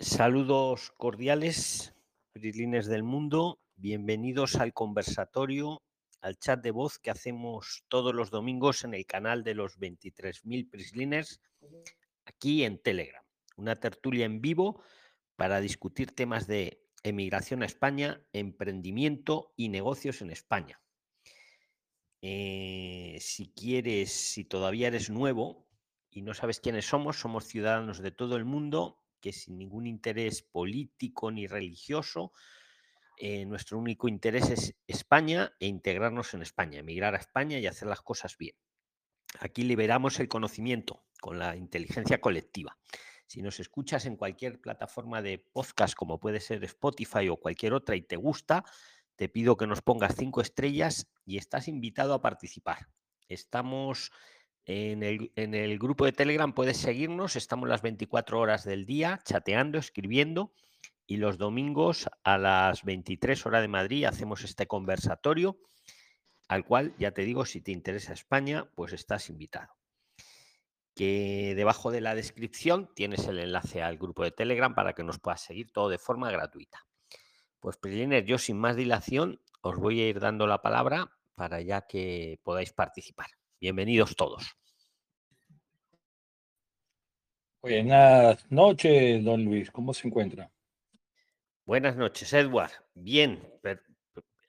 Saludos cordiales, Prislines del mundo. Bienvenidos al conversatorio, al chat de voz que hacemos todos los domingos en el canal de los 23.000 Prisliners, aquí en Telegram. Una tertulia en vivo para discutir temas de emigración a España, emprendimiento y negocios en España. Eh, si quieres, si todavía eres nuevo y no sabes quiénes somos, somos ciudadanos de todo el mundo que sin ningún interés político ni religioso, eh, nuestro único interés es España e integrarnos en España, emigrar a España y hacer las cosas bien. Aquí liberamos el conocimiento con la inteligencia colectiva. Si nos escuchas en cualquier plataforma de podcast, como puede ser Spotify o cualquier otra, y te gusta, te pido que nos pongas cinco estrellas y estás invitado a participar. Estamos en el, grupo de Telegram puedes seguirnos, estamos las 24 horas del día chateando, escribiendo y los domingos a las 23 horas de Madrid hacemos este conversatorio al cual, ya te digo, si te interesa España, pues estás invitado. Que debajo de la descripción tienes el enlace al grupo de Telegram para que nos puedas seguir todo de forma gratuita. Pues Priliner, yo sin más dilación os voy a ir dando la palabra para ya que podáis participar. Bienvenidos todos. Buenas noches, don Luis. ¿Cómo se encuentra? Buenas noches, Edward. Bien,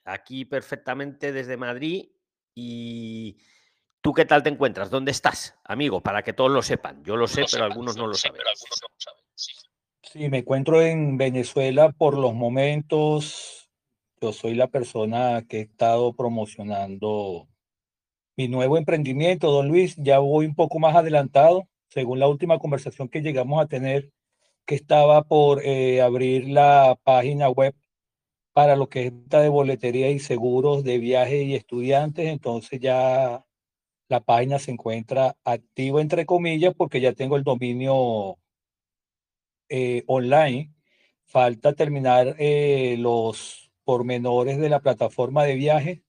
aquí perfectamente desde Madrid. ¿Y tú qué tal te encuentras? ¿Dónde estás, amigo? Para que todos lo sepan. Yo lo sé, pero algunos no lo saben. Sí, me encuentro en Venezuela por los momentos. Yo soy la persona que he estado promocionando mi nuevo emprendimiento, don Luis. Ya voy un poco más adelantado según la última conversación que llegamos a tener, que estaba por eh, abrir la página web para lo que es de boletería y seguros de viajes y estudiantes, entonces ya la página se encuentra activa entre comillas porque ya tengo el dominio eh, online. Falta terminar eh, los pormenores de la plataforma de viaje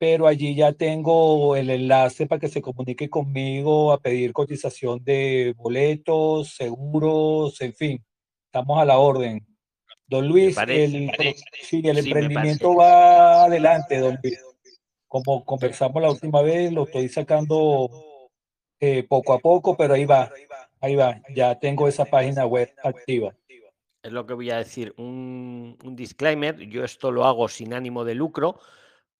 pero allí ya tengo el enlace para que se comunique conmigo a pedir cotización de boletos, seguros, en fin, estamos a la orden. Don Luis, el, sí, el emprendimiento va adelante, don Luis. Como conversamos la última vez, lo estoy sacando eh, poco a poco, pero ahí va, ahí va, ya tengo esa página web activa. Es lo que voy a decir, un, un disclaimer, yo esto lo hago sin ánimo de lucro,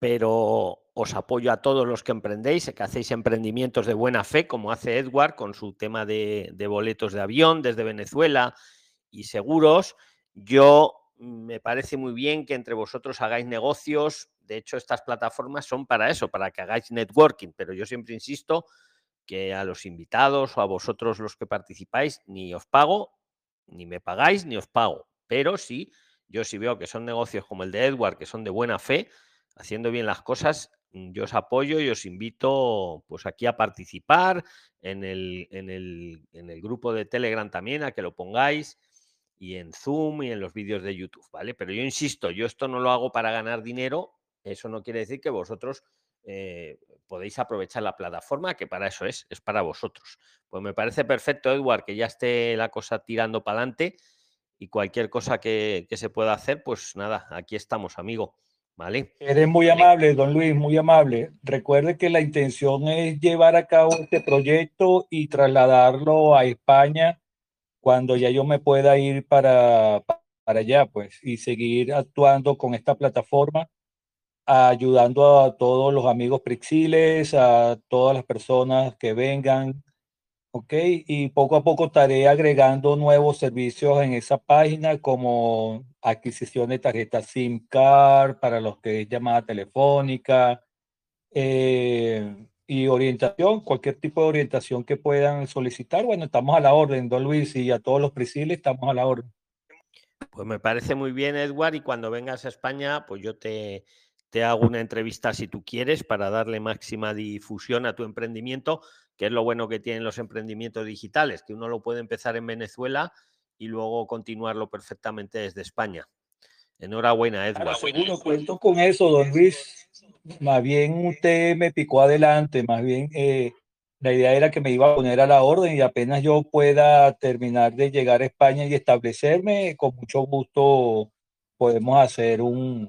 pero os apoyo a todos los que emprendéis, que hacéis emprendimientos de buena fe, como hace Edward con su tema de, boletos de avión desde Venezuela y seguros. Yo mm, me parece muy bien que entre vosotros hagáis negocios. De hecho, estas plataformas son para eso, para que hagáis networking, pero yo siempre insisto que a los invitados o a vosotros los que participáis ni os pago, ni me pagáis, ni os pago. Pero sí, yo sí veo que son negocios como el de Edward, que son de buena fe, haciendo bien las cosas, mm, yo os apoyo y os invito pues aquí a participar en el, en el, en el grupo de Telegram también, a que lo pongáis y en Zoom y en los vídeos de YouTube, ¿vale? Pero yo insisto, yo esto no lo hago para ganar dinero, eso no quiere decir que vosotros eh, podéis aprovechar la plataforma, que para eso es, es para vosotros. Pues me parece perfecto, Edward, que ya esté la cosa tirando para adelante y cualquier cosa que, que se pueda hacer, pues nada, aquí estamos, amigo. Eres muy amable, don Luis, muy amable. Recuerde que la intención es llevar a cabo este proyecto y trasladarlo a España cuando ya yo me pueda ir para, para allá, pues, y seguir actuando con esta plataforma, ayudando a todos los amigos Prixiles, a todas las personas que vengan Ok, y poco a poco estaré agregando nuevos servicios en esa página como adquisición de tarjetas SIM card para los que es llamada telefónica eh, y orientación, cualquier tipo de orientación que puedan solicitar. Bueno, estamos a la orden, don Luis, y a todos los prisiles estamos a la orden. Pues me parece muy bien, Edward, y cuando vengas a España, pues yo te, te hago una entrevista si tú quieres para darle máxima difusión a tu emprendimiento que es lo bueno que tienen los emprendimientos digitales, que uno lo puede empezar en Venezuela y luego continuarlo perfectamente desde España. Enhorabuena, Edward. Seguro cuento con eso, don Luis. Más bien usted me picó adelante, más bien eh, La idea era que me iba a poner a la orden y apenas yo pueda terminar de llegar a España y establecerme, con mucho gusto podemos hacer un,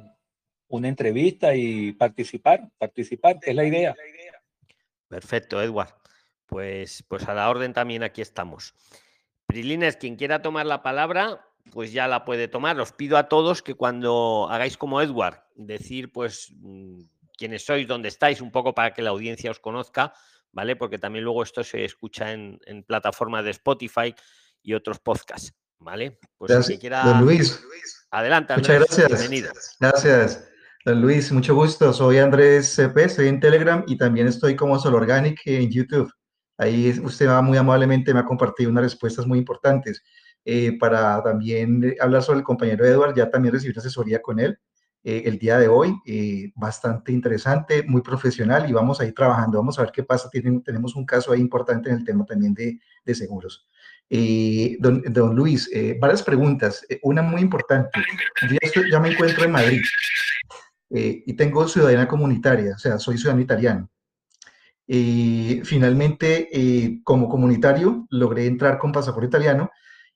una entrevista y participar, participar, que es la idea. Perfecto, Edward. Pues, pues a la orden también aquí estamos. Prilines, quien quiera tomar la palabra, pues ya la puede tomar. Os pido a todos que cuando hagáis como Edward, decir pues mm, quiénes sois, dónde estáis, un poco para que la audiencia os conozca, ¿vale? Porque también luego esto se escucha en, en plataformas de Spotify y otros podcasts, ¿vale? Pues si quiera... Don Luis. Adelante, Andrés. Muchas gracias. Bienvenido. Gracias. Don Luis, mucho gusto. Soy Andrés CP, estoy en Telegram y también estoy como Sol Organic en YouTube. Ahí usted muy amablemente me ha compartido unas respuestas muy importantes. Eh, para también hablar sobre el compañero Edward, ya también recibí asesoría con él eh, el día de hoy, eh, bastante interesante, muy profesional y vamos a ir trabajando, vamos a ver qué pasa, tenemos un caso ahí importante en el tema también de, de seguros. Don, don, Luis, varias preguntas, una muy importante, yo ya, ya me encuentro en Madrid y tengo ciudadanía comunitaria, o sea, soy ciudadano italiano. Finalmente, como comunitario, logré entrar con pasaporte italiano,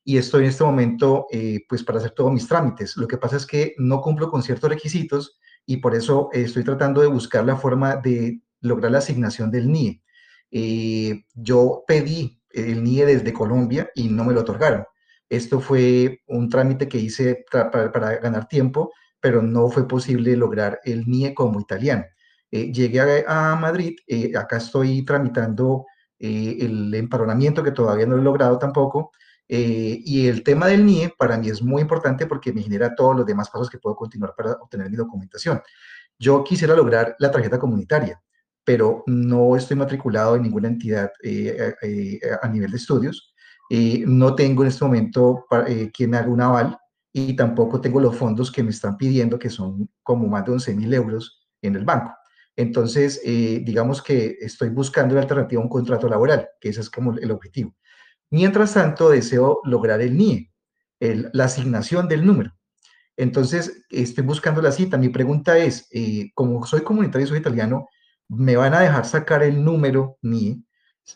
y estoy en este momento eh, pues para hacer todos mis trámites. Lo que pasa es que no cumplo con ciertos requisitos y por eso estoy tratando de buscar la forma de lograr la asignación del NIE. Eh, yo pedí el NIE desde Colombia y no me lo otorgaron. Esto fue un trámite que hice para, ganar tiempo, pero no fue posible lograr el NIE como italiano. Eh, llegué a, Madrid, acá estoy tramitando el empadronamiento que todavía no he logrado tampoco, eh, y el tema del NIE para mí es muy importante porque me genera todos los demás pasos que puedo continuar para obtener mi documentación. Yo quisiera lograr la tarjeta comunitaria, pero no estoy matriculado en ninguna entidad eh, eh, a nivel de estudios. no tengo en este momento quien me haga un aval y tampoco tengo los fondos que me están pidiendo, que son como más de 11 mil euros en el banco. Entonces, digamos que estoy buscando la alternativa a un contrato laboral, que ese es como el objetivo. Mientras tanto, deseo lograr el NIE, la asignación del número. Entonces, estoy buscando la cita. Mi pregunta es, eh, como soy comunitario y soy italiano, ¿me van a dejar sacar el número NIE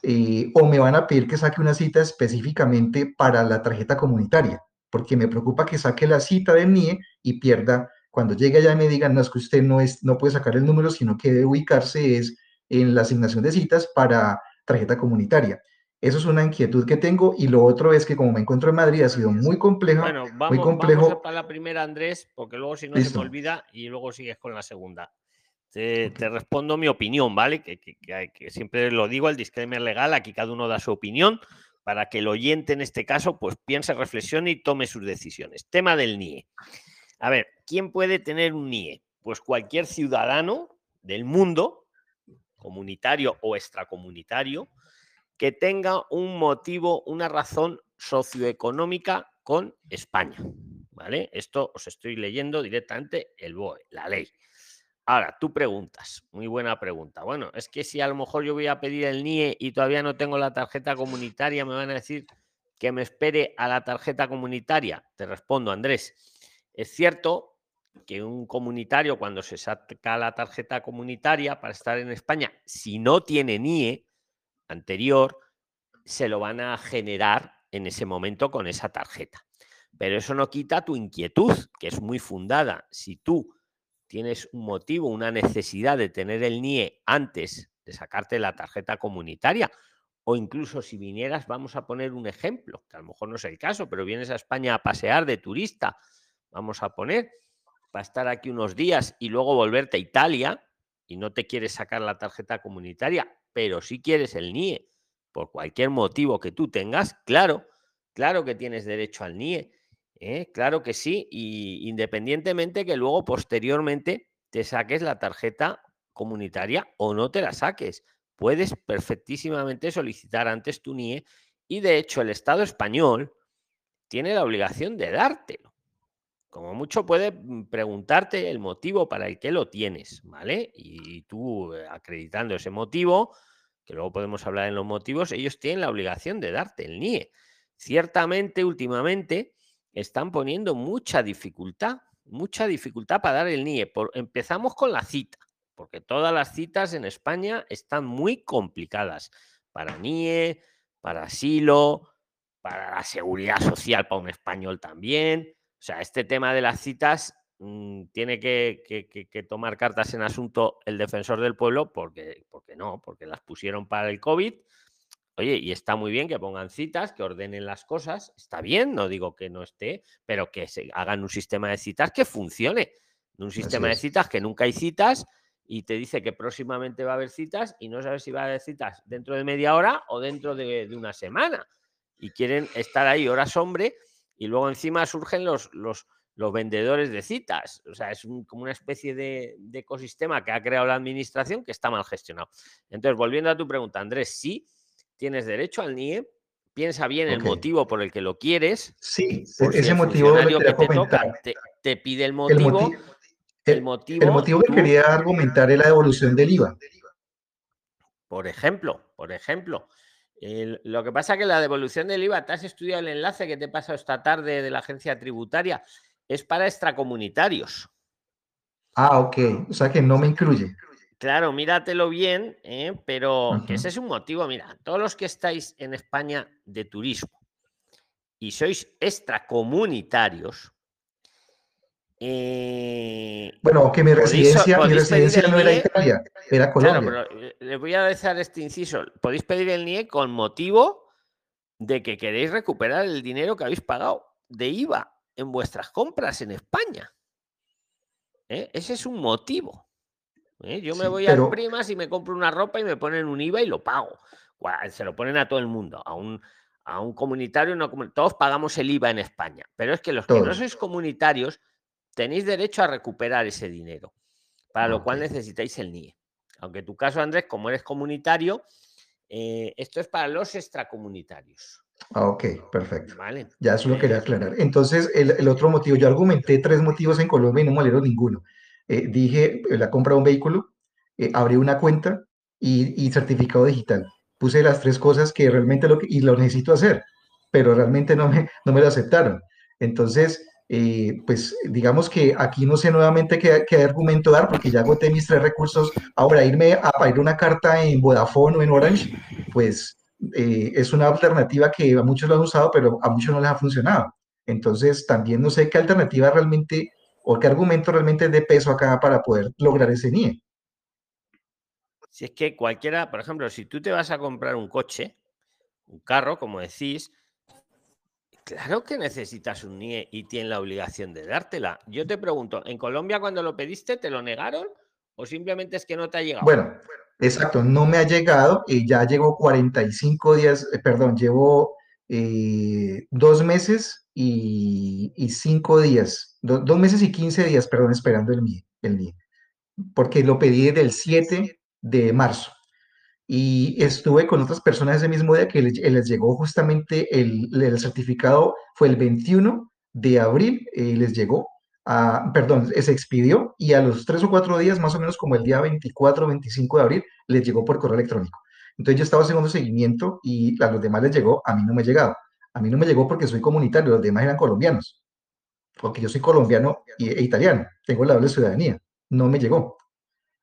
eh, o me van a pedir que saque una cita específicamente para la tarjeta comunitaria? Porque me preocupa que saque la cita del NIE y pierda, cuando llegue allá y me digan, no, es que usted no, es, no puede sacar el número, sino que debe ubicarse es en la asignación de citas para tarjeta comunitaria. Eso es una inquietud que tengo y lo otro es que como me encuentro en Madrid ha sido muy complejo. Bueno, vamos, muy complejo. Vamos a para la primera, Andrés, porque luego si no se me olvida y luego sigues con la segunda. Te, respondo mi opinión, ¿vale? Que, que, siempre lo digo, el disclaimer legal, aquí cada uno da su opinión para que el oyente en este caso pues piense, reflexione y tome sus decisiones. Tema del NIE. A ver, ¿quién puede tener un NIE? Pues cualquier ciudadano del mundo, comunitario o extracomunitario, que tenga un motivo, una razón socioeconómica con España. ¿Vale? Esto os estoy leyendo directamente el BOE, la ley. Ahora, tú preguntas, muy buena pregunta. Bueno, es que si a lo mejor yo voy a pedir el NIE y todavía no tengo la tarjeta comunitaria, me van a decir que me espere a la tarjeta comunitaria. Te respondo, Andrés. Es cierto que un comunitario cuando se saca la tarjeta comunitaria para estar en España, si no tiene NIE, anterior, se lo van a generar en ese momento con esa tarjeta. Pero eso no quita tu inquietud, que es muy fundada. Si tú tienes un motivo, una necesidad de tener el NIE antes de sacarte la tarjeta comunitaria, o incluso si vinieras, vamos a poner un ejemplo, que a lo mejor no es el caso, pero vienes a España a pasear de turista, vamos a poner, para estar aquí unos días y luego volverte a Italia y no te quieres sacar la tarjeta comunitaria, pero si quieres el NIE, por cualquier motivo que tú tengas, claro, claro que tienes derecho al NIE, ¿eh? claro que sí, y independientemente que luego posteriormente te saques la tarjeta comunitaria o no te la saques, puedes perfectísimamente solicitar antes tu NIE y de hecho el Estado español tiene la obligación de dártelo. Como mucho puede mm, preguntarte el motivo para el que lo tienes, ¿vale? Y tú eh, acreditando ese motivo, que luego podemos hablar en los motivos, ellos tienen la obligación de darte el NIE. Ciertamente, últimamente, están poniendo mucha dificultad, mucha dificultad para dar el NIE. empezamos con la cita, porque todas las citas en España están muy complicadas para NIE, para asilo, para la seguridad social, para un español también. O sea, este tema de las citas mm, tiene que, tomar cartas en asunto el defensor del pueblo, porque, porque no, porque las pusieron para el COVID. Oye, y está muy bien que pongan citas, que ordenen las cosas, está bien, no digo que no esté, pero que se hagan un sistema de citas que funcione. Un sistema de citas que nunca hay citas y te dice que próximamente va a haber citas y no sabes si va a haber citas dentro de media hora o dentro de, una semana. Y quieren estar ahí horas hombre y luego encima surgen los, los, los vendedores de citas. O sea, es como una especie de, ecosistema que ha creado la administración que está mal gestionado. Entonces, volviendo a tu pregunta, Andrés, sí, tienes derecho al NIE. Piensa bien el motivo por el que lo quieres. Sí, ese motivo que te toca te, pide el motivo el, motivo, el motivo que quería argumentar es la devolución del IVA. Por ejemplo, por ejemplo. Lo que pasa es que la devolución del IVA, te has estudiado el enlace que te he pasado esta tarde de la agencia tributaria, es para extracomunitarios. Ah, ok. O sea que no me incluye. Claro, míratelo bien, ¿eh? pero ese es un motivo. Mira, todos los que estáis en España de turismo y sois extracomunitarios, eh, bueno, que mi residencia, mi residencia no era Italia, era Colombia. Claro, pero eh, les voy a dejar este inciso. Podéis pedir el NIE con motivo de que queréis recuperar el dinero que habéis pagado de IVA en vuestras compras en España. ¿Eh? Ese es un motivo. Yo me voy a primas y me compro una ropa y me ponen un IVA y lo pago. Se lo ponen a todo el mundo, a un, a un comunitario, no, todos pagamos el IVA en España. Pero es que los que no sois comunitarios tenéis derecho a recuperar ese dinero, para lo cual necesitáis el NIE. Aunque en tu caso, Andrés, como eres comunitario, eh, esto es para los extracomunitarios. Ah, ok, perfecto. Vale. Ya eso lo quería aclarar. Entonces, el, otro motivo, yo argumenté tres motivos en Colombia y no me ninguno. Eh, dije eh, la compra de un vehículo, abrí una cuenta y, certificado digital. Puse las tres cosas que realmente lo, y lo necesito hacer, pero realmente no me, no me lo aceptaron. Entonces, eh, pues digamos que aquí no sé nuevamente qué, argumento dar porque ya agoté mis tres recursos. Ahora, irme a pedir una carta en Vodafone o en Orange, pues eh, es una alternativa que a muchos lo han usado, pero a muchos no les ha funcionado. Entonces, también no sé qué alternativa realmente o qué argumento realmente es de peso acá para poder lograr ese NIE. Si es que cualquiera, por ejemplo, si tú te vas a comprar un coche, un carro, como decís, Claro que necesitas un NIE y tienen la obligación de dártela. Yo te pregunto, ¿en Colombia cuando lo pediste te lo negaron o simplemente es que no te ha llegado? Bueno, exacto, no me ha llegado y ya llevo 45 días, eh, perdón, llevo eh, dos meses y, cinco días, dos meses y 15 días, perdón, esperando el NIE, el NIE, porque lo pedí del 7 de marzo y estuve con otras personas ese mismo día que les, llegó justamente el, el, certificado, fue el 21 de abril, eh, les llegó, a, perdón, se expidió y a los tres o cuatro días, más o menos como el día 24 o 25 de abril, les llegó por correo electrónico. Entonces yo estaba haciendo seguimiento y a los demás les llegó, a mí no me ha llegado. A mí no me llegó porque soy comunitario, los demás eran colombianos, porque yo soy colombiano e italiano, tengo la doble ciudadanía, no me llegó.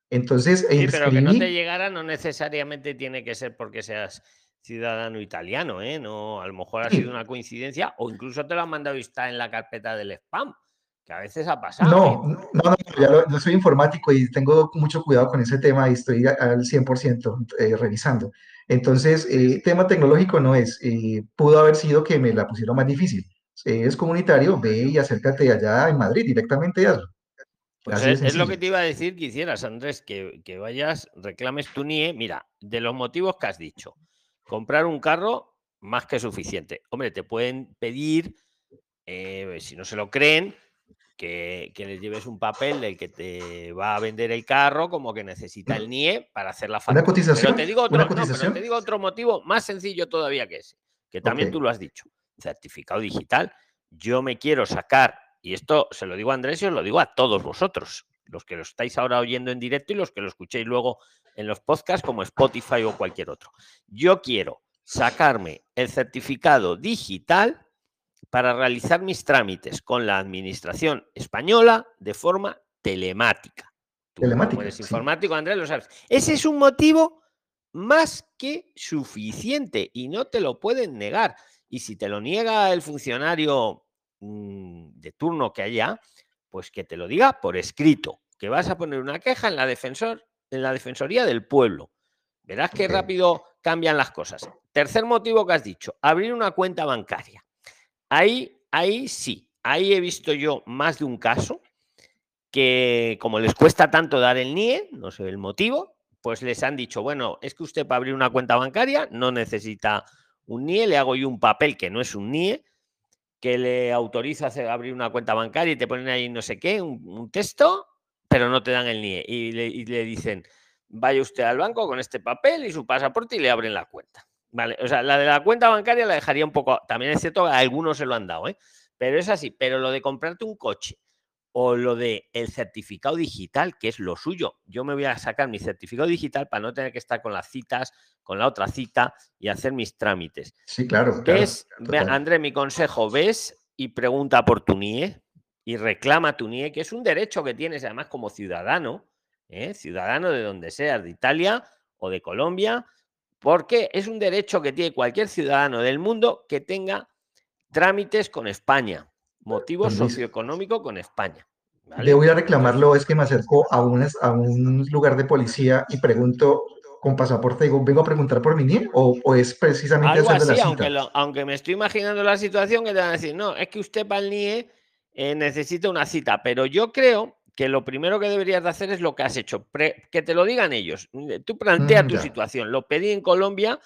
Entonces, sí, pero que no te llegara no necesariamente tiene que ser porque seas ciudadano italiano, ¿eh? No, a lo mejor ha sido una coincidencia o incluso te lo han mandado y está en la carpeta del spam, que a veces ha pasado. No, ¿eh? no, no, yo soy informático y tengo mucho cuidado con ese tema y estoy al 100% eh, revisando. Entonces, eh, tema tecnológico no es, pudo haber sido que me la pusieron más difícil. es comunitario, ve y acércate allá en Madrid directamente y hazlo. Pues es, lo que te iba a decir que hicieras, Andrés, que, vayas, reclames tu NIE. Mira, de los motivos que has dicho, comprar un carro más que suficiente. Hombre, te pueden pedir, eh, si no se lo creen, que, les lleves un papel del que te va a vender el carro, como que necesita el NIE para hacer la factura. ¿Una cotización? Pero te digo otro, te digo otro motivo más sencillo todavía que ese, que también tú lo has dicho. Certificado digital. Yo me quiero sacar y esto se lo digo a Andrés y os lo digo a todos vosotros, los que lo estáis ahora oyendo en directo y los que lo escuchéis luego en los podcasts como Spotify o cualquier otro. Yo quiero sacarme el certificado digital para realizar mis trámites con la administración española de forma telemática. telemática. eres informático, Andrés, lo sabes. Ese es un motivo más que suficiente y no te lo pueden negar. Y si te lo niega el funcionario de turno que haya, pues que te lo diga por escrito, que vas a poner una queja en la defensor, en la defensoría del pueblo. Verás qué rápido cambian las cosas. Tercer motivo que has dicho, abrir una cuenta bancaria. Ahí, ahí sí, ahí he visto yo más de un caso que como les cuesta tanto dar el NIE, no sé el motivo, pues les han dicho, bueno, es que usted para abrir una cuenta bancaria no necesita un NIE, le hago yo un papel que no es un NIE, que le autoriza a abrir una cuenta bancaria y te ponen ahí no sé qué, un, texto, pero no te dan el NIE. Y le, dicen, vaya usted al banco con este papel y su pasaporte y le abren la cuenta. Vale, o sea, la de la cuenta bancaria la dejaría un poco, también es cierto que algunos se lo han dado, ¿eh? pero es así, pero lo de comprarte un coche o lo de el certificado digital, que es lo suyo. Yo me voy a sacar mi certificado digital para no tener que estar con las citas, con la otra cita y hacer mis trámites. Sí, claro. ¿Ves? André, mi consejo, ves y pregunta por tu NIE y reclama tu NIE, que es un derecho que tienes además como ciudadano, ¿eh? ciudadano de donde seas, de Italia o de Colombia, porque es un derecho que tiene cualquier ciudadano del mundo que tenga trámites con España motivo socioeconómico con España. ¿vale? Debo ir a reclamarlo, es que me acerco a, a un lugar de policía y pregunto con pasaporte, digo, ¿vengo a preguntar por mi NIE o, es precisamente Algo así, aunque, aunque me estoy imaginando la situación que te van a decir, no, es que usted para el NIE eh, necesita una cita, pero yo creo que lo primero que deberías de hacer es lo que has hecho, que te lo digan ellos. Tú plantea mm, tu situación, lo pedí en Colombia,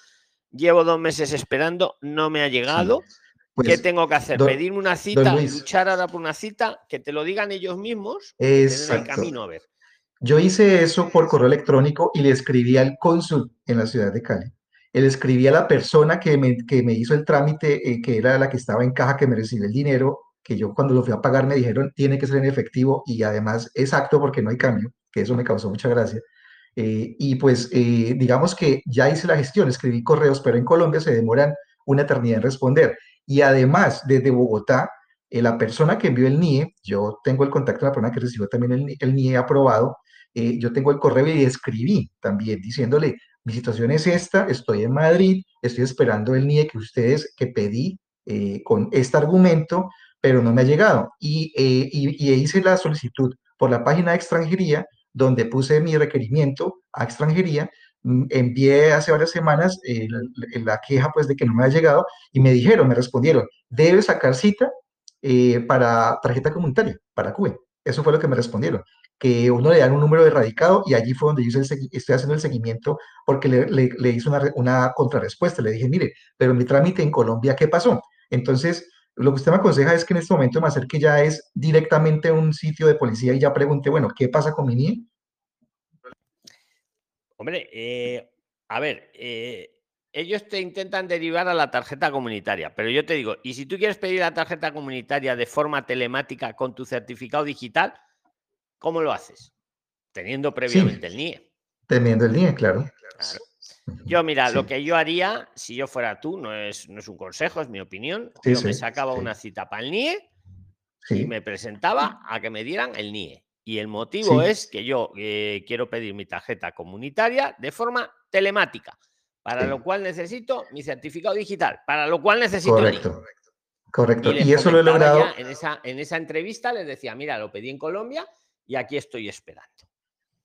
llevo dos meses esperando, no me ha llegado. ¿Qué pues, tengo que hacer? ¿Pedirme una cita? ¿Luchar ahora por una cita? Que te lo digan ellos mismos. Es el camino a ver. Yo hice eso por correo electrónico y le escribí al cónsul en la ciudad de Cali. Le escribí a la persona que me, que me hizo el trámite, eh, que era la que estaba en caja, que me recibió el dinero, que yo cuando lo fui a pagar me dijeron tiene que ser en efectivo y además exacto porque no hay cambio, que eso me causó mucha gracia. Eh, y pues eh, digamos que ya hice la gestión, escribí correos, pero en Colombia se demoran una eternidad en responder. Y además, desde Bogotá, eh, la persona que envió el NIE, yo tengo el contacto de la persona que recibió también el, NIE aprobado, eh, yo tengo el correo y escribí también diciéndole, mi situación es esta, estoy en Madrid, estoy esperando el NIE que ustedes, que pedí eh, con este argumento, pero no me ha llegado. Y, y, hice la solicitud por la página de extranjería, donde puse mi requerimiento a extranjería envié hace varias semanas la queja pues de que no me ha llegado y me dijeron, me respondieron, debe sacar cita eh, para tarjeta comunitaria, para CUE. Eso fue lo que me respondieron, que uno le dan un número de radicado y allí fue donde yo estoy haciendo el seguimiento porque le, le, hice una, una contrarrespuesta. Le dije, mire, pero mi trámite en Colombia, ¿qué pasó? Entonces, lo que usted me aconseja es que en este momento me acerque ya es directamente a un sitio de policía y ya pregunte, bueno, ¿qué pasa con mi NIE? Hombre, eh, a ver, eh, ellos te intentan derivar a la tarjeta comunitaria, pero yo te digo, y si tú quieres pedir la tarjeta comunitaria de forma telemática con tu certificado digital, ¿cómo lo haces? Teniendo previamente el NIE. Teniendo el NIE, claro. Yo, mira, lo que yo haría, si yo fuera tú, no es, no es un consejo, es mi opinión. yo me sacaba una cita para el NIE y me presentaba a que me dieran el NIE. Y el motivo es que yo eh, quiero pedir mi tarjeta comunitaria de forma telemática, para lo cual necesito mi certificado digital, para lo cual necesito. Correcto. Correcto. Y, eso lo he logrado. En esa, en esa entrevista les decía, mira, lo pedí en Colombia y aquí estoy esperando.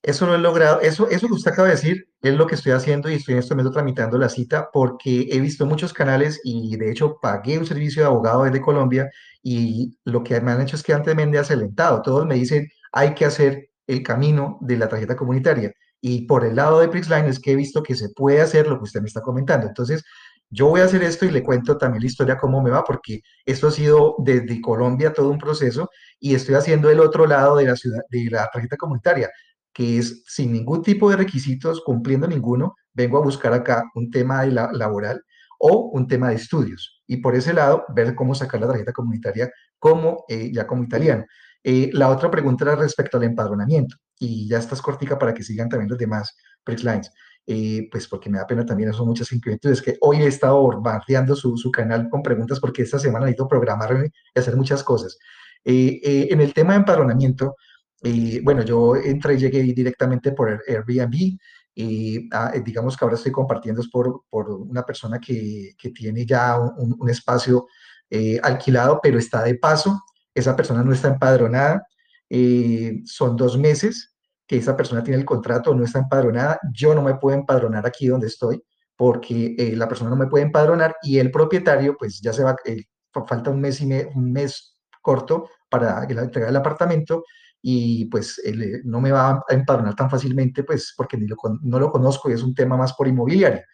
Eso lo he logrado. Eso, eso que usted acaba de decir es lo que estoy haciendo y estoy en este momento tramitando la cita porque he visto muchos canales y de hecho pagué un servicio de abogado desde Colombia y lo que me han hecho es que antes me han desalentado. Todos me dicen, hay que hacer el camino de la tarjeta comunitaria. Y por el lado de PRIXLINE es que he visto que se puede hacer lo que usted me está comentando. Entonces, yo voy a hacer esto y le cuento también la historia cómo me va, porque esto ha sido desde Colombia todo un proceso y estoy haciendo el otro lado de la ciudad, de la tarjeta comunitaria, que es sin ningún tipo de requisitos, cumpliendo ninguno, vengo a buscar acá un tema de la, laboral o un tema de estudios. Y por ese lado, ver cómo sacar la tarjeta comunitaria como eh, ya como italiano. Eh, la otra pregunta era respecto al empadronamiento, y ya estás cortica para que sigan también los demás Prixlines, eh, pues porque me da pena también, son muchas inquietudes, que hoy he estado bombardeando su, su, canal con preguntas porque esta semana necesito programarme y hacer muchas cosas. En el tema de empadronamiento, bueno, yo entré llegué directamente por Airbnb, ah, eh, digamos que ahora estoy compartiendo es por, por una persona que, que tiene ya un, un espacio eh, alquilado, pero está de paso. Esa persona no está empadronada. Eh, son dos meses que esa persona tiene el contrato, no está empadronada. Yo no me puedo empadronar aquí donde estoy porque la persona no me puede empadronar y el propietario, pues ya se va, falta un mes y un mes corto para la entrega del apartamento y pues él no me va a empadronar tan fácilmente, pues porque ni lo, no lo conozco y es un tema más por inmobiliaria.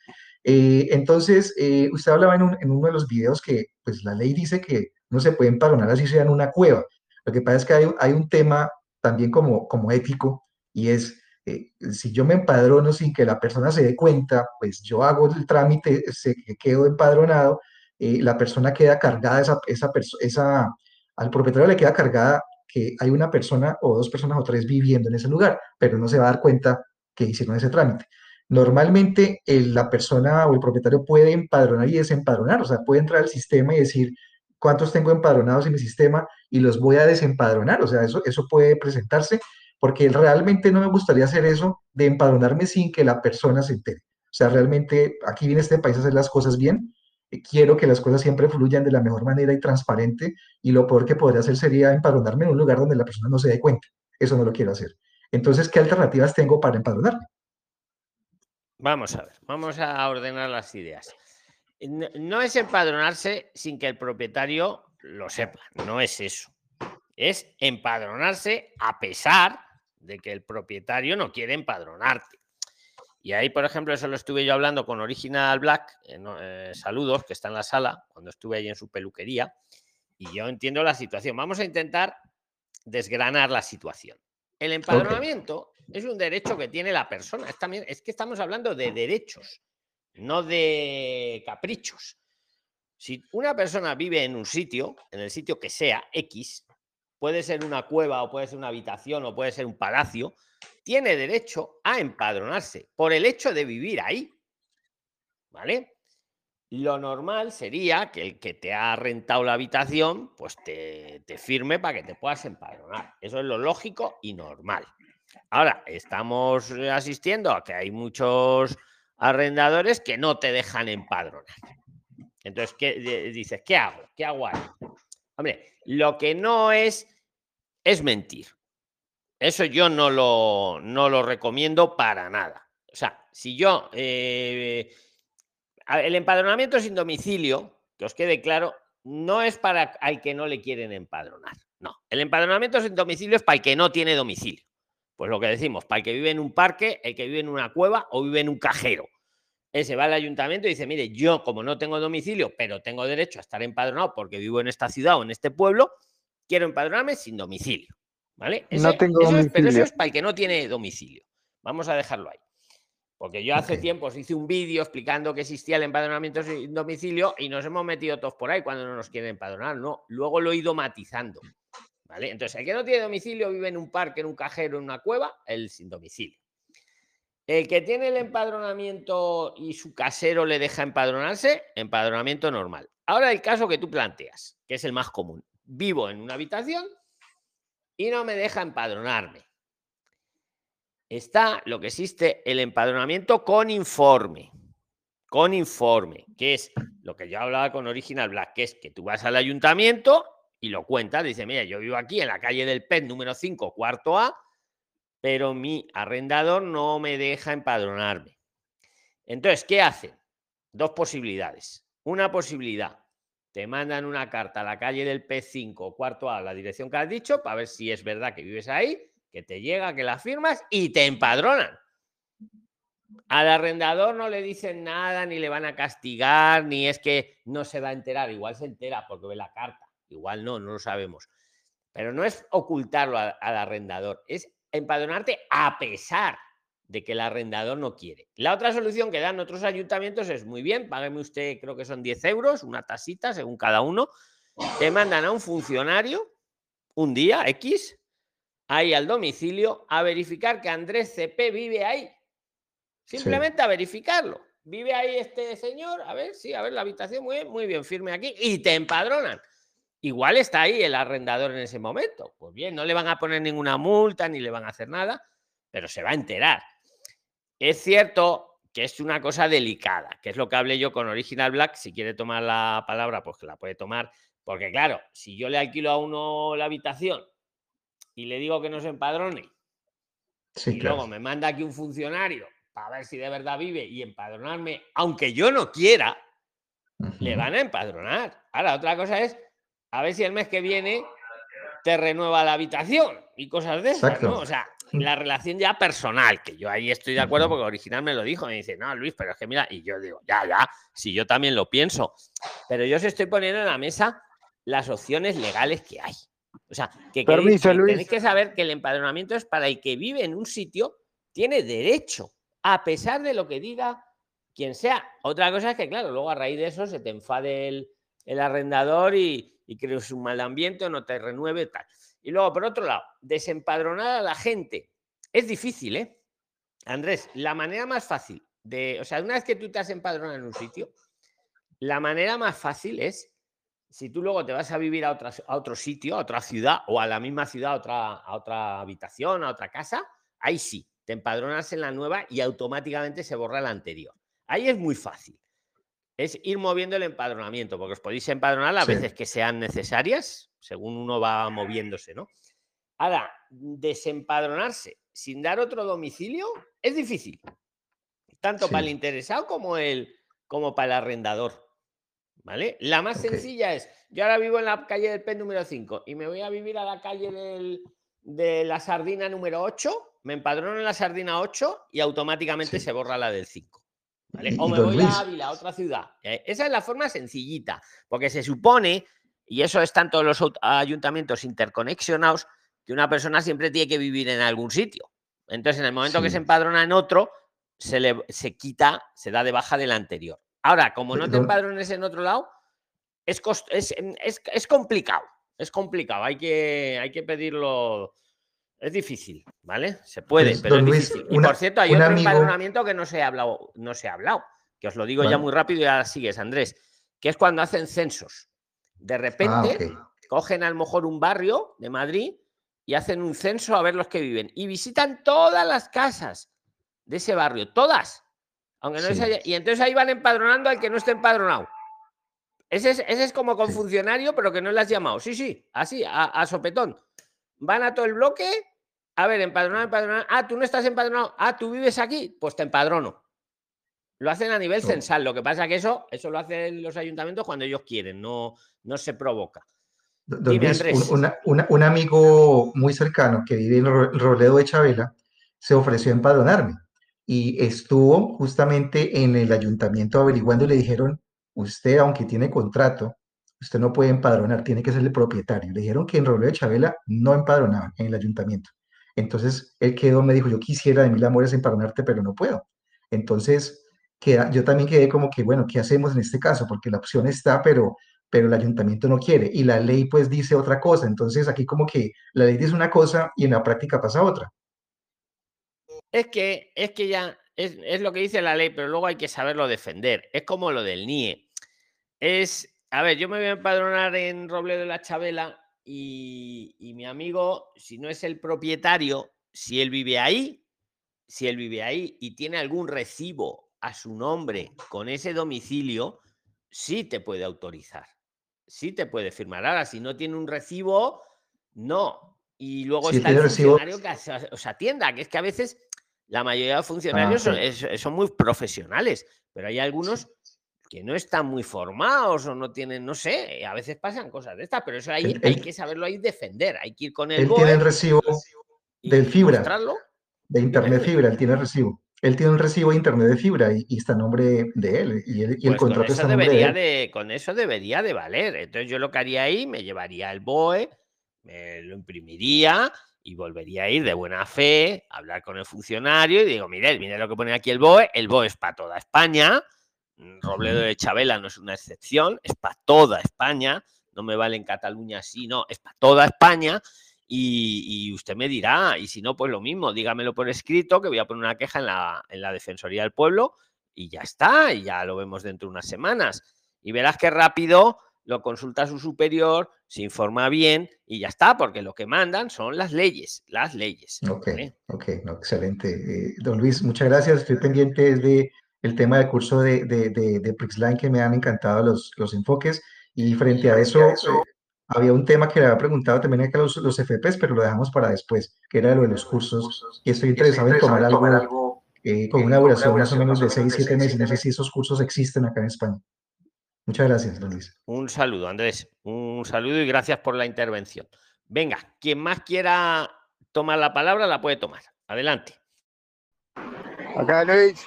Eh, entonces, eh, usted hablaba en, en, uno de los videos que pues la ley dice que no se puede empadronar así sea en una cueva. Lo que pasa es que hay, hay un tema también como, como ético y es, eh, si yo me empadrono sin que la persona se dé cuenta, pues yo hago el trámite, se, quedo empadronado, la persona queda cargada, esa, esa, esa, al propietario le queda cargada que hay una persona o dos personas o tres viviendo en ese lugar, pero no se va a dar cuenta que hicieron ese trámite. Normalmente la persona o el propietario puede empadronar y desempadronar, o sea, puede entrar al sistema y decir cuántos tengo empadronados en mi sistema y los voy a desempadronar, o sea, eso, eso puede presentarse, porque realmente no me gustaría hacer eso de empadronarme sin que la persona se entere. O sea, realmente aquí viene este país a hacer las cosas bien, quiero que las cosas siempre fluyan de la mejor manera y transparente y lo peor que podría hacer sería empadronarme en un lugar donde la persona no se dé cuenta. Eso no lo quiero hacer. Entonces, ¿qué alternativas tengo para empadronarme? Vamos a ver, vamos a ordenar las ideas. No es empadronarse sin que el propietario lo sepa, no es eso. Es empadronarse a pesar de que el propietario no quiere empadronarte. Y ahí, por ejemplo, eso lo estuve yo hablando con Original Black, eh, eh, saludos, que está en la sala, cuando estuve ahí en su peluquería, y yo entiendo la situación. Vamos a intentar desgranar la situación. El empadronamiento es un derecho que tiene la persona. Es, también, es que estamos hablando de derechos, no de caprichos. Si una persona vive en un sitio, en el sitio que sea X, puede ser una cueva o puede ser una habitación o puede ser un palacio, tiene derecho a empadronarse por el hecho de vivir ahí. ¿Vale? Lo normal sería que el que te ha rentado la habitación, pues te, te firme para que te puedas empadronar. Eso es lo lógico y normal. Ahora, estamos asistiendo a que hay muchos arrendadores que no te dejan empadronar. Entonces, ¿qué dices? ¿Qué hago? ¿Qué hago? Hombre, lo que no es es mentir. Eso yo no lo, no lo recomiendo para nada. O sea, si yo... Eh, el empadronamiento sin domicilio, que os quede claro, no es para al que no le quieren empadronar. No, el empadronamiento sin domicilio es para el que no tiene domicilio. Pues lo que decimos, para el que vive en un parque, el que vive en una cueva o vive en un cajero. Ese va al ayuntamiento y dice, mire, yo como no tengo domicilio, pero tengo derecho a estar empadronado porque vivo en esta ciudad o en este pueblo, quiero empadronarme sin domicilio. ¿Vale? no tengo domicilio. pero eso es para el que no tiene domicilio. Vamos a dejarlo ahí. Porque yo hace tiempo os hice un vídeo explicando que existía el empadronamiento sin domicilio y nos hemos metido todos por ahí cuando no nos quieren empadronar. No, luego lo he ido matizando. ¿Vale? Entonces, el que no tiene domicilio vive en un parque, en un cajero, en una cueva, el sin domicilio. El que tiene el empadronamiento y su casero le deja empadronarse, empadronamiento normal. Ahora el caso que tú planteas, que es el más común. Vivo en una habitación y no me deja empadronarme. Está lo que existe el empadronamiento con informe. Con informe, que es lo que yo hablaba con Original Black, que es que tú vas al ayuntamiento y lo cuentas, dice, mira, yo vivo aquí en la calle del PET número 5, cuarto A, pero mi arrendador no me deja empadronarme. Entonces, ¿qué hacen? Dos posibilidades. Una posibilidad, te mandan una carta a la calle del P5, cuarto A, la dirección que has dicho, para ver si es verdad que vives ahí, que te llega, que la firmas y te empadronan. Al arrendador no le dicen nada, ni le van a castigar, ni es que no se va a enterar. Igual se entera porque ve la carta, igual no, no lo sabemos. Pero no es ocultarlo al, al arrendador, es empadronarte a pesar de que el arrendador no quiere. La otra solución que dan otros ayuntamientos es muy bien, págueme usted, creo que son 10 euros, una tasita según cada uno, te mandan a un funcionario un día X, ahí al domicilio, a verificar que Andrés CP vive ahí. Simplemente a verificarlo. Vive ahí este señor, a ver, sí, a ver la habitación, muy bien, muy bien, firme aquí, y te empadronan. Igual está ahí el arrendador en ese momento. Pues bien, no le van a poner ninguna multa ni le van a hacer nada, pero se va a enterar. Es cierto que es una cosa delicada, que es lo que hablé yo con Original Black. Si quiere tomar la palabra, pues que la puede tomar. Porque claro, si yo le alquilo a uno la habitación y le digo que no se empadrone, y luego me manda aquí un funcionario para ver si de verdad vive y empadronarme, aunque yo no quiera, le van a empadronar. Ahora, otra cosa es a ver si el mes que viene te renueva la habitación y cosas de esas, ¿no? O sea, la relación ya personal, que yo ahí estoy de acuerdo porque original me lo dijo, me dice, no, Luis, pero es que mira, y yo digo, ya, ya, si yo también lo pienso, pero yo os estoy poniendo en la mesa las opciones legales que hay. O sea, que, tenéis que saber que el empadronamiento es para el que vive en un sitio, tiene derecho, a pesar de lo que diga quien sea. Otra cosa es que, claro, luego a raíz de eso se te enfade el, arrendador y, y crees un mal ambiente o no te renueve tal. Y luego, por otro lado, desempadronar a la gente. Es difícil, ¿eh? Andrés, la manera más fácil de, o sea, una vez que tú te has empadronado en un sitio, la manera más fácil es si tú luego te vas a vivir a, a otro sitio, a otra ciudad o a la misma ciudad, a otra, a otra habitación, a otra casa, ahí sí, te empadronas en la nueva y automáticamente se borra la anterior. Ahí es muy fácil. Es ir moviendo el empadronamiento, porque os podéis empadronar las veces que sean necesarias, según uno va moviéndose, ¿no? Ahora, desempadronarse sin dar otro domicilio es difícil, tanto para el interesado como, el, como para el arrendador. ¿Vale? La más sencilla es, yo ahora vivo en la calle del P número 5 y me voy a vivir a la calle de la sardina número 8, me empadrono en la sardina 8 y automáticamente se borra la del 5. ¿Vale? O me voy a Ávila, a otra ciudad. Eh, esa es la forma sencillita, porque se supone, y eso están todos los ayuntamientos interconexionados, que una persona siempre tiene que vivir en algún sitio. Entonces, en el momento que se empadrona en otro, se le se quita, se da de baja del anterior. Ahora, como no te empadrones en otro lado, es, es, complicado. Es complicado. Hay que, hay que pedirlo. Es difícil, ¿vale? Se puede, pues, pero es difícil. y por cierto, hay otro empadronamiento que no se ha hablado, no se ha hablado. Que os lo digo ya muy rápido y ahora sigues, Andrés. Que es cuando hacen censos. De ah, repente cogen a lo mejor un barrio de Madrid y hacen un censo a ver los que viven. Y visitan todas las casas de ese barrio, todas. Aunque no Y entonces ahí van empadronando al que no esté empadronado. Ese es, como con funcionario, pero que no le has llamado. Sí, sí, así, a, sopetón. Van a todo el bloque. A ver, empadronado, empadronado. Ah, tú no estás empadronado. Ah, tú vives aquí. Pues te empadrono. Lo hacen a nivel censal. Lo que pasa que eso, eso lo hacen los ayuntamientos cuando ellos quieren, no, no se provoca. un, amigo muy cercano que vive en Robledo de Chabela se ofreció a empadronarme y estuvo justamente en el ayuntamiento averiguando y le dijeron, usted aunque tiene contrato, usted no puede empadronar, tiene que ser el propietario. Le dijeron que en Robledo de Chabela no empadronaban en el ayuntamiento. Entonces él quedó, me dijo, yo quisiera de mil amores empadronarte, pero no puedo. Entonces queda, yo también quedé como que, bueno, ¿qué hacemos en este caso? Porque la opción está, pero, pero el ayuntamiento no quiere y la ley pues dice otra cosa. Entonces aquí como que la ley dice una cosa y en la práctica pasa otra. Es que, es que ya es, lo que dice la ley, pero luego hay que saberlo defender. Es como lo del NIE. Es, a ver, yo me voy a empadronar en Robledo de la Chabela y, y mi amigo, si no es el propietario, si él vive ahí, si él vive ahí y tiene algún recibo a su nombre con ese domicilio, sí te puede autorizar, sí te puede firmar. Ahora, si no tiene un recibo, no. Y luego está el funcionario que os atienda, que es que a veces la mayoría de funcionarios ah, son, muy profesionales, pero hay algunos que no están muy formados o no tienen, no sé, a veces pasan cosas de estas, pero eso hay, hay que saberlo ahí defender, hay que ir con el Él tiene el recibo del fibra, de internet fibra, él tiene el recibo. Él tiene un recibo de internet de fibra y, está a nombre de él. Y, el, pues contrato está debería de, de, Con eso debería de valer. Entonces yo lo que haría ahí, me llevaría el BOE, me lo imprimiría y volvería a ir de buena fe, a hablar con el funcionario y digo, mire, mire lo que pone aquí el BOE, el BOE es para toda España, Robledo de Chabela no es una excepción, es para toda España, no me vale en Cataluña así, no, es para toda España y, usted me dirá, y si no, pues lo mismo, dígamelo por escrito, que voy a poner una queja en la, en la Defensoría del Pueblo y ya está, y ya lo vemos dentro de unas semanas. Y verás qué rápido lo consulta a su superior, se informa bien y ya está, porque lo que mandan son las leyes, las leyes. Ok, ok, excelente. Eh, don Luis, muchas gracias. Estoy pendiente de el tema del curso de, de, de, Prixline que me han encantado los, los enfoques y frente a eso, eh, había un tema que le había preguntado también acá los, los FPs, pero lo dejamos para después, que era lo de los cursos y estoy interesado en tomar algo eh, con una duración más o menos de 6, 7 meses. No sé si esos cursos existen acá en España. Muchas gracias, don Luis. Un saludo, Andrés. Un saludo y gracias por la intervención. Venga, quien más quiera tomar la palabra la puede tomar. Adelante. Acá, Luis.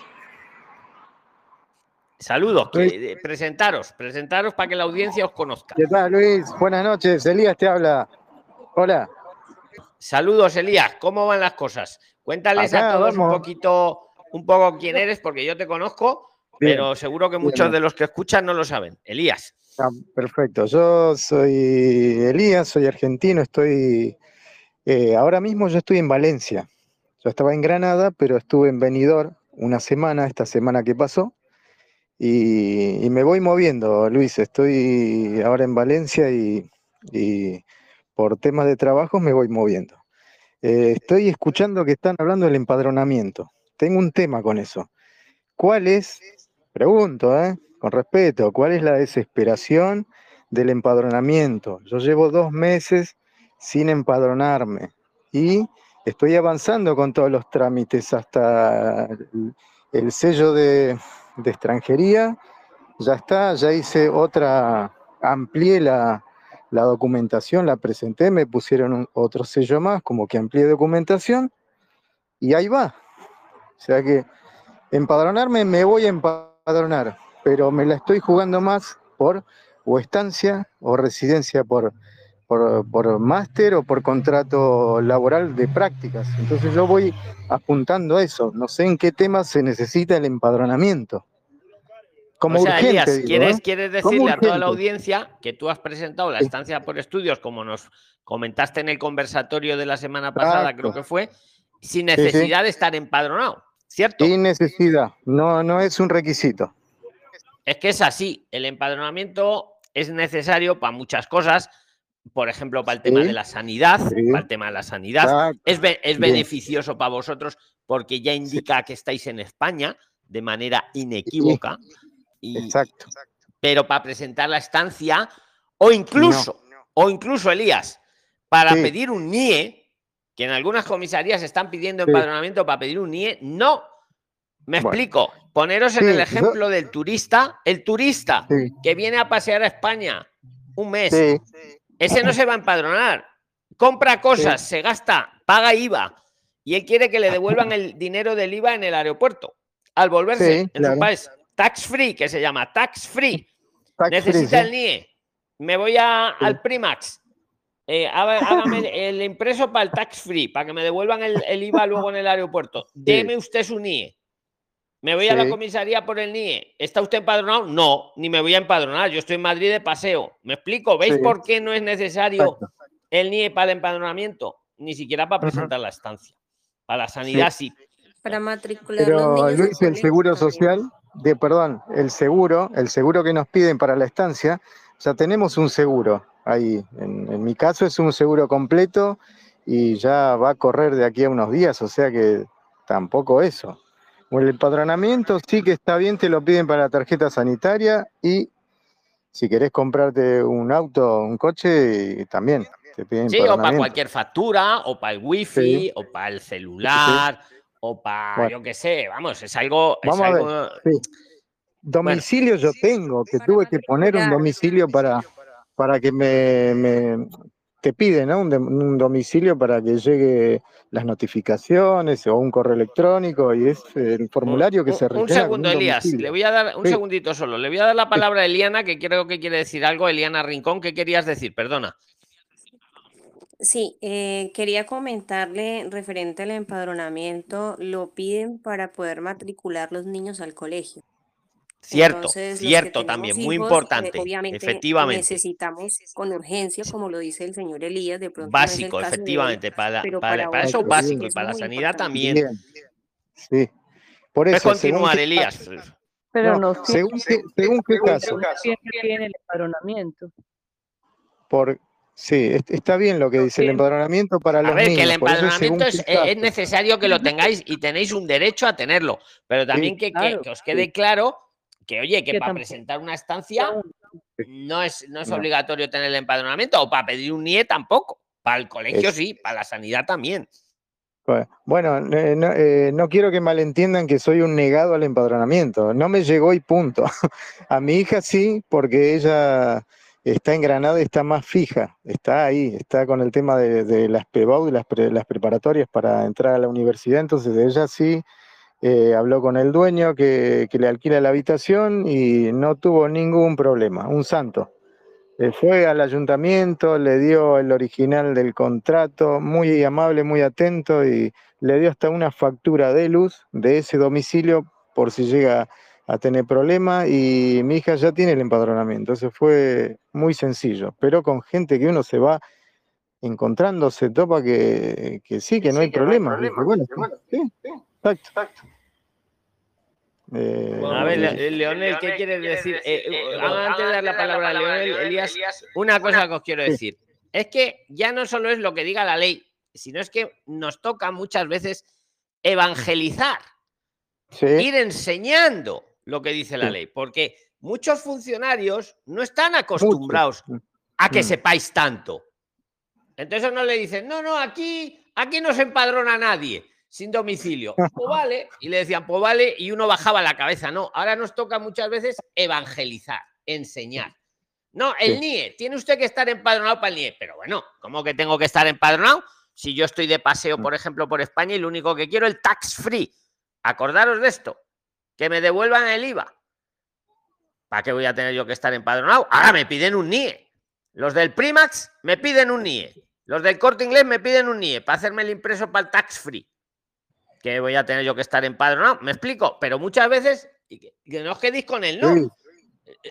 Saludos, presentaros, presentaros para que la audiencia os conozca. ¿Qué tal, Luis? Buenas noches, Elías te habla. Hola. Saludos, Elías, ¿cómo van las cosas? Cuéntales a todos un poquito, un poco quién eres, porque yo te conozco, pero seguro que muchos de los que escuchan no lo saben. Elías. Ah, perfecto, yo soy Elías, soy argentino, estoy, eh, ahora mismo yo estoy en Valencia. Yo estaba en Granada, pero estuve en Benidorm una semana, esta semana que pasó, y, me voy moviendo, Luis. Estoy ahora en Valencia y, por temas de trabajo me voy moviendo. Eh, estoy escuchando que están hablando del empadronamiento. Tengo un tema con eso. ¿Cuál es, pregunto, eh, con respeto, cuál es la desesperación del empadronamiento? Yo llevo dos meses sin empadronarme y estoy avanzando con todos los trámites hasta el sello de, de extranjería, ya está, ya hice otra, amplié la, documentación, la presenté, me pusieron otro sello más, como que amplié documentación, y ahí va. O sea que empadronarme me voy a empadronar, pero me la estoy jugando más por o estancia o residencia por, por, por máster o por contrato laboral de prácticas. Entonces yo voy apuntando a eso. No sé en qué tema se necesita el empadronamiento. Como ¿quieres, ¿eh? ¿quieres decirle a toda la audiencia que tú has presentado la estancia por estudios, como nos comentaste en el conversatorio de la semana pasada, creo que fue, sin necesidad de estar empadronado, ¿cierto? Sin necesidad, no, no es un requisito. Es que es así, el empadronamiento es necesario para muchas cosas, por ejemplo, para el tema de la sanidad, para el tema de la sanidad, es, es beneficioso para vosotros porque ya indica que estáis en España de manera inequívoca. Exacto. Pero para presentar la estancia, o incluso, o incluso, Elías, para pedir un NIE, que en algunas comisarías están pidiendo empadronamiento para pedir un NIE, no. Me explico. Poneros en el ejemplo del turista, el turista que viene a pasear a España un mes, ese no se va a empadronar. Compra cosas, se gasta, paga IVA y él quiere que le devuelvan el dinero del IVA en el aeropuerto al volverse en su país tax free, que se llama tax free. Necesita el NIE. Me voy al Primax. Eh, hágame el impreso para el tax free, para que me devuelvan el, IVA luego en el aeropuerto. Deme usted su NIE. Me voy a la comisaría por el NIE. ¿Está usted empadronado? No, ni me voy a empadronar. Yo estoy en Madrid de paseo. ¿Me explico? ¿Veis por qué no es necesario el NIE para el empadronamiento? Ni siquiera para presentar la estancia. Para la sanidad sí. Para matricular Pero Luis, el seguro social de, perdón, el seguro, el seguro que nos piden para la estancia, ya tenemos un seguro ahí. En, mi caso es un seguro completo y ya va a correr de aquí a unos días, o sea que tampoco eso. El empadronamiento sí que está bien, te lo piden para la tarjeta sanitaria y si querés comprarte un auto, un coche, también te piden Sí, o para cualquier factura, o para el wifi, o para el celular o para, yo qué sé, vamos, es algo... Domicilio yo tengo, que tuve que poner un domicilio para, para que me, te piden ¿no? un, domicilio para que llegue las notificaciones o un correo electrónico y es el formulario que se requiere. Un segundo, Elías, le voy a dar un segundito solo, le voy a dar la palabra a Eliana, que creo que quiere decir algo. Eliana Rincón, ¿qué querías decir? Perdona. Sí, eh, quería comentarle referente al empadronamiento, lo piden para poder matricular los niños al colegio. Cierto, cierto también, muy importante. obviamente efectivamente. necesitamos con urgencia, como lo dice el señor Elías, de pronto. Básico, efectivamente, para, para, eso básico y para la sanidad también. Sí, por eso. continuar, Elías. Pero no, según, qué, según qué caso. siempre tiene el empadronamiento. Por, sí, está bien lo que dice el empadronamiento para los A ver, niños. que el empadronamiento según es, necesario que lo tengáis y tenéis un derecho a tenerlo, pero también que, que- claro, que os quede claro que, oye, que, Que para tampoco- presentar una estancia no es, no es No. obligatorio tener el empadronamiento o para pedir un NIE tampoco. Para el colegio Es- sí, para la sanidad también. Bueno, eh, no, eh, no quiero que malentiendan que soy un negado al empadronamiento. No me llegó y punto. A mi hija sí, porque ella está en Granada y está más fija. Está ahí, está con el tema de, de las PBAU, de las, pre- las preparatorias para entrar a la universidad. Entonces ella sí eh, habló con el dueño que, que le alquila la habitación y no tuvo ningún problema. Un santo. Eh, fue al ayuntamiento, le dio el original del contrato, muy amable, muy atento y le dio hasta una factura de luz de ese domicilio por si llega a tener problema y mi hija ya tiene el empadronamiento. Eso fue muy sencillo, pero con gente que uno se va encontrando, se topa que, que sí, que no hay problema. Dije, bueno, sí, sí, exacto. Eh, A ver, eh, Le- Leonel, ¿qué quieres decir? Eh, eh, antes de dar la palabra a Leonel, Elías, una cosa que os quiero decir. Es que ya no solo es lo que diga la ley, sino es que nos toca muchas veces evangelizar, sí, ir enseñando lo que dice la ley, porque muchos funcionarios no están acostumbrados a que Mm. sepáis tanto. Entonces no le dicen, no, no, aquí, aquí no se empadrona nadie sin domicilio. Pues vale. Y le decían, pues vale, y uno bajaba la cabeza. No, ahora nos toca muchas veces evangelizar, enseñar. No, el Sí. NIE, tiene usted que estar empadronado para el NIE. Pero bueno, ¿cómo que tengo que estar empadronado? Si yo estoy de paseo, Mm. por ejemplo, por España y lo único que quiero es el tax free. Acordaros de esto, que me devuelvan el IVA. ¿Para qué voy a tener yo que estar empadronado? Ahora me piden un NIE. Los del Primax me piden un NIE. Los del corte inglés me piden un NIE para hacerme el impreso para el tax free. Que voy a tener yo que estar empadronado. Me explico, pero muchas veces, que, no os quedéis con el no. Sí.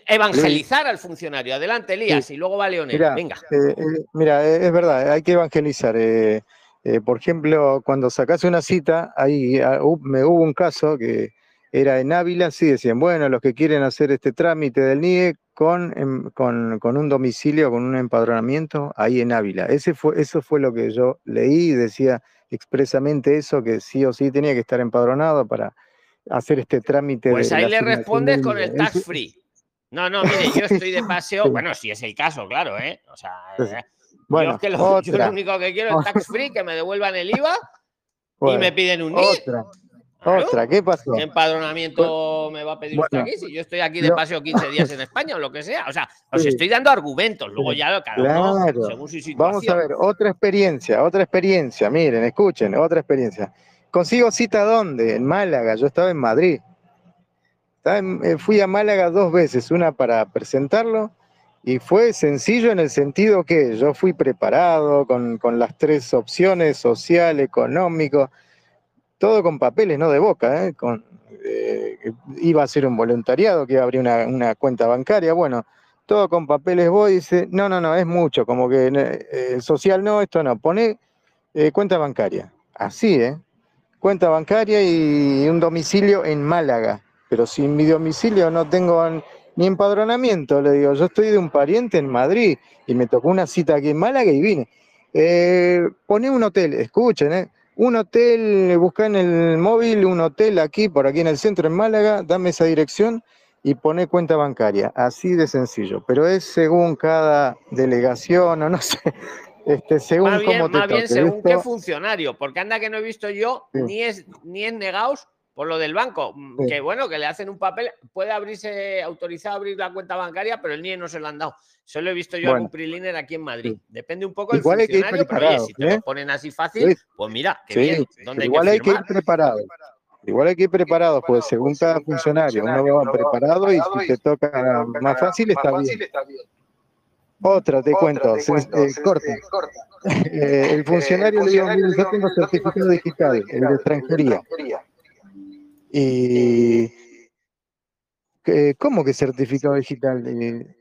Evangelizar al funcionario. Adelante, Elías, y luego va Leonel. Mira, Venga. Eh, eh, mira, eh, es verdad, hay que evangelizar. eh, por ejemplo, cuando sacas una cita, ahí ah, me hubo un caso que era en Ávila, sí decían, bueno, los que quieren hacer este trámite del NIE con, em, con, con un domicilio, con un empadronamiento, ahí en Ávila. Ese fue, eso fue lo que yo leí, decía expresamente eso, que sí o sí tenía que estar empadronado para hacer este trámite. Pues de ahí le respondes con el tax free. No, no, mire, yo estoy de paseo. Bueno, si es el caso, claro, ¿eh? O sea, eh, yo, Bueno, es que lo, yo lo único que quiero es tax free, que me devuelvan el IVA y me piden un NIE. otra. Otra, ¿qué pasó? ¿Qué empadronamiento me va a pedir usted Bueno, aquí? Si yo estoy aquí de lo- paseo 15 días en España o lo que sea. O sea, os Sí. estoy dando argumentos. Luego ya cada uno Claro. según su situación. Vamos a ver, otra experiencia, otra experiencia, miren, escuchen, otra experiencia. ¿Consigo cita dónde? En Málaga, yo estaba en Madrid. Estaba en- eh, fui a Málaga dos veces, una para presentarlo y fue sencillo en el sentido que yo fui preparado con, con las tres opciones, social, económico, todo con papeles, no de boca, ¿eh? Eh, iba a ser un voluntariado, que iba a abrir una, cuenta bancaria, bueno, todo con papeles voy y dice, no, no, no, es mucho, como que eh, social no, esto no, pone eh, cuenta bancaria, así, ¿eh? Cuenta bancaria y un domicilio en Málaga, pero sin mi domicilio no tengo ni empadronamiento, le digo, yo estoy de un pariente en Madrid y me tocó una cita aquí en Málaga y vine. Eh, pone un hotel, escuchen, ¿eh? Un hotel, busca en el móvil un hotel aquí, por aquí en el centro, en Málaga, dame esa dirección y pone cuenta bancaria, así de sencillo, pero es según cada delegación o no sé, este, según Más bien, cómo te más bien según qué funcionario, porque anda que no he visto yo Sí. ni es ni es negados por lo del banco, mm, Sí. que bueno, que le hacen un papel, puede abrirse, autorizado a abrir la cuenta bancaria, pero el NIE no se lo han dado. Solo he visto yo Bueno. algún priliner aquí en Madrid. Sí. Depende un poco del Igual hay que ir funcionario, pero oye, preparado, si te ¿eh? lo ponen así fácil, Sí. pues mira, Sí, bien. pero ¿Dónde hay igual que hay que ir preparado. Igual hay que ir preparado, pues según cada funcionario, uno va preparado y si te toca más fácil, está bien. Otra, te cuento, se- eh, corta. Eh, el funcionario le mire, yo tengo certificado digital, el de extranjería. Y, eh, ¿Cómo que certificado digital? Eh,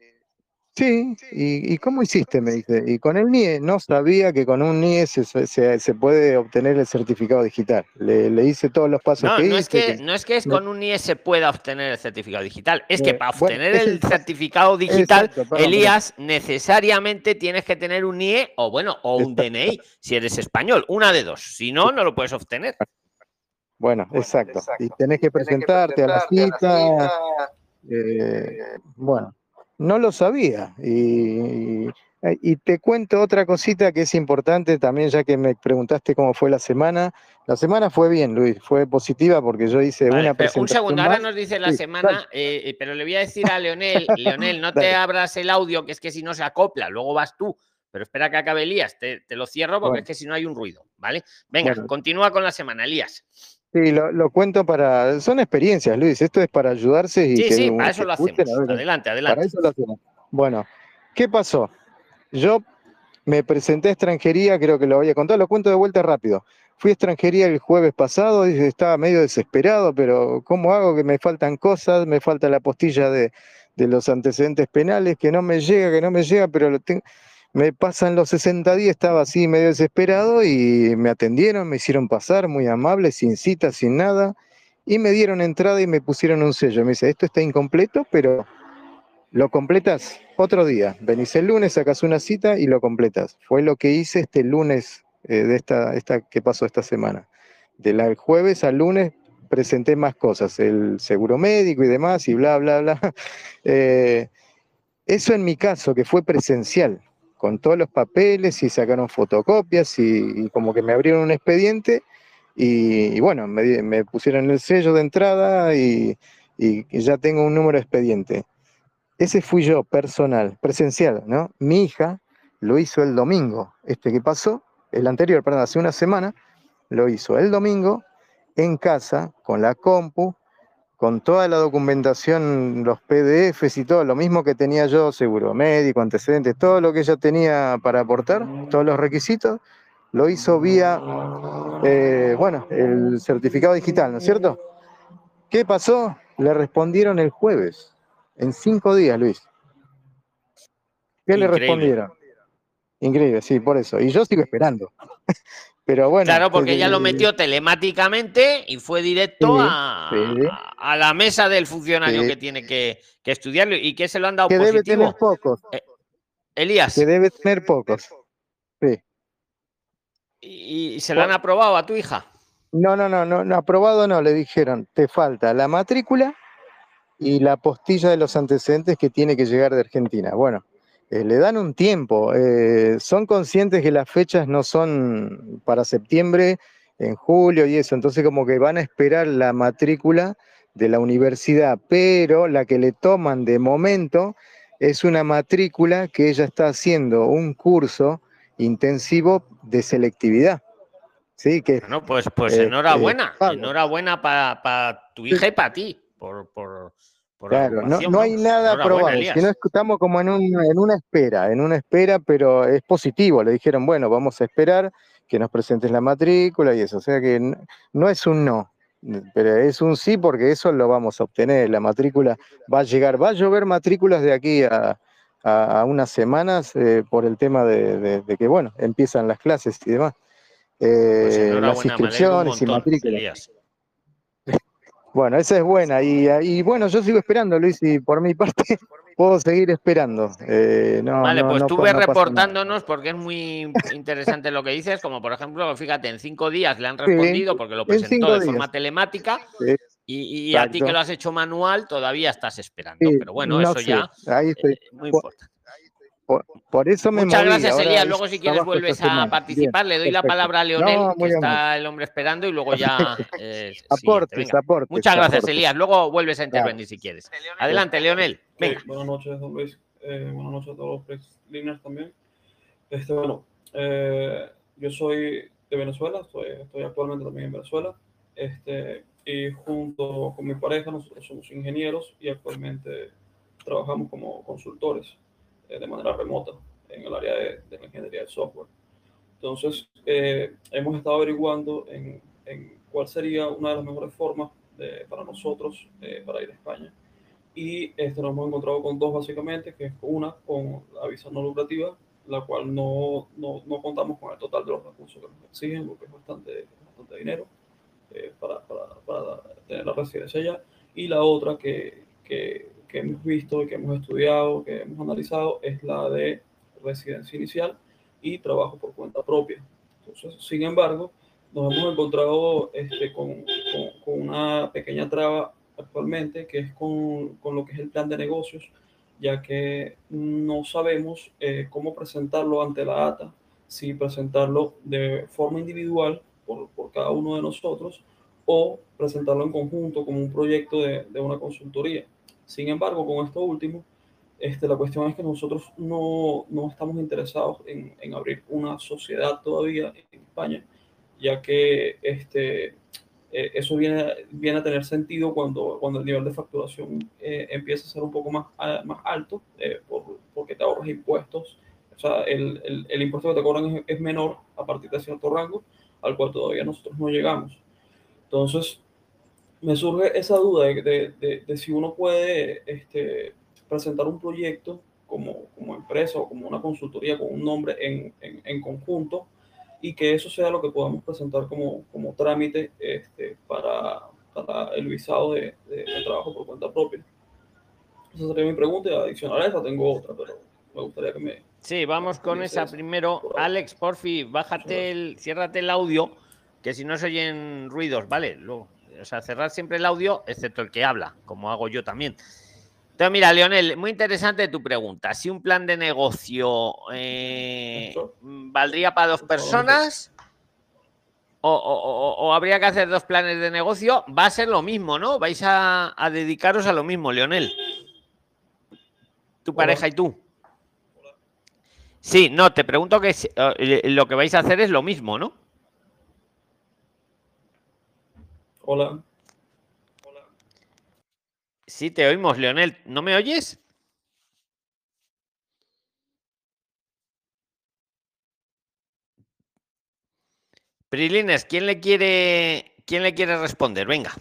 Sí, ¿y, y cómo hiciste? Me dice. Y con el NIE, no sabía que con un NIE se, se- se puede obtener el certificado digital. Le, le hice todos los pasos No, que no hice. es que, que- no es que es con un IE se pueda obtener el certificado digital, es que Eh, para obtener el certificado digital, Exacto, perdón, Elías, necesariamente tienes que tener un IE o bueno, o un Exacto. DNI, si eres español, una de dos. Si no, no lo puedes obtener. Bueno, exacto. Y tenés que presentarte a la cita. eh, bueno, no lo sabía. Y, y te cuento otra cosita que es importante también, ya que me preguntaste cómo fue la semana. La semana fue bien, Luis, fue positiva porque yo hice Vale, una pero un presentación. segundo, ahora más. nos dice la Sí, semana, eh, eh, pero le voy a decir a Leonel, Leonel, no te Dale. abras el audio, que es que si no se acopla, luego vas tú. Pero espera que acabe Elías, te, te lo cierro porque Bueno. es que si no hay un ruido, ¿vale? Venga, Bueno. continúa con la semana, Elías. Sí, lo, lo cuento para. Son experiencias, Luis. Esto es para ayudarse y Sí, que, sí, para eso lo hacemos. a ver, Adelante, Para adelante. eso lo hacemos. Bueno, ¿qué pasó? Yo me presenté a extranjería, creo que lo había contado, lo cuento de vuelta rápido. Fui a extranjería el jueves pasado y estaba medio desesperado, pero ¿cómo hago que me faltan cosas? Me falta la postilla de, de los antecedentes penales, que no me llega, que no me llega, pero lo tengo. Me pasan los 60 días, estaba así medio desesperado y me atendieron, me hicieron pasar, muy amables, sin cita, sin nada, y me dieron entrada y me pusieron un sello. Me dice, esto está incompleto, pero lo completas otro día. Venís el lunes, sacas una cita y lo completas. Fue lo que hice este lunes eh, de esta, esta que pasó esta semana. Del jueves al lunes presenté más cosas, el seguro médico y demás, y bla, bla, bla. Eh, eso en mi caso, que fue presencial, con todos los papeles y sacaron fotocopias y, y como que me abrieron un expediente y, y bueno, me, me pusieron el sello de entrada y, y ya tengo un número de expediente. Ese fui yo, personal, presencial, ¿no? Mi hija lo hizo el domingo, este que pasó, el anterior, perdón, hace una semana, lo hizo el domingo en casa, con la compu, con toda la documentación, los PDFs y todo, lo mismo que tenía yo, seguro médico, antecedentes, todo lo que ella tenía para aportar, todos los requisitos, lo hizo vía, eh, bueno, el certificado digital, ¿no es cierto? ¿Qué pasó? Le respondieron el jueves, en cinco días, Luis. ¿Qué le respondieron? Increíble, sí, por eso. Y yo sigo esperando. Pero bueno. Claro, porque eh, ella lo metió telemáticamente y fue directo Sí, a, sí. a la mesa del funcionario Sí. que tiene que, que estudiarlo. ¿Y qué se lo han dado Que debe tener pocos. Elías, Que debe tener pocos. Sí. ¿y, y se lo han aprobado a tu hija? No, no, no, no, no, aprobado no, le dijeron, te falta la matrícula y la postilla de los antecedentes que tiene que llegar de Argentina. Bueno, eh, le dan un tiempo, eh, son conscientes que las fechas no son para septiembre, en julio y eso, entonces como que van a esperar la matrícula de la universidad, pero la que le toman de momento es una matrícula que ella está haciendo un curso intensivo de selectividad. Sí, que Bueno, pues, pues Eh, enhorabuena. enhorabuena para tu hija y para ti. Por, por, por Claro, no, no hay nada sino es que estamos como en, un- en una espera, en una espera, pero es positivo. Le dijeron, bueno, vamos a esperar que nos presentes la matrícula y eso. O sea que no es un no, pero es un sí porque eso lo vamos a obtener. La matrícula va a llegar, va a llover matrículas de aquí a, a- a unas semanas eh, por el tema de, de- de que, bueno, empiezan las clases y demás. Pues Eh, las inscripciones y matrículas. Bueno, esa es buena. Y, y bueno, yo sigo esperando, Luis, y por mi parte puedo seguir esperando. Eh, no, Vale, no- pues no nada. reportándonos porque es muy interesante lo que dices, como por ejemplo, fíjate, en cinco días le han respondido porque lo en presentó de forma telemática Sí, y, y a ti que lo has hecho manual todavía estás esperando. sí, Pero bueno, no eso sé, ya Ahí estoy. eh, Por-. Por eso me Muchas moví, gracias, ahora Elías. Luego, si quieres, vuelves a semana. Bien, participar. Le doy la perfecto. palabra a Leonel, No, que está el hombre esperando, y luego ya. eh. Aportes, aportes. Muchas gracias, aportes. Elías. Luego vuelves a Claro. intervenir si quieres. Adelante, Leonel. Sí, Venga. buenas noches, don Luis. Eh, buenas noches a todos los press también. Este, bueno, eh, yo soy de Venezuela, estoy, estoy actualmente también en Venezuela. Este, y junto con mi pareja, nosotros somos ingenieros y actualmente trabajamos como consultores de manera remota en el área de, de la ingeniería de software. Entonces, eh, hemos estado averiguando en, en cuál sería una de las mejores formas de- para nosotros eh, para ir a España y este, nos hemos encontrado con dos básicamente, que es una con la visa no lucrativa, la cual no, no, no contamos con el total de los recursos que nos exigen, porque es bastante, bastante dinero eh, para, para, para, tener la residencia allá, y la otra que, que, que hemos visto y que hemos estudiado, que hemos analizado, es la de residencia inicial y trabajo por cuenta propia. Entonces, sin embargo, nos hemos encontrado este, con, con, con, una pequeña traba actualmente, que es con, con, lo que es el plan de negocios, ya que no sabemos eh, cómo presentarlo ante la ATA, si presentarlo de forma individual por, por, cada uno de nosotros o presentarlo en conjunto como un proyecto de, de una consultoría. Sin embargo, con esto último, este, la cuestión es que nosotros no, no estamos interesados en, en, abrir una sociedad todavía en España, ya que este, eh, eso viene, viene a tener sentido cuando, cuando el nivel de facturación eh, empieza a ser un poco más, más alto, eh, por, porque te ahorras impuestos. O sea, el, el, el impuesto que te cobran es, es, menor a partir de cierto rango, al cual todavía nosotros no llegamos. Entonces, me surge esa duda de, de, de, de si uno puede este, presentar un proyecto como, como empresa o como una consultoría con un nombre en, en, en, conjunto y que eso sea lo que podamos presentar como, como trámite este, para, para el visado de, trabajo por cuenta propia. Esa sería mi pregunta y adicional a esa tengo otra, pero me gustaría que me... Sí, vamos con esa primero. Por Alex, porfi, bájate el, ciérrate el audio, que si no se oyen ruidos, ¿vale? Luego, o sea, cerrar siempre el audio, excepto el que habla, como hago yo también. Entonces, mira, Leonel, muy interesante tu pregunta. Si un plan de negocio eh, valdría para dos personas o, o, o, habría que hacer dos planes de negocio, va a ser lo mismo, ¿no? Vais a, a dedicaros a lo mismo, Leonel. Tu pareja y tú. Sí, no, te pregunto que eh, lo que vais a hacer es lo mismo, ¿no? Hola. Sí, te oímos, Leonel. ¿No me oyes? Prilines, ¿quién le quiere, quién le quiere responder? Venga.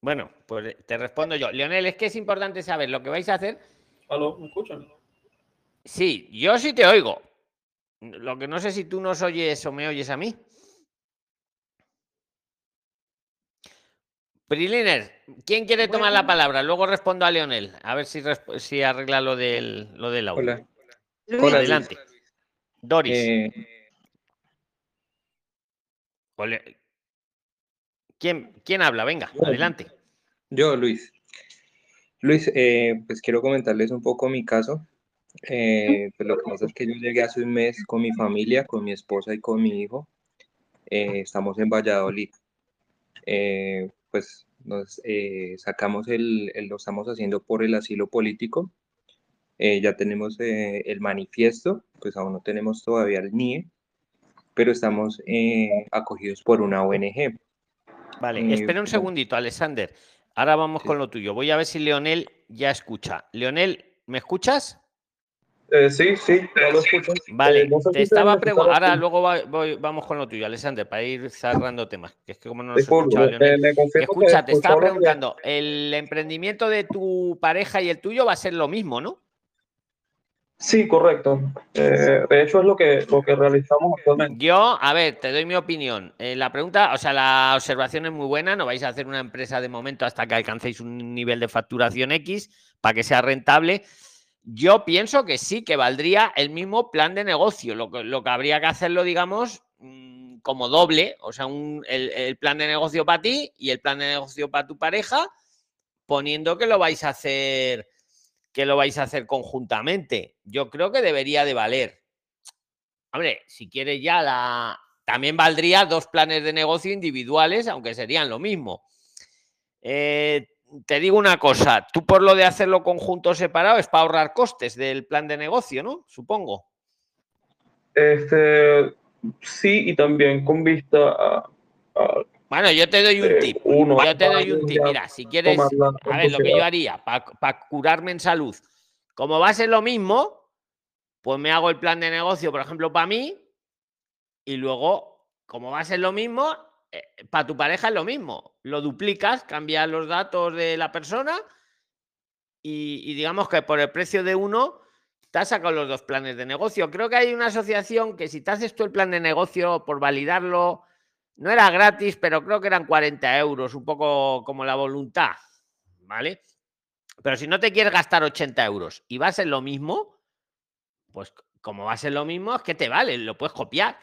Bueno, pues te respondo yo. Leonel, es que es importante saber lo que vais a hacer. ¿Aló? ¿Me escuchan? Sí, yo sí te oigo. Lo que no sé si tú nos oyes o me oyes a mí. Priliner, ¿quién quiere tomar la palabra? Luego respondo a Leonel, a ver si, si arregla lo del, lo del audio. Hola. Luis, Hola, adelante. Luis. Doris. Eh... ¿Quién, ¿Quién habla? Venga, yo, adelante. Yo, Luis. Luis, eh, pues quiero comentarles un poco mi caso. Eh, pues lo que pasa es que yo llegué hace un mes con mi familia, con mi esposa y con mi hijo. Eh, estamos en Valladolid. Eh, pues nos eh, sacamos el, el, lo estamos haciendo por el asilo político. Eh, ya tenemos eh, el manifiesto, pues aún no tenemos todavía el NIE, pero estamos acogidos por una ONG. Vale, espera un segundito, Alexander. Ahora vamos sí. con lo tuyo. Voy a ver si Leonel ya escucha. Leonel, ¿me escuchas? Eh, sí, sí, ya lo escucho. Vale, eh, no sé te si estaba preguntando. Ahora luego va, voy, vamos con lo tuyo, Alexander, para ir cerrando temas. Que es que como no nos escucha, eh, Escucha, te estaba preguntando, el emprendimiento de tu pareja y el tuyo va a ser lo mismo, ¿no? Sí, correcto. Eh, de hecho, es lo que, lo que realizamos actualmente. Yo, a ver, te doy mi opinión. La pregunta, o sea, la observación es muy buena. No vais a hacer una empresa de momento hasta que alcancéis un nivel de facturación X para que sea rentable. Yo pienso que sí, que valdría el mismo plan de negocio. Lo que, lo que habría que hacerlo, digamos, mm, como doble. O sea, el plan de negocio para ti y el plan de negocio para tu pareja, poniendo que lo vais a hacer que lo vais a hacer conjuntamente. Yo creo que debería de valer. Hombre, si quieres ya la... También valdría dos planes de negocio individuales, aunque serían lo mismo. Eh, te digo una cosa, tú por lo de hacerlo conjunto separado es para ahorrar costes del plan de negocio, ¿no? Supongo. Este, sí, y también con vista a, a bueno, yo te doy un tip. Uno, yo te doy un tip. Mira, si quieres, a ver, lo que yo haría para pa curarme en salud, como va a ser lo mismo, pues me hago el plan de negocio, por ejemplo, para mí, y luego como va a ser lo mismo, eh, para tu pareja es lo mismo. Lo duplicas, cambias los datos de la persona y, y digamos que por el precio de uno te has sacado los dos planes de negocio. Creo que hay una asociación que si te haces tú el plan de negocio por validarlo, no era gratis, pero creo que eran 40 euros, un poco como la voluntad, ¿vale? Pero si no te quieres gastar 80 euros y va a ser lo mismo, pues como va a ser lo mismo, es que te vale, lo puedes copiar.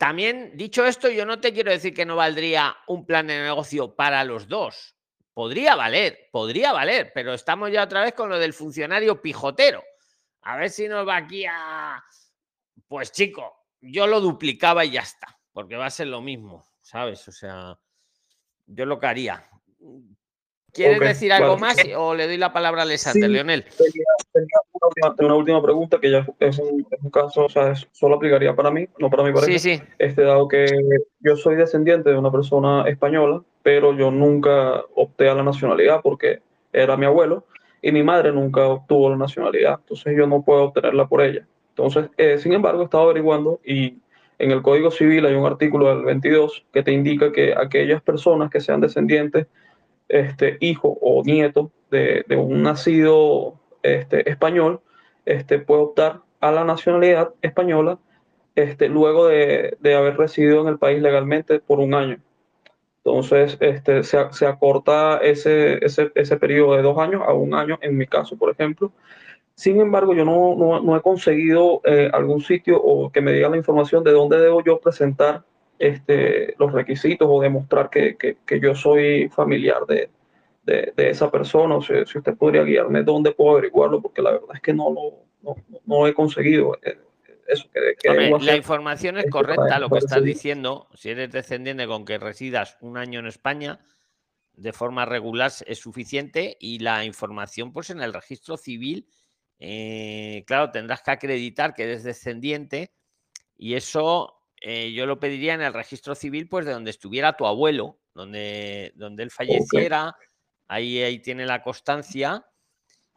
También, dicho esto, yo no te quiero decir que no valdría un plan de negocio para los dos. Podría valer, podría valer, pero estamos ya otra vez con lo del funcionario pijotero. A ver si nos va aquí a... Pues chico, yo lo duplicaba y ya está, porque va a ser lo mismo, ¿sabes? O sea, yo lo que haría. ¿Quieres Ok, decir algo vale. más o le doy la palabra a Alexander, Sí. Leonel? Tenía, tenía una, última, tengo una última pregunta que ya es un, es un caso, o sea, es- solo aplicaría para mí, no para mi pareja. Sí, sí. Este, dado que yo soy descendiente de una persona española, pero yo nunca opté a la nacionalidad porque era mi abuelo y mi madre nunca obtuvo la nacionalidad, entonces yo no puedo obtenerla por ella. Entonces, eh, sin embargo, he estado averiguando y en el Código Civil hay un artículo del 22 que te indica que aquellas personas que sean descendientes, este, hijo o nieto de, de un nacido este, español, este, puede optar a la nacionalidad española este, luego de, de haber residido en el país legalmente por un año. Entonces, este, se, acorta ese, ese, ese periodo de dos años a un año, en mi caso, por ejemplo. Sin embargo, yo no, no, no he conseguido eh, algún sitio o que me diga la información de dónde debo yo presentar este, los requisitos o demostrar que, que, que yo soy familiar de, de, de esa persona. O sea, si usted podría guiarme dónde puedo averiguarlo, porque la verdad es que no lo no, no he conseguido eh, eso que, que Hombre, debo la información es este, correcta, lo que estás diciendo. Si eres descendiente con que residas un año en España, de forma regular es suficiente y la información, pues en el registro civil, eh, claro, tendrás que acreditar que eres descendiente y eso eh, yo lo pediría en el registro civil, pues de donde estuviera tu abuelo, donde, donde él falleciera, ahí, ahí tiene la constancia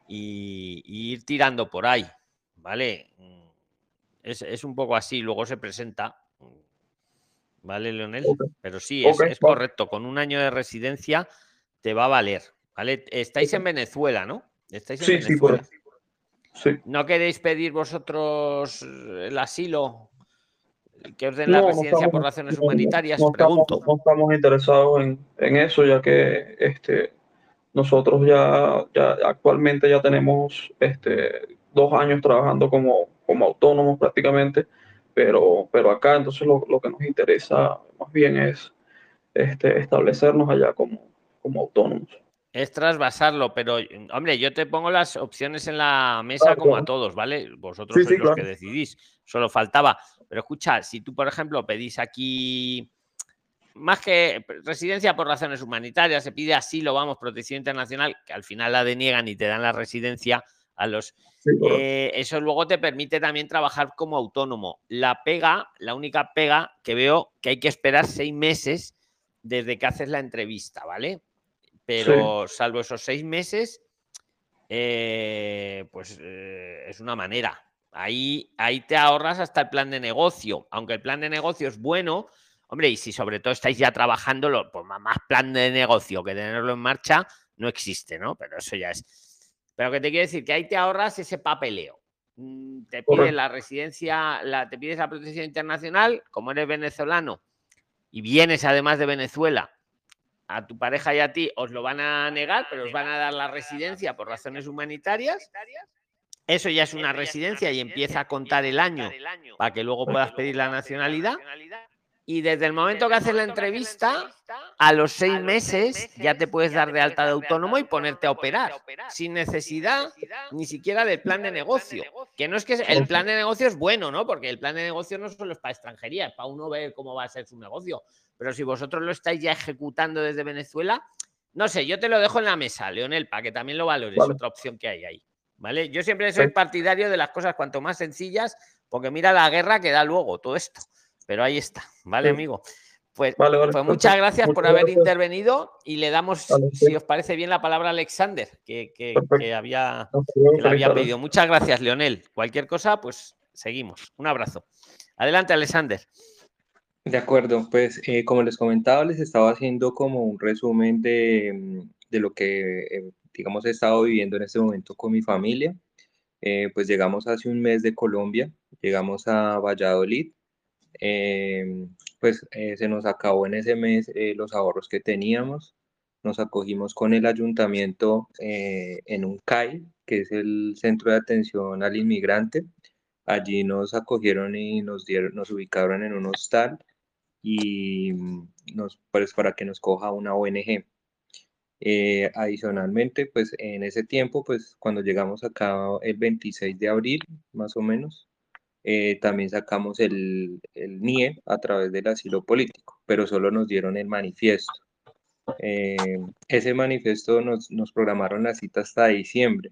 y, y ir tirando por ahí, ¿vale? Mm, Es, es un poco así, luego se presenta. mm, ¿Vale, Leonel? Pero sí, es, correcto. Con un año de residencia te va a valer. ¿Vale? Estáis en Venezuela, ¿no? Estáis en Sí, sí, Venezuela. correcto. Sí. ¿No queréis pedir vosotros el asilo? Que den la No, no residencia estamos- por razones no, no, humanitarias, no estamos, no estamos interesados en, en eso, ya que este, nosotros ya, ya actualmente ya tenemos este, dos años trabajando como, como autónomos prácticamente, pero, pero acá entonces lo, lo que nos interesa más bien es este, establecernos allá como, como autónomos. Es trasvasarlo, pero hombre, yo te pongo las opciones en la mesa Claro, como a todos, ¿vale? Vosotros Sí, sois sí, los claro. que decidís, solo faltaba. Pero escucha, si tú, por ejemplo, pedís aquí más que residencia por razones humanitarias, se pide asilo, vamos, protección internacional, que al final la deniegan y te dan la residencia a los Sí, eh, eso luego te permite también trabajar como autónomo. La pega, la única pega que veo que hay que esperar seis meses desde que haces la entrevista, ¿vale? Pero salvo esos seis meses, eh, pues eh, es una manera. Ahí, ahí te ahorras hasta el plan de negocio. Aunque el plan de negocio es bueno, hombre, y si sobre todo estáis ya trabajándolo, pues más plan de negocio que tenerlo en marcha no existe, ¿no? Pero eso ya es. Pero que te quiero decir que ahí te ahorras ese papeleo. Mm, Te pides Correcto. la residencia, la, te pides la protección internacional, como eres venezolano y vienes además de Venezuela, a tu pareja y a ti os lo van a negar, pero os van a dar la residencia por razones humanitarias. Eso ya es una residencia y empieza a contar el año para que luego puedas pedir la nacionalidad. Y desde el momento que haces la entrevista, a los seis meses ya te puedes dar de alta de autónomo y ponerte a operar, sin necesidad ni siquiera del plan de negocio. Que no es que el plan de negocio es bueno, ¿no? Porque el plan de negocio no solo es para extranjería, es para uno ver cómo va a ser su negocio. Pero si vosotros lo estáis ya ejecutando desde Venezuela, no sé, yo te lo dejo en la mesa, Leonel, para que también lo valores, Vale. otra opción que hay ahí. ¿Vale? Yo siempre soy partidario de las cosas cuanto más sencillas, porque mira la guerra que da luego todo esto. Pero ahí está, ¿vale, Sí. amigo? Pues, Vale, vale. pues muchas gracias por haber gracias. intervenido y le damos, si os parece bien, la palabra a Alexander, que, que- había, que le había pedido. Muchas gracias, Leonel. Cualquier cosa, pues seguimos. Un abrazo. Adelante, Alexander. De acuerdo, pues eh, como les comentaba, les estaba haciendo como un resumen de, mm, de lo que, eh, digamos, he estado viviendo en este momento con mi familia. Eh, pues llegamos hace un mes de Colombia, llegamos a Valladolid, pues se nos acabó en ese mes los ahorros que teníamos, nos acogimos con el ayuntamiento en un CAI, que es el Centro de Atención al Inmigrante. Allí nos acogieron y nos dieron, nos ubicaron en un hostal y mm, nos, pues, para que nos coja una ONG. Eh, adicionalmente, pues en ese tiempo, pues cuando llegamos acá el 26 de abril, más o menos, eh, también sacamos el, el, NIE a través del asilo político, pero solo nos dieron el manifiesto. Eh, ese manifiesto nos, nos programaron la cita hasta diciembre.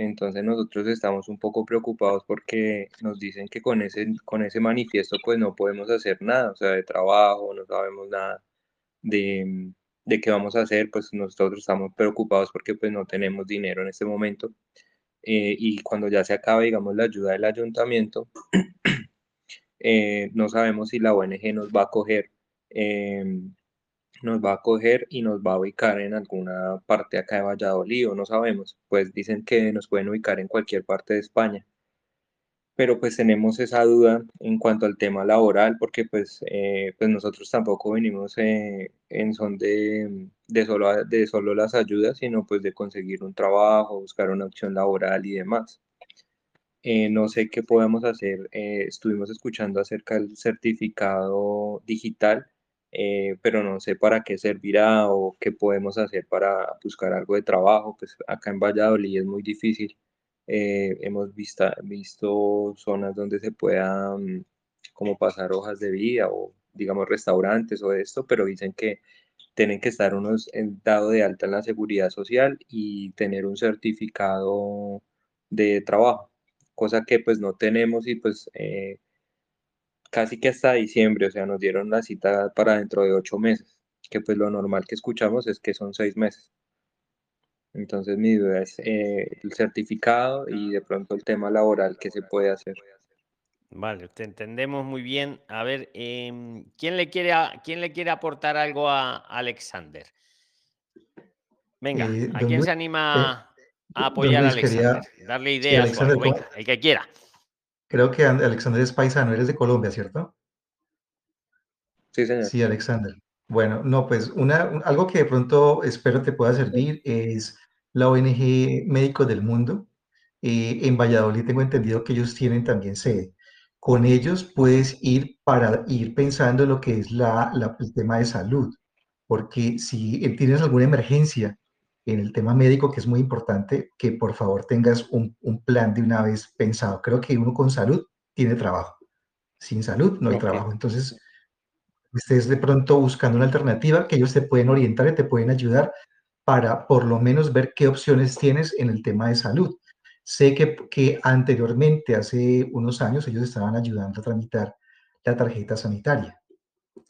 Entonces nosotros estamos un poco preocupados porque nos dicen que con ese, con ese manifiesto pues no podemos hacer nada, o sea, de trabajo, no sabemos nada de, de qué vamos a hacer, pues nosotros estamos preocupados porque pues no tenemos dinero en este momento. Eh, y cuando ya se acabe, digamos, la ayuda del ayuntamiento, eh, no sabemos si la ONG nos va a coger em, nos va a coger y nos va a ubicar en alguna parte acá de Valladolid o no sabemos, pues dicen que nos pueden ubicar en cualquier parte de España. Pero pues tenemos esa duda en cuanto al tema laboral, porque pues, eh, pues nosotros tampoco venimos eh, en son de, de, solo, de solo las ayudas, sino pues de conseguir un trabajo, buscar una opción laboral y demás. Eh, no sé qué podemos hacer. estuvimos escuchando acerca del certificado digital eh, pero no sé para qué servirá o qué podemos hacer para buscar algo de trabajo, pues acá en Valladolid es muy difícil. Eh, hemos visto, visto zonas donde se pueda mm, como pasar hojas de vida o digamos restaurantes o esto, pero dicen que tienen que estar unos dado de alta en la seguridad social y tener un certificado de trabajo, cosa que pues no tenemos y pues eh, casi que hasta diciembre, o sea, nos dieron la cita para dentro de ocho meses, que pues lo normal que escuchamos es que son seis meses. Entonces mi duda es eh, el certificado y de pronto el tema laboral que se puede hacer. Vale, te entendemos muy bien. A ver, em, ¿quién, le quiere ¿quién le quiere aportar algo a Alexander? Venga, eh, ¿a quién se anima eh, a apoyar a Alexander? Darle ideas, el que quiera. Creo que Alexander es paisano, eres de Colombia, ¿cierto? Sí, señor. Sí, Alexander. Bueno, no, pues una, algo que de pronto espero te pueda servir es la ONG Médicos del Mundo. Eh, en Valladolid tengo entendido que ellos tienen también sede. Con ellos puedes ir para ir pensando en lo que es la, el tema de salud, porque si tienes alguna emergencia en el tema médico, que es muy importante, que por favor tengas un, plan de una vez pensado. Creo que uno con salud tiene trabajo. Sin salud no hay trabajo. Entonces, estés de pronto buscando una alternativa que ellos te pueden orientar y te pueden ayudar para por lo menos ver qué opciones tienes en el tema de salud. Sé que, que anteriormente, hace unos años, ellos estaban ayudando a tramitar la tarjeta sanitaria.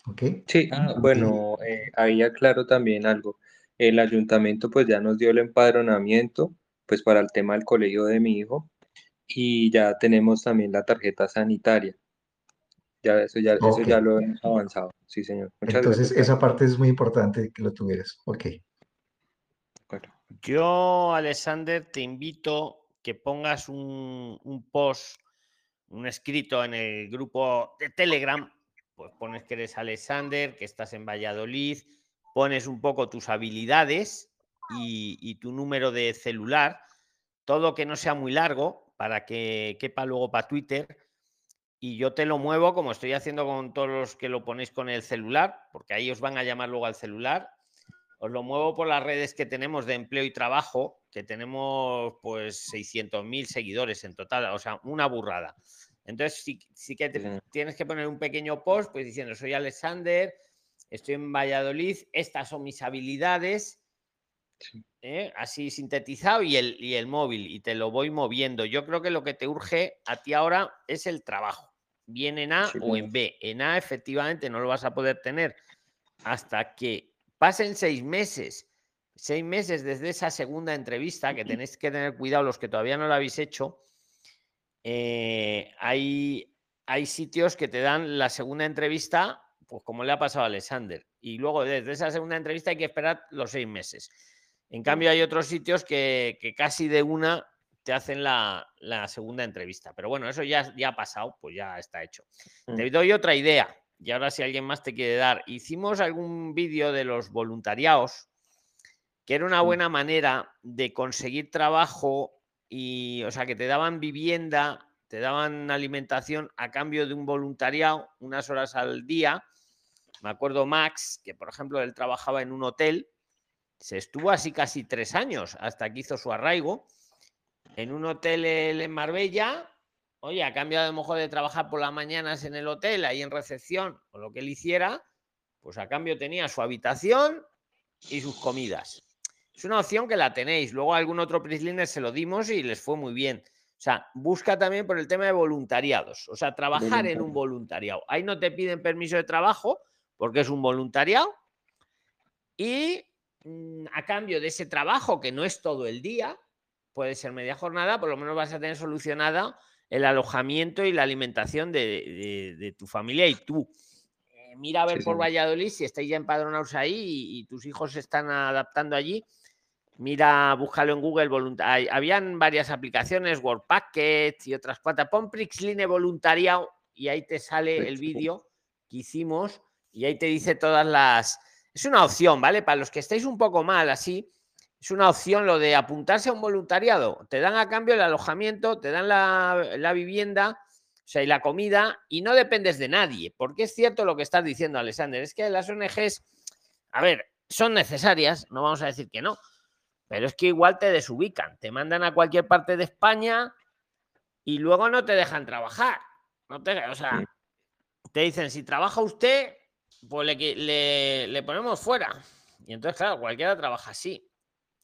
¿Ok? Sí, ah, bueno, eh, ahí aclaro también algo el ayuntamiento pues ya nos dio el empadronamiento pues para el tema del colegio de mi hijo y ya tenemos también la tarjeta sanitaria. Ya eso ya, eso ya lo hemos avanzado. Sí, señor. Entonces esa parte es muy importante que lo tuvieras. Ok. Yo, Alexander, te invito que pongas un, un post, un escrito en el grupo de Telegram, pues pones que eres Alexander, que estás en Valladolid, pones un poco tus habilidades y, tu número de celular, todo que no sea muy largo para que quepa luego para Twitter. Y yo te lo muevo como estoy haciendo con todos los que lo ponéis con el celular, porque ahí os van a llamar luego al celular. Os lo muevo por las redes que tenemos de empleo y trabajo, que tenemos pues 600.000 seguidores en total, o sea, una burrada. Entonces, sí, que tienes que poner un pequeño post, pues diciendo, soy Alexander, estoy en Valladolid, estas son mis habilidades, ¿eh? así sintetizado, y el, y el móvil, y te lo voy moviendo. Yo creo que lo que te urge a ti ahora es el trabajo, bien en A o en B. En A efectivamente no lo vas a poder tener hasta que pasen seis meses. Seis meses desde esa segunda entrevista, que tenéis que tener cuidado los que todavía no lo habéis hecho, eh, hay, hay sitios que te dan la segunda entrevista, pues como le ha pasado a Alexander. Y luego desde esa segunda entrevista hay que esperar los seis meses. En cambio, hay otros sitios que, que casi de una te hacen la, la, segunda entrevista. Pero bueno, eso ya, ya ha pasado, pues ya está hecho. Mm. Te doy otra idea. Y ahora si alguien más te quiere dar. Hicimos algún vídeo de los voluntariados, que era una Mm. buena manera de conseguir trabajo y, o sea, que te daban vivienda, te daban alimentación a cambio de un voluntariado, unas horas al día. Me acuerdo Max, que por ejemplo él trabajaba en un hotel, se estuvo así casi tres años hasta que hizo su arraigo en un hotel en Marbella. Oye, a cambio de a lo mejor de trabajar por las mañanas en el hotel, ahí en recepción, o lo que él hiciera, pues a cambio tenía su habitación y sus comidas. Es una opción que la tenéis. Luego a algún otro Prisliner se lo dimos y les fue muy bien. O sea, busca también por el tema de voluntariados. O sea, trabajar en un voluntariado. Ahí no te piden permiso de trabajo porque es un voluntariado. Y mm, a cambio de ese trabajo, que no es todo el día, puede ser media jornada, por lo menos vas a tener solucionada el alojamiento y la alimentación de, de, de tu familia y tú. Eh, mira a ver Sí, por sí. Valladolid si estáis ya empadronados ahí y, y tus hijos se están adaptando allí. Mira, búscalo en Google. hay- Habían varias aplicaciones, World Packet y otras cuantas. Pon Prixline voluntariado y ahí te sale el vídeo que hicimos y ahí te dice todas las. Es una opción, ¿vale? Para los que estáis un poco mal así, es una opción lo de apuntarse a un voluntariado. Te dan a cambio el alojamiento, te dan la, la vivienda, o sea, y la comida, y no dependes de nadie. Porque es cierto lo que estás diciendo, Alexander. Es que las ONGs, a ver, son necesarias, no vamos a decir que no, pero es que igual te desubican, te mandan a cualquier parte de España y luego no te dejan trabajar. No te, o sea, te dicen, si trabaja usted, pues le, le, le ponemos fuera. Y entonces, claro, cualquiera trabaja así.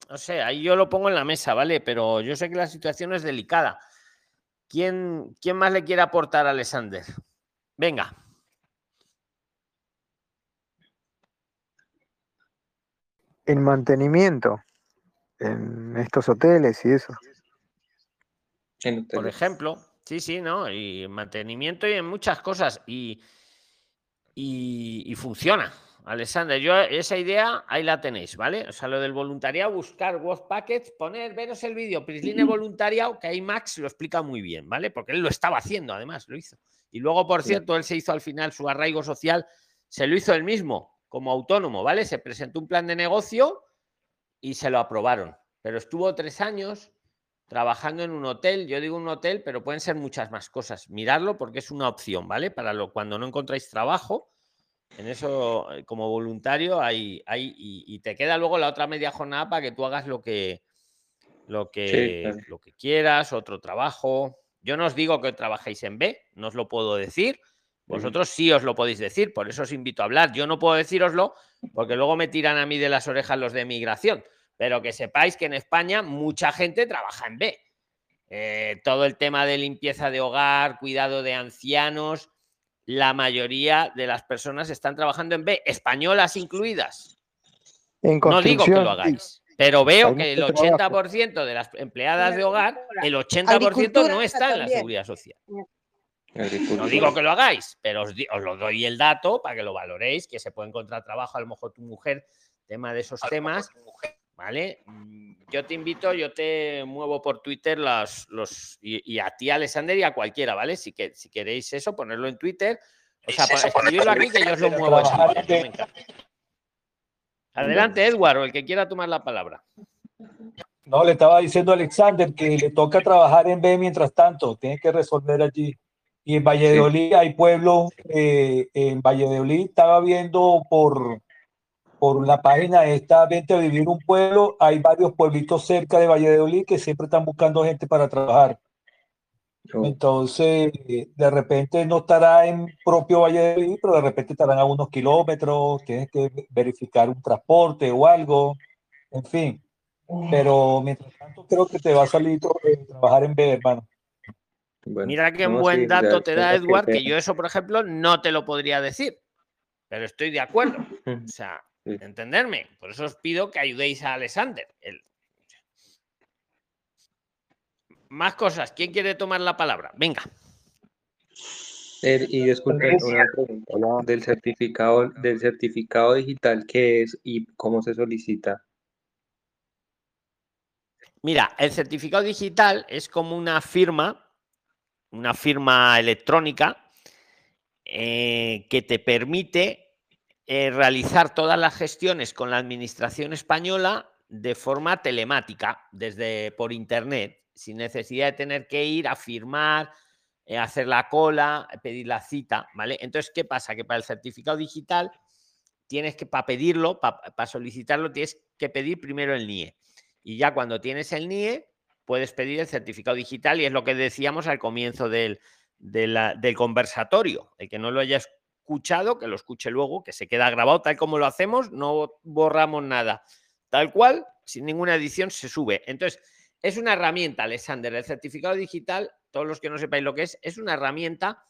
No sé, ahí yo lo pongo en la mesa, ¿vale? Pero yo sé que la situación es delicada. ¿Quién, quién más le quiere aportar a Alexander? Venga. En mantenimiento, en estos hoteles y eso. En Por ejemplo, sí, sí, ¿no? Y en mantenimiento y en muchas cosas. Y, y, y funciona. Alexander, yo esa idea ahí la tenéis, ¿vale? O sea, lo del voluntariado, buscar Work Packets, poner, veros el vídeo, Prisline voluntariado, que ahí Max lo explica muy bien, ¿vale? Porque él lo estaba haciendo, además, lo hizo. Y luego, por Sí. cierto, él se hizo al final su arraigo social, se lo hizo él mismo, como autónomo, ¿vale? Se presentó un plan de negocio y se lo aprobaron. Pero estuvo tres años trabajando en un hotel. Yo digo un hotel, pero pueden ser muchas más cosas. Mirarlo porque es una opción, ¿vale? Para lo, cuando no encontráis trabajo, en eso eh, como voluntario hay, hay y, y te queda luego la otra media jornada para que tú hagas lo que lo que, claro. lo que quieras, otro trabajo. Yo no os digo que trabajéis en B, no os lo puedo decir. Vosotros sí os lo podéis decir, por eso os invito a hablar. Yo no puedo decíroslo porque luego me tiran a mí de las orejas los de migración, pero que sepáis que en España mucha gente trabaja en B. Eh, todo el tema de limpieza de hogar, cuidado de ancianos, la mayoría de las personas están trabajando en B, españolas incluidas. En No digo que lo hagáis, pero veo que el mucho trabajo. 80% de las empleadas de hogar, el 80% Agricultura no está en la seguridad social. No digo que lo hagáis, pero os, os lo doy el dato para que lo valoréis, que se puede encontrar trabajo, a lo mejor tu mujer, tema de esos temas, ¿vale? Mm, Yo te invito, yo te muevo por Twitter las, los, y, y a ti, Alexander, y a cualquiera, ¿vale? Si, que, si queréis eso, ponerlo en Twitter, o sea, escribirlo aquí que yo os lo muevo. Adelante, Edward, o el que quiera tomar la palabra. No, le estaba diciendo a Alexander que le toca trabajar en B mientras tanto, tiene que resolver allí. Y en Valladolid hay pueblos, eh, en Valladolid estaba viendo por, por la página esta Vente a Vivir un Pueblo, hay varios pueblitos cerca de Valladolid que siempre están buscando gente para trabajar. Oh, Entonces, de repente no estará en propio Valladolid, pero de repente estarán a unos kilómetros, tienes que verificar un transporte o algo, en fin. Pero mientras tanto creo que te va a salir trabajar en B, hermano. bueno. Mira qué No, buen sí, dato ya- te da Edward, que te- yo eso, por ejemplo, no te lo podría decir, pero estoy de acuerdo. O sea, Sí. entenderme. Por eso os pido que ayudéis a Alexander. Más cosas. ¿Quién quiere tomar la palabra? Venga. El- y disculpen, una pregunta del certificado, del certificado digital, ¿qué es y cómo se solicita? Mira, el certificado digital es como una firma, una firma electrónica eh, que te permite eh, realizar todas las gestiones con la administración española de forma telemática, desde por internet, sin necesidad de tener que ir a firmar, eh, hacer la cola, pedir la cita, ¿vale? Entonces, ¿qué pasa? Que para el certificado digital tienes que, para pedirlo, para solicitarlo, tienes que pedir primero el NIE. Y ya cuando tienes el NIE, puedes pedir el certificado digital y es lo que decíamos al comienzo del, del conversatorio. El que no lo haya escuchado, que lo escuche luego, que se queda grabado tal como lo hacemos, no borramos nada. Tal cual, sin ninguna edición, se sube. Entonces, es una herramienta, Alexander. El certificado digital, todos los que no sepáis lo que es, es una herramienta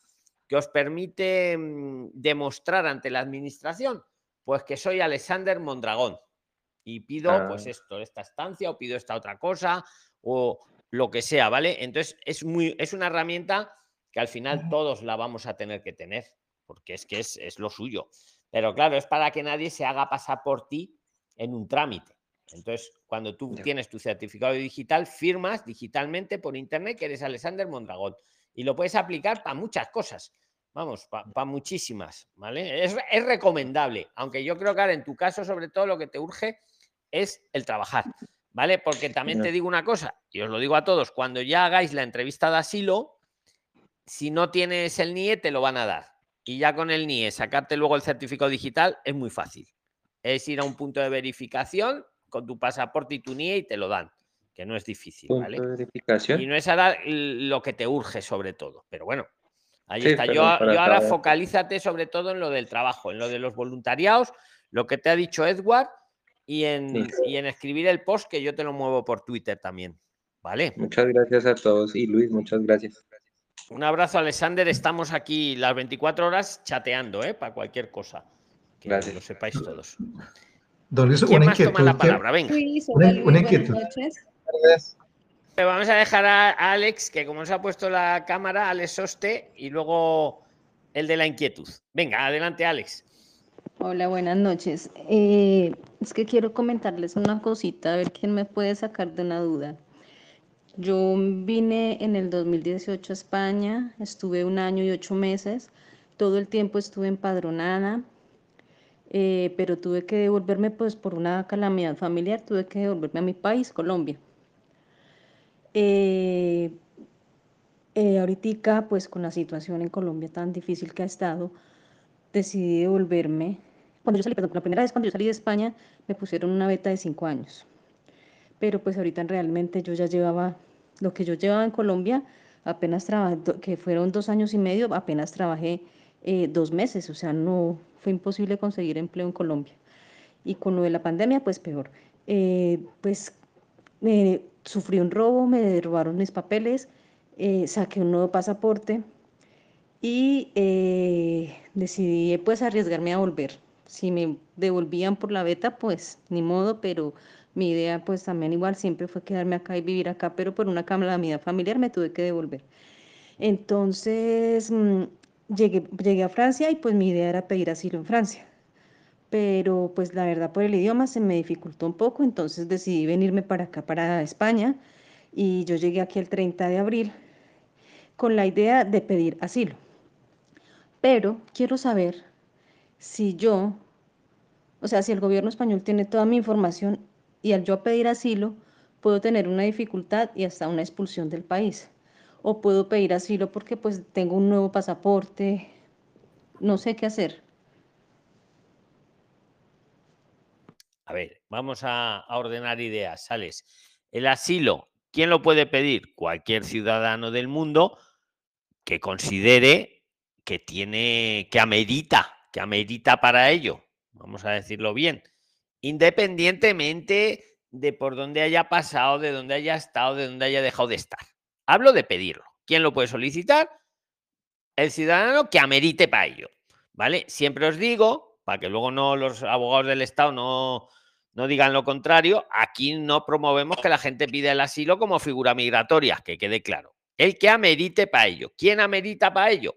que os permite mm, demostrar ante la administración, pues que soy Alexander Mondragón y pido pues Ah. esto, esta estancia o pido esta otra cosa o lo que sea, ¿vale? Entonces es muy es una herramienta que al final todos la vamos a tener que tener, porque es que es, es lo suyo. Pero claro, es para que nadie se haga pasar por ti en un trámite. Entonces, cuando tú tienes tu certificado digital, firmas digitalmente por internet que eres Alexander Mondragón y lo puedes aplicar para muchas cosas. Vamos, para muchísimas, ¿vale? Es, es recomendable, aunque yo creo que ahora en tu caso, sobre todo, lo que te urge es el trabajar, ¿vale? Porque también te digo una cosa, y os lo digo a todos, cuando ya hagáis la entrevista de asilo, si no tienes el NIE, te lo van a dar. Y ya con el NIE, sacarte luego el certificado digital es muy fácil. Es ir a un punto de verificación con tu pasaporte y tu NIE y te lo dan, que no es difícil, ¿vale? Y no es ahora lo que te urge sobre todo, pero bueno, ahí Sí, está. Yo, ahora focalízate sobre todo en lo del trabajo, en lo de los voluntariados, lo que te ha dicho Edward y en, y en escribir el post que yo te lo muevo por Twitter también, ¿vale? Muchas gracias a todos y Luis, muchas gracias. Un abrazo, Alexander. Estamos aquí las 24 horas chateando, ¿eh? Para cualquier cosa. Que Gracias. lo sepáis todos. Don Luis, ¿Quién una más toma inquietud. la que- palabra? Venga. Luis, Una- una buenas inquietud. noches. Pero Vamos a dejar a a Alex, que como nos ha puesto la cámara, Alex Soste, y luego el de la inquietud. Venga, adelante, Alex. Hola, buenas noches. Eh, es que quiero comentarles una cosita, a ver quién me puede sacar de una duda. Yo vine en el 2018 a España, estuve un año y ocho meses, todo el tiempo estuve empadronada, eh, pero tuve que devolverme pues por una calamidad familiar, tuve que devolverme a mi país, Colombia. Eh, eh, ahoritica, pues con la situación en Colombia tan difícil que ha estado, decidí devolverme. Cuando yo salí, perdón, la primera vez cuando yo salí de España, me pusieron una beta de cinco años. Pero pues ahorita realmente yo ya llevaba, lo que yo llevaba en Colombia, apenas trabajé, que fueron dos años y medio, apenas trabajé eh, dos meses, o sea, no fue imposible conseguir empleo en Colombia. Y con lo de la pandemia, pues peor. Eh, pues me sufrí un robo, me robaron mis papeles, eh, saqué un nuevo pasaporte y eh, decidí pues arriesgarme a volver. Si me devolvían por la beta, pues ni modo, pero mi idea pues también igual siempre fue quedarme acá y vivir acá, pero por una calamidad familiar me tuve que devolver. Entonces mm, llegué, llegué a Francia y pues mi idea era pedir asilo en Francia. Pero pues la verdad por el idioma se me dificultó un poco, entonces decidí venirme para acá, para España, y yo llegué aquí el 30 de abril con la idea de pedir asilo. Pero quiero saber si yo, o sea, si el gobierno español tiene toda mi información y al yo pedir asilo, puedo tener una dificultad y hasta una expulsión del país. O puedo pedir asilo porque pues tengo un nuevo pasaporte, no sé qué hacer. A ver, vamos a, ordenar ideas, Sales. El asilo, ¿quién lo puede pedir? Cualquier ciudadano del mundo que considere que tiene, que amerita, que amerita para ello. Vamos a decirlo bien. Independientemente de por dónde haya pasado, de dónde haya estado, de dónde haya dejado de estar. Hablo de pedirlo. ¿Quién lo puede solicitar? El ciudadano que amerite para ello. ¿Vale? Siempre os digo, para que luego no los abogados del Estado no, no digan lo contrario, aquí no promovemos que la gente pida el asilo como figura migratoria, que quede claro. El que amerite para ello. ¿Quién amerita para ello?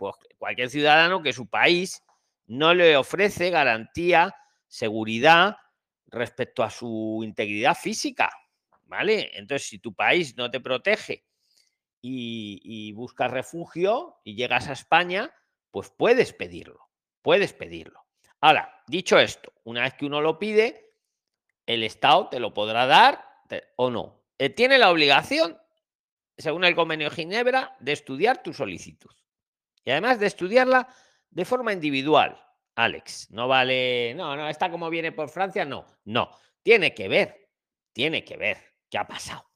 pues cualquier ciudadano que su país no le ofrece garantía, seguridad respecto a su integridad física. ¿Vale? Entonces, si tu país no te protege y, y buscas refugio y llegas a España, pues puedes pedirlo, puedes pedirlo. Ahora, dicho esto, una vez que uno lo pide, el Estado te lo podrá dar o no. Eh, tiene la obligación, según el convenio de Ginebra, de estudiar tu solicitud. Y además de estudiarla de forma individual. Alex, no vale, no, no, está como viene por Francia, no, no. Tiene que ver, tiene que ver qué ha pasado.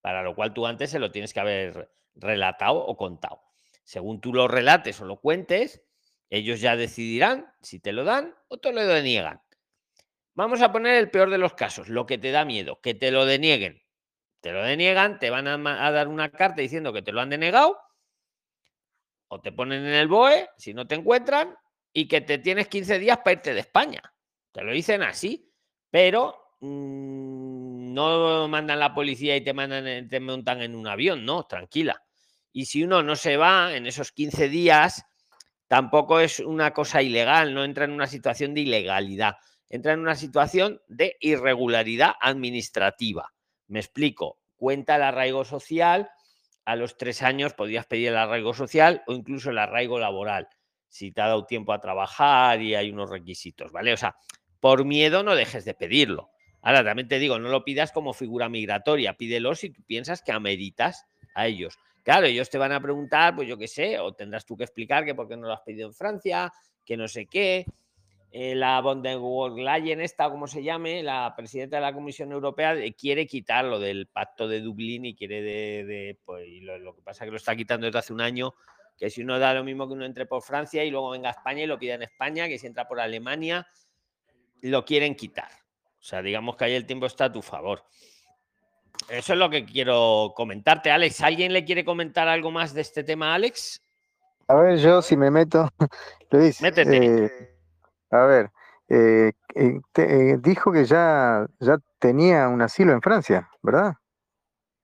Para lo cual tú antes se lo tienes que haber relatado o contado. Según tú lo relates o lo cuentes, ellos ya decidirán si te lo dan o te lo deniegan. Vamos a poner el peor de los casos, lo que te da miedo, que te lo denieguen. Te lo deniegan, te van a, dar una carta diciendo que te lo han denegado, o te ponen en el BOE si no te encuentran, y que te tienes 15 días para irte de España. Te lo dicen así, pero mm, no mandan la policía y te, mandan, te montan en un avión, no, tranquila. Y si uno no se va en esos 15 días, tampoco es una cosa ilegal, no entra en una situación de ilegalidad entra en una situación de irregularidad administrativa. Me explico. Cuenta el arraigo social. A los tres años podrías pedir el arraigo social o incluso el arraigo laboral, si te ha dado tiempo a trabajar y hay unos requisitos, ¿vale? O sea, por miedo no dejes de pedirlo. Ahora, también te digo, no lo pidas como figura migratoria, pídelo si tú piensas que ameritas a ellos. Claro, ellos te van a preguntar, pues yo qué sé, o tendrás tú que explicar que por qué no lo has pedido en Francia, que no sé qué, eh, la von der Leyen, esta, como se llame, la presidenta de la Comisión Europea, eh, quiere quitarlo del pacto de Dublín y quiere de. pues, lo, que pasa es que lo está quitando desde hace un año, que si uno da lo mismo que uno entre por Francia y luego venga a España y lo pida en España, que si entra por Alemania, lo quieren quitar. O sea, digamos que ahí el tiempo está a tu favor. Eso es lo que quiero comentarte, Alex. ¿Alguien le quiere comentar algo más de este tema, Alex? A ver, yo si me meto, Luis. Métete. Eh, a ver, eh, eh, eh, dijo que ya, ya tenía un asilo en Francia, ¿verdad?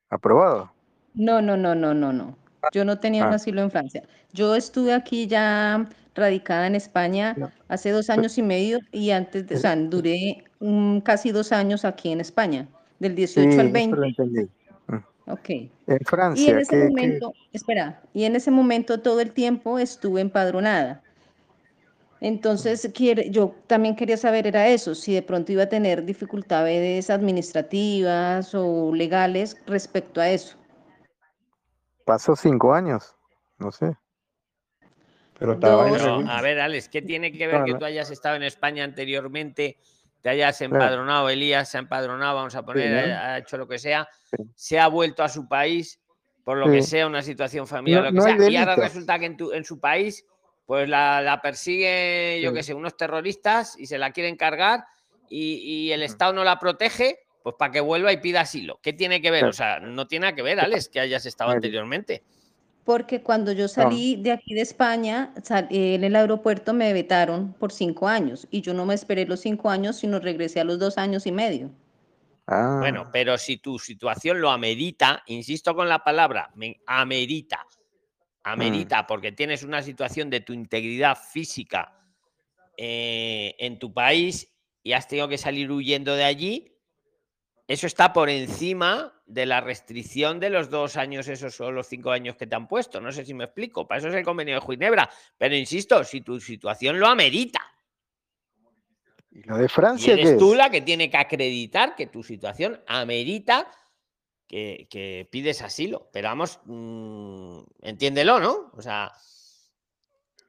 Aprobado. No, no, no, no, no, no. Yo no tenía un ah. asilo en Francia. Yo estuve aquí ya radicada en España hace dos años y medio y antes, de, o sea, duré casi dos años aquí en España, del 18 al 20. Lo entendí. Mm. Ok. En Francia. Y en ese momento, espera, y en ese momento todo el tiempo estuve empadronada. Entonces, yo también quería saber era eso, si de pronto iba a tener dificultades administrativas o legales respecto a eso. Pasó cinco años, no sé. Pero estaba A ver, Alex, ¿qué tiene que ver que tú hayas estado en España anteriormente, te hayas empadronado, Elías se ha empadronado, vamos a poner, ha hecho lo que sea, se ha vuelto a su país, por lo que sea, una situación familiar, lo que sea, y ahora resulta que en, tu, en su país pues la, la persigue, yo qué sé, unos terroristas y se la quieren cargar y, el. Estado no la protege, pues para que vuelva y pida asilo. ¿Qué tiene que ver? O sea, no tiene nada que ver, Alex, que hayas estado anteriormente. Porque cuando yo salí de aquí de España, en el aeropuerto me vetaron por cinco años y yo no me esperé los cinco años, sino regresé a los dos años y medio. Bueno, ah. pero si tu situación lo amerita, insisto con la palabra, me amerita, Mm. amerita, porque tienes una situación de tu integridad física eh, en tu país y has tenido que salir huyendo de allí, eso está por encima de la restricción de los dos años, esos son los cinco años que te han puesto. No sé si me explico. Para eso es el convenio de Ginebra. Pero insisto, si tu situación lo amerita. ¿Y lo de Francia? eres tú la que tiene que acreditar que tu situación amerita que, pides asilo. Pero vamos, mm, entiéndelo, ¿no? O sea,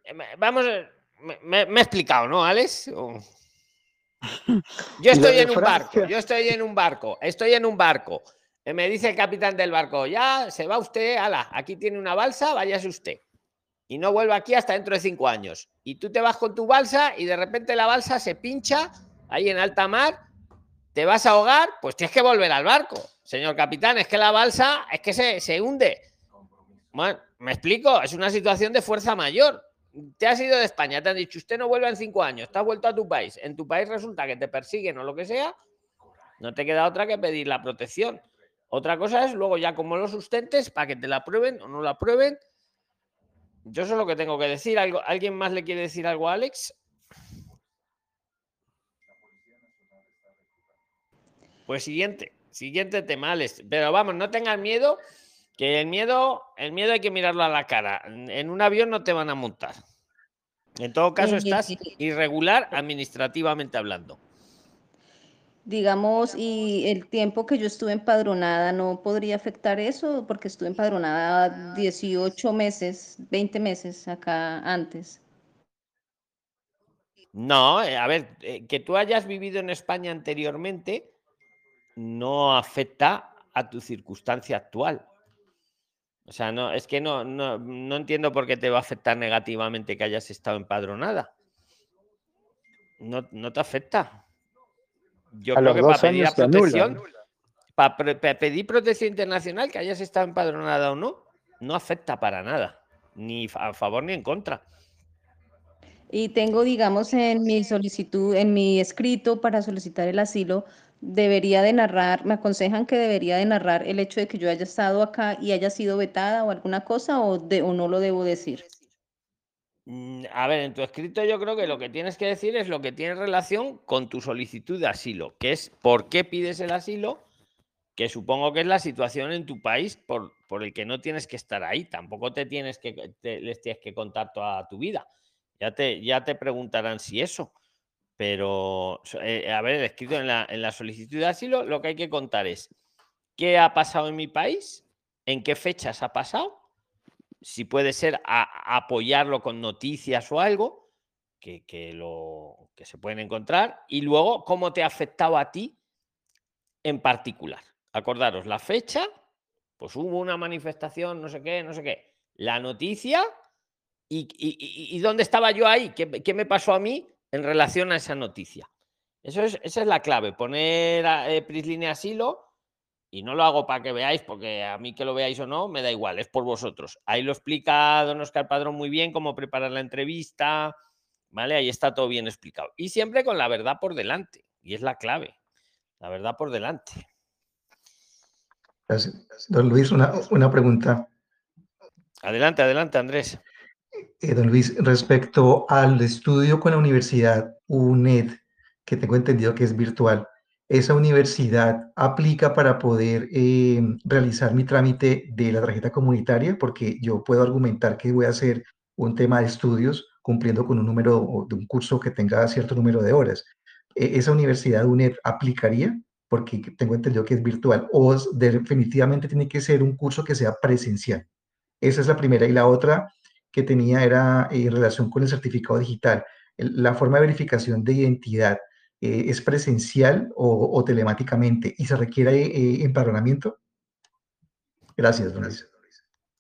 eh, vamos, eh, me, he explicado, ¿no, Alex? Yo estoy en un barco, yo estoy en un barco, estoy en un barco. Eh, me dice el capitán del barco, ya se va usted, ala, aquí tiene una balsa, váyase usted. Y no vuelve aquí hasta dentro de cinco años. Y tú te vas con tu balsa y de repente la balsa se pincha ahí en alta mar, te vas a ahogar, pues tienes que volver al barco. Señor capitán, es que la balsa es que se, hunde. Bueno, me explico, es una situación de fuerza mayor. Te has ido de España, te han dicho, usted no vuelve en cinco años, te has vuelto a tu país. En tu país resulta que te persiguen o lo que sea, no te queda otra que pedir la protección. Otra cosa es luego ya como lo sustentes para que te la aprueben o no la aprueben. Yo eso es lo que tengo que decir. ¿Algo, ¿Alguien más le quiere decir algo a Alex? Pues siguiente, siguiente tema, Alex. Pero vamos, no tengan miedo, que el miedo, el miedo hay que mirarlo a la cara. En un avión no te van a montar. En todo caso, estás irregular administrativamente hablando. Digamos, y el tiempo que yo estuve empadronada, ¿no podría afectar eso? Porque estuve empadronada 18 meses, 20 meses acá antes. No, eh, a ver, eh, que tú hayas vivido en España anteriormente no afecta a tu circunstancia actual. O sea, no, es que no, no, no entiendo por qué te va a afectar negativamente que hayas estado empadronada. No, no te afecta. Yo A creo los que dos para pedir años se protección, para pedir protección internacional, que hayas estado empadronada o no, no afecta para nada, ni a favor ni en contra. Y tengo, digamos, en mi solicitud, en mi escrito para solicitar el asilo, debería de narrar, me aconsejan que debería de narrar el hecho de que yo haya estado acá y haya sido vetada o alguna cosa o, de, o no lo debo decir. Mm, A ver, en tu escrito yo creo que lo que tienes que decir es lo que tiene relación con tu solicitud de asilo, que es por qué pides el asilo, que supongo que es la situación en tu país por, por el que no tienes que estar ahí. Tampoco te tienes que les tienes que contar toda tu vida. Ya te, ya te preguntarán si eso. Pero, so- eh, a ver, escrito en la, en la solicitud de asilo, lo que hay que contar es qué ha pasado en mi país, en qué fechas ha pasado si puede ser apoyarlo con noticias o algo que, que lo, que se pueden encontrar y luego cómo te ha afectado a ti en particular. Acordaros, la fecha, pues hubo una manifestación, no sé qué, no sé qué. La noticia y- y- y dónde estaba yo ahí, ¿Qué, qué me pasó a mí en relación a esa noticia. Eso es, esa es la clave, poner a, eh, Prislínea asilo y no lo hago para que veáis, porque a mí que lo veáis o no, me da igual, es por vosotros. Ahí lo explica don Oscar Padrón muy bien, cómo preparar la entrevista, ¿vale? Ahí está todo bien explicado. Y siempre con la verdad por delante, y es la clave, la verdad por delante. Don Luis, una, una pregunta. Adelante, adelante, Andrés. Eh, don Luis, respecto al estudio con la Universidad UNED, que tengo entendido que es virtual, ¿esa universidad aplica para poder eh, realizar mi trámite de la tarjeta comunitaria? Porque yo puedo argumentar que voy a hacer un tema de estudios cumpliendo con un número de un curso que tenga cierto número de horas. ¿E- ¿Esa universidad UNED aplicaría? Porque tengo entendido que es virtual o definitivamente tiene que ser un curso que sea presencial. Esa es la primera. Y la otra que tenía era eh, en relación con el certificado digital. El- La forma de verificación de identidad eh, es presencial o, o telemáticamente y se requiere eh, empadronamiento. Gracias, don Luis.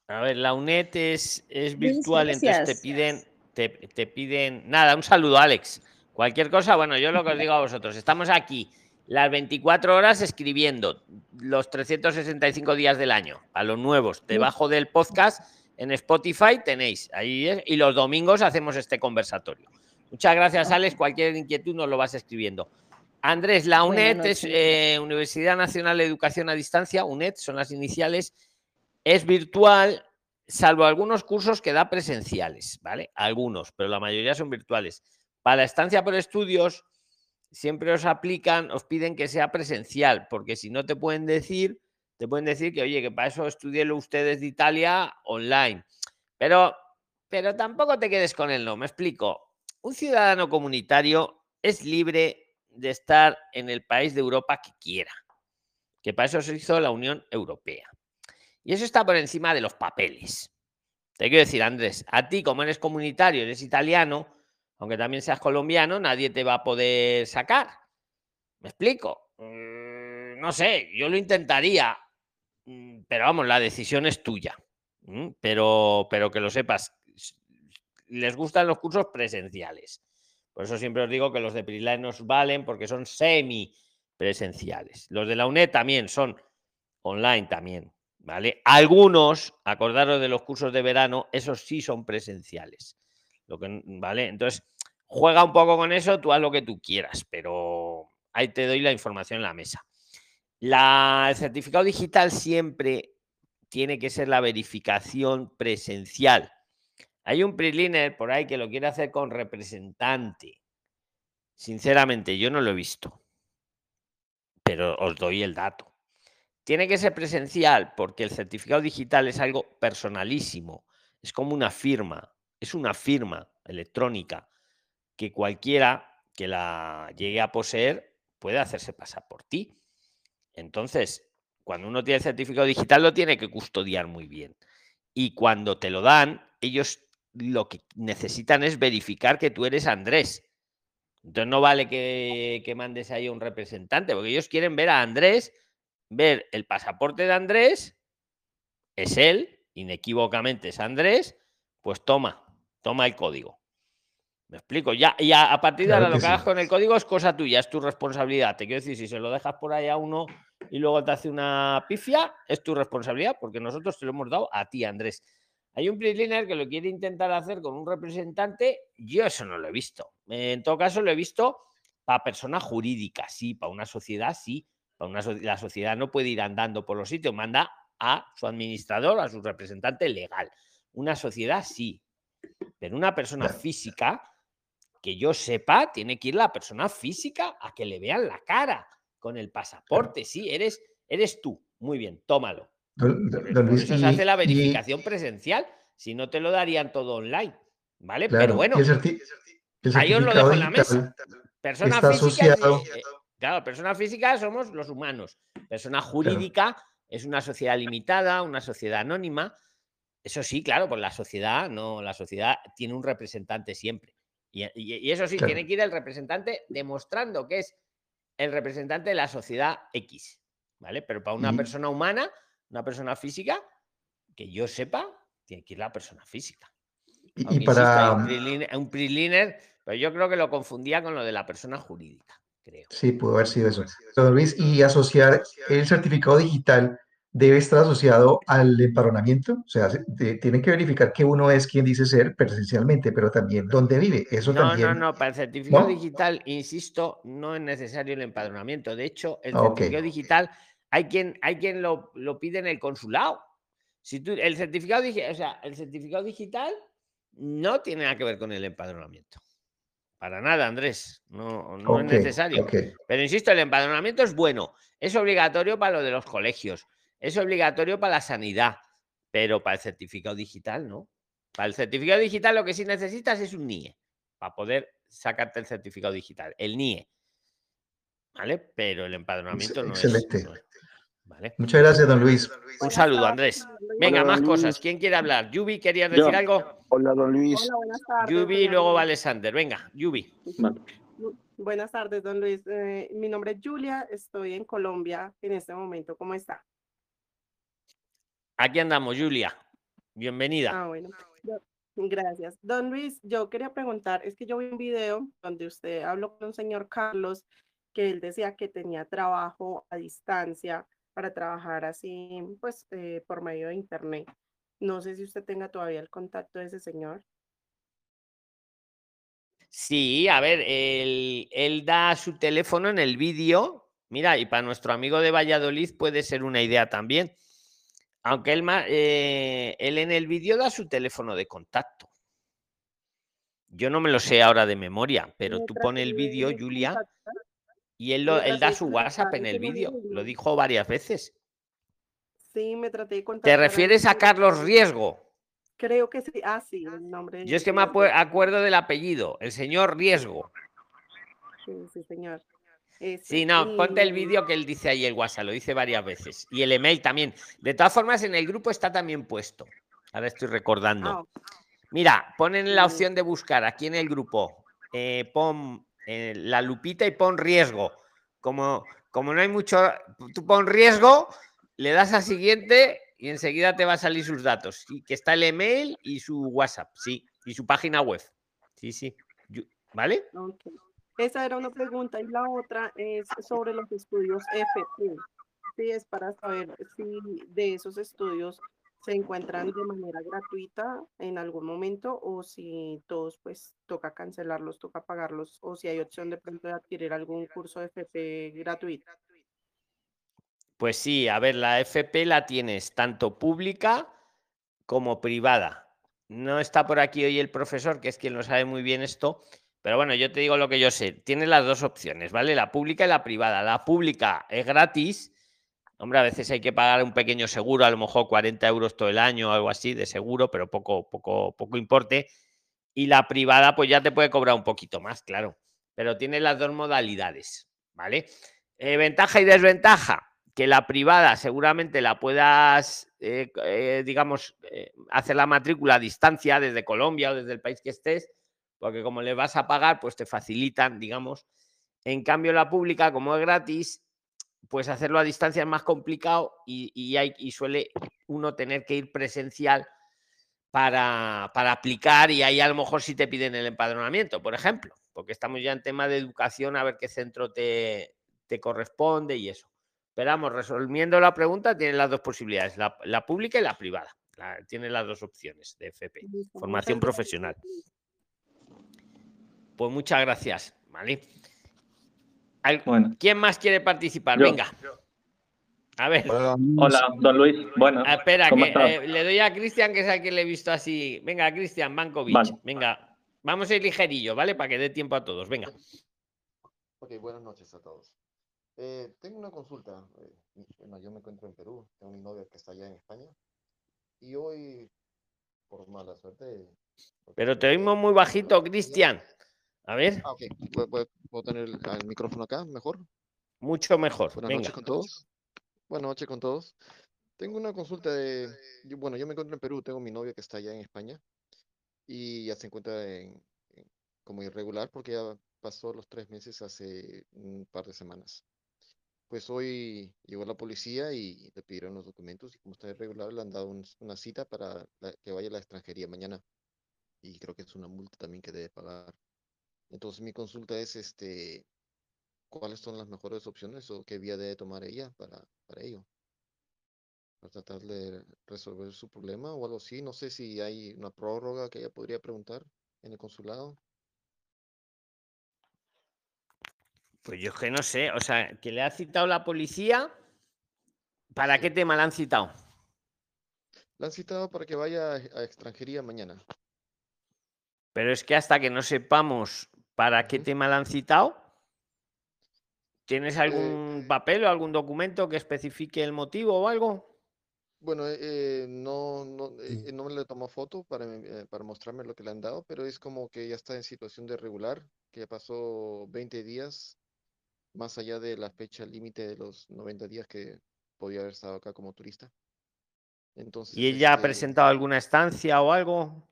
A ver, la UNED es, es virtual, entonces te piden, te, te piden. Nada, un saludo, Alex. Cualquier cosa, bueno, yo lo que os digo a vosotros, estamos aquí las 24 horas escribiendo los 365 días del año, a los nuevos, debajo del podcast en Spotify tenéis ahí es, y los domingos hacemos este conversatorio. Muchas gracias, Alex. Cualquier inquietud nos lo vas escribiendo. Andrés, la UNED es eh, Universidad Nacional de Educación a Distancia, UNED son las iniciales, es virtual, salvo algunos cursos que da presenciales, ¿vale? Algunos, pero la mayoría son virtuales. Para la estancia por estudios, siempre os aplican, os piden que sea presencial, porque si no te pueden decir, te pueden decir que, oye, que para eso estudienlo ustedes de Italia online. Pero, pero tampoco te quedes con el no, me explico. Un ciudadano comunitario es libre de estar en el país de Europa que quiera, que para eso se hizo la Unión Europea. Y eso está por encima de los papeles. Te quiero decir, Andrés, a ti como eres comunitario, eres italiano, aunque también seas colombiano, nadie te va a poder sacar. ¿Me explico? Mm, No sé, yo lo intentaría, pero vamos, la decisión es tuya. Pero, pero que lo sepas, les gustan los cursos presenciales. Por eso siempre os digo que los de Prisline nos valen porque son semi presenciales. Los de la UNED también son online también, ¿vale? Algunos, acordaros de los cursos de verano, esos sí son presenciales. Lo que, ¿vale? Entonces, juega un poco con eso, tú haz lo que tú quieras, pero ahí te doy la información en la mesa. La, el certificado digital siempre tiene que ser la verificación presencial. Hay un PRIXLINER por ahí que lo quiere hacer con representante. Sinceramente, yo no lo he visto. Pero os doy el dato. Tiene que ser presencial porque el certificado digital es algo personalísimo. Es como una firma. Es una firma electrónica que cualquiera que la llegue a poseer puede hacerse pasar por ti. Entonces, cuando uno tiene el certificado digital lo tiene que custodiar muy bien. Y cuando te lo dan, ellos lo que necesitan es verificar que tú eres Andrés. Entonces no vale que, que mandes ahí a un representante, porque ellos quieren ver a Andrés, ver el pasaporte de Andrés, es él, inequívocamente es Andrés, pues toma, toma el código. Me explico. Ya, y a, a partir de Claro ahora lo que sí. hagas con el código es cosa tuya, es tu responsabilidad. Te quiero decir, si se lo dejas por ahí a uno y luego te hace una pifia, es tu responsabilidad, porque nosotros te lo hemos dado a ti, Andrés. Hay un PRIXLINER que lo quiere intentar hacer con un representante. Yo eso no lo he visto. En todo caso, lo he visto para persona jurídica, sí, para una sociedad, sí. Para una so- la sociedad no puede ir andando por los sitios, manda a su administrador, a su representante legal. Una sociedad, sí. Pero una persona física, que yo sepa, tiene que ir la persona física a que le vean la cara con el pasaporte. Sí, eres, eres tú. Muy bien, tómalo. Don, Por, don por Luis, eso se hace la y- verificación presencial. Si no, te lo darían todo online. ¿Vale? claro, Pero bueno, ahí os lo dejo en la mesa. Persona física. asociado, eh, claro, persona física somos los humanos. Persona jurídica es una sociedad limitada, una sociedad anónima. Eso sí, claro, pues la sociedad no, la sociedad tiene un representante siempre. Y, y- y eso sí, Claro. tiene que ir el representante demostrando que es el representante de la sociedad X. ¿Vale? Pero para una persona humana, una persona física, que yo sepa, tiene que ir la persona física. y, Aunque para, un PRIXLINER, un PRIXLINER, pero yo creo que lo confundía con lo de la persona jurídica, creo. sí, pudo haber sido eso. Don Luis, y asociar el certificado digital debe estar asociado al empadronamiento, o sea, se- de- tienen que verificar que uno es quien dice ser presencialmente, pero también dónde vive. Eso No, no, también. no, para el certificado ¿No? digital, insisto, no es necesario el empadronamiento. De hecho, el Ah, certificado digital hay quien, hay quien lo, lo pide en el consulado. Si tú, el certificado digital, o sea, el certificado digital no tiene nada que ver con el empadronamiento. Para nada, Andrés. No, no es necesario. ok. Pero insisto, el empadronamiento es bueno. Es obligatorio para lo de los colegios. Es obligatorio para la sanidad. Pero para el certificado digital, no. Para el certificado digital lo que sí necesitas es un NIE. Para poder sacarte el certificado digital. El NIE. ¿Vale? Pero el empadronamiento no es- excelente. no es. ¿Vale? Muchas gracias, don Luis. Un saludo, Andrés. Venga, Hola, más cosas. ¿Quién quiere hablar? Yubi, ¿querías decir Yo. algo? Hola, don Luis. Hola, buenas tardes. Yubi y luego. Alexander. Venga, Yubi. Vale. Buenas tardes, don Luis. Eh, mi nombre es Julia, estoy en Colombia en este momento. ¿Cómo está? Aquí andamos, Julia. Bienvenida. Ah, bueno. Gracias. Don Luis, yo quería preguntar, es que yo vi un video donde usted habló con un señor Carlos que él decía que tenía trabajo a distancia para trabajar así, pues, eh, por medio de internet. No sé si usted tenga todavía el contacto de ese señor. Sí, a ver, él, él da su teléfono en el vídeo. Mira, y para nuestro amigo de Valladolid puede ser una idea también. Aunque él, eh, él en el vídeo da su teléfono de contacto. Yo no me lo sé ahora de memoria, pero tú pones el vídeo, Julia, y él, lo, él da su WhatsApp en el vídeo. Lo dijo varias veces. Sí, me traté de ¿Te contactar. refieres a Carlos Riesgo? Creo que sí. Ah, sí, el nombre. Yo es que me acuerdo del apellido, el señor Riesgo. Sí, sí, señor. Sí, no, ponte el y- vídeo que él dice ahí el WhatsApp, lo dice varias veces. Y el email también. De todas formas, en el grupo está también puesto. Ahora estoy recordando. Ah. Mira, ponen la Mm. opción de buscar aquí en el grupo. eh, pon eh, la lupita y pon riesgo. Como, como no hay mucho, tú pon riesgo, le das a siguiente y enseguida te va a salir sus datos. Sí, que está el email y su WhatsApp, sí, y su página web. Sí, sí. Yo- ¿Vale? Esa era una pregunta y la otra es sobre los estudios FP. Sí, es para saber si de esos estudios se encuentran de manera gratuita en algún momento o si todos pues toca cancelarlos, toca pagarlos o si hay opción de pronto de adquirir algún curso FP gratuito. Pues sí, a ver, la FP la tienes tanto pública como privada. No está por aquí hoy el profesor, que es quien lo sabe muy bien esto, pero bueno, yo te digo lo que yo sé. Tiene las dos opciones, ¿vale? La pública y la privada. La pública es gratis. Hombre, a veces hay que pagar un pequeño seguro, a lo mejor 40 euros todo el año o algo así de seguro, pero poco, poco, poco importe. Y la privada, pues ya te puede cobrar un poquito más, claro. Pero tiene las dos modalidades, ¿vale? Eh, ventaja y desventaja. Que la privada seguramente la puedas, eh, eh, digamos, hacer la matrícula a distancia desde Colombia o desde el país que estés, porque como le vas a pagar, pues te facilitan, digamos. En cambio, la pública, como es gratis, pues hacerlo a distancia es más complicado y, y hay, y suele uno tener que ir presencial para, para aplicar y ahí a lo mejor sí te piden el empadronamiento, por ejemplo, porque estamos ya en tema de educación, a ver qué centro te, te corresponde y eso. Pero vamos, resolviendo la pregunta, tiene las dos posibilidades, la, la pública y la privada. La- tiene las dos opciones de FP, formación profesional. Pues muchas gracias, ¿vale? Al- Bueno, ¿Quién más quiere participar? Yo. Venga. A ver. hola, don Luis. Bueno, Ah, espera, ¿cómo que estás? eh, le doy a Cristian, que es al que le he visto así. Venga, Cristian Bankovic. Vale. Venga, vamos a ir ligerillo, ¿vale? Para que dé tiempo a todos. Venga. Ok, buenas noches a todos. Eh, tengo una consulta. eh, bueno, yo me encuentro en Perú, tengo mi novia que está allá en España. Y hoy, por mala suerte. Pero te oímos muy bajito, Cristian. A ver, Ah, ok. ¿Puedo, puedo- puedo tener el, el micrófono acá mejor? mucho mejor. Buenas Venga. noches con todos. Buenas noches con todos. Tengo una consulta de. yo- bueno, yo me encuentro en Perú, tengo mi novia que está allá en España. Y ya se encuentra en, en- como irregular porque ya pasó los tres meses hace un par de semanas. Pues hoy llegó la policía y le pidieron los documentos y como está irregular le han dado un- una cita para la- que vaya a la extranjería mañana. Y creo que es una multa también que debe pagar. Entonces mi consulta es, este, ¿cuáles son las mejores opciones o qué vía debe tomar ella para, para ello? Para tratar de resolver su problema o algo así. No sé si hay una prórroga que ella podría preguntar en el consulado. Pues yo es que no sé. O sea, que le ha citado la policía. ¿Para qué tema la han citado? La han citado para que vaya a extranjería mañana. Pero es que hasta que no sepamos para qué tema la han citado, ¿tienes Eh, algún papel o algún documento que especifique el motivo o algo? Bueno, eh, eh, no, no, eh, no me le tomó foto para, eh, para mostrarme lo que le han dado, pero es como que ya está en situación de regular, que ya pasó 20 días, más allá de la fecha límite de los 90 días que podía haber estado acá como turista. Entonces, ¿Y ella ha este, presentado alguna estancia o algo?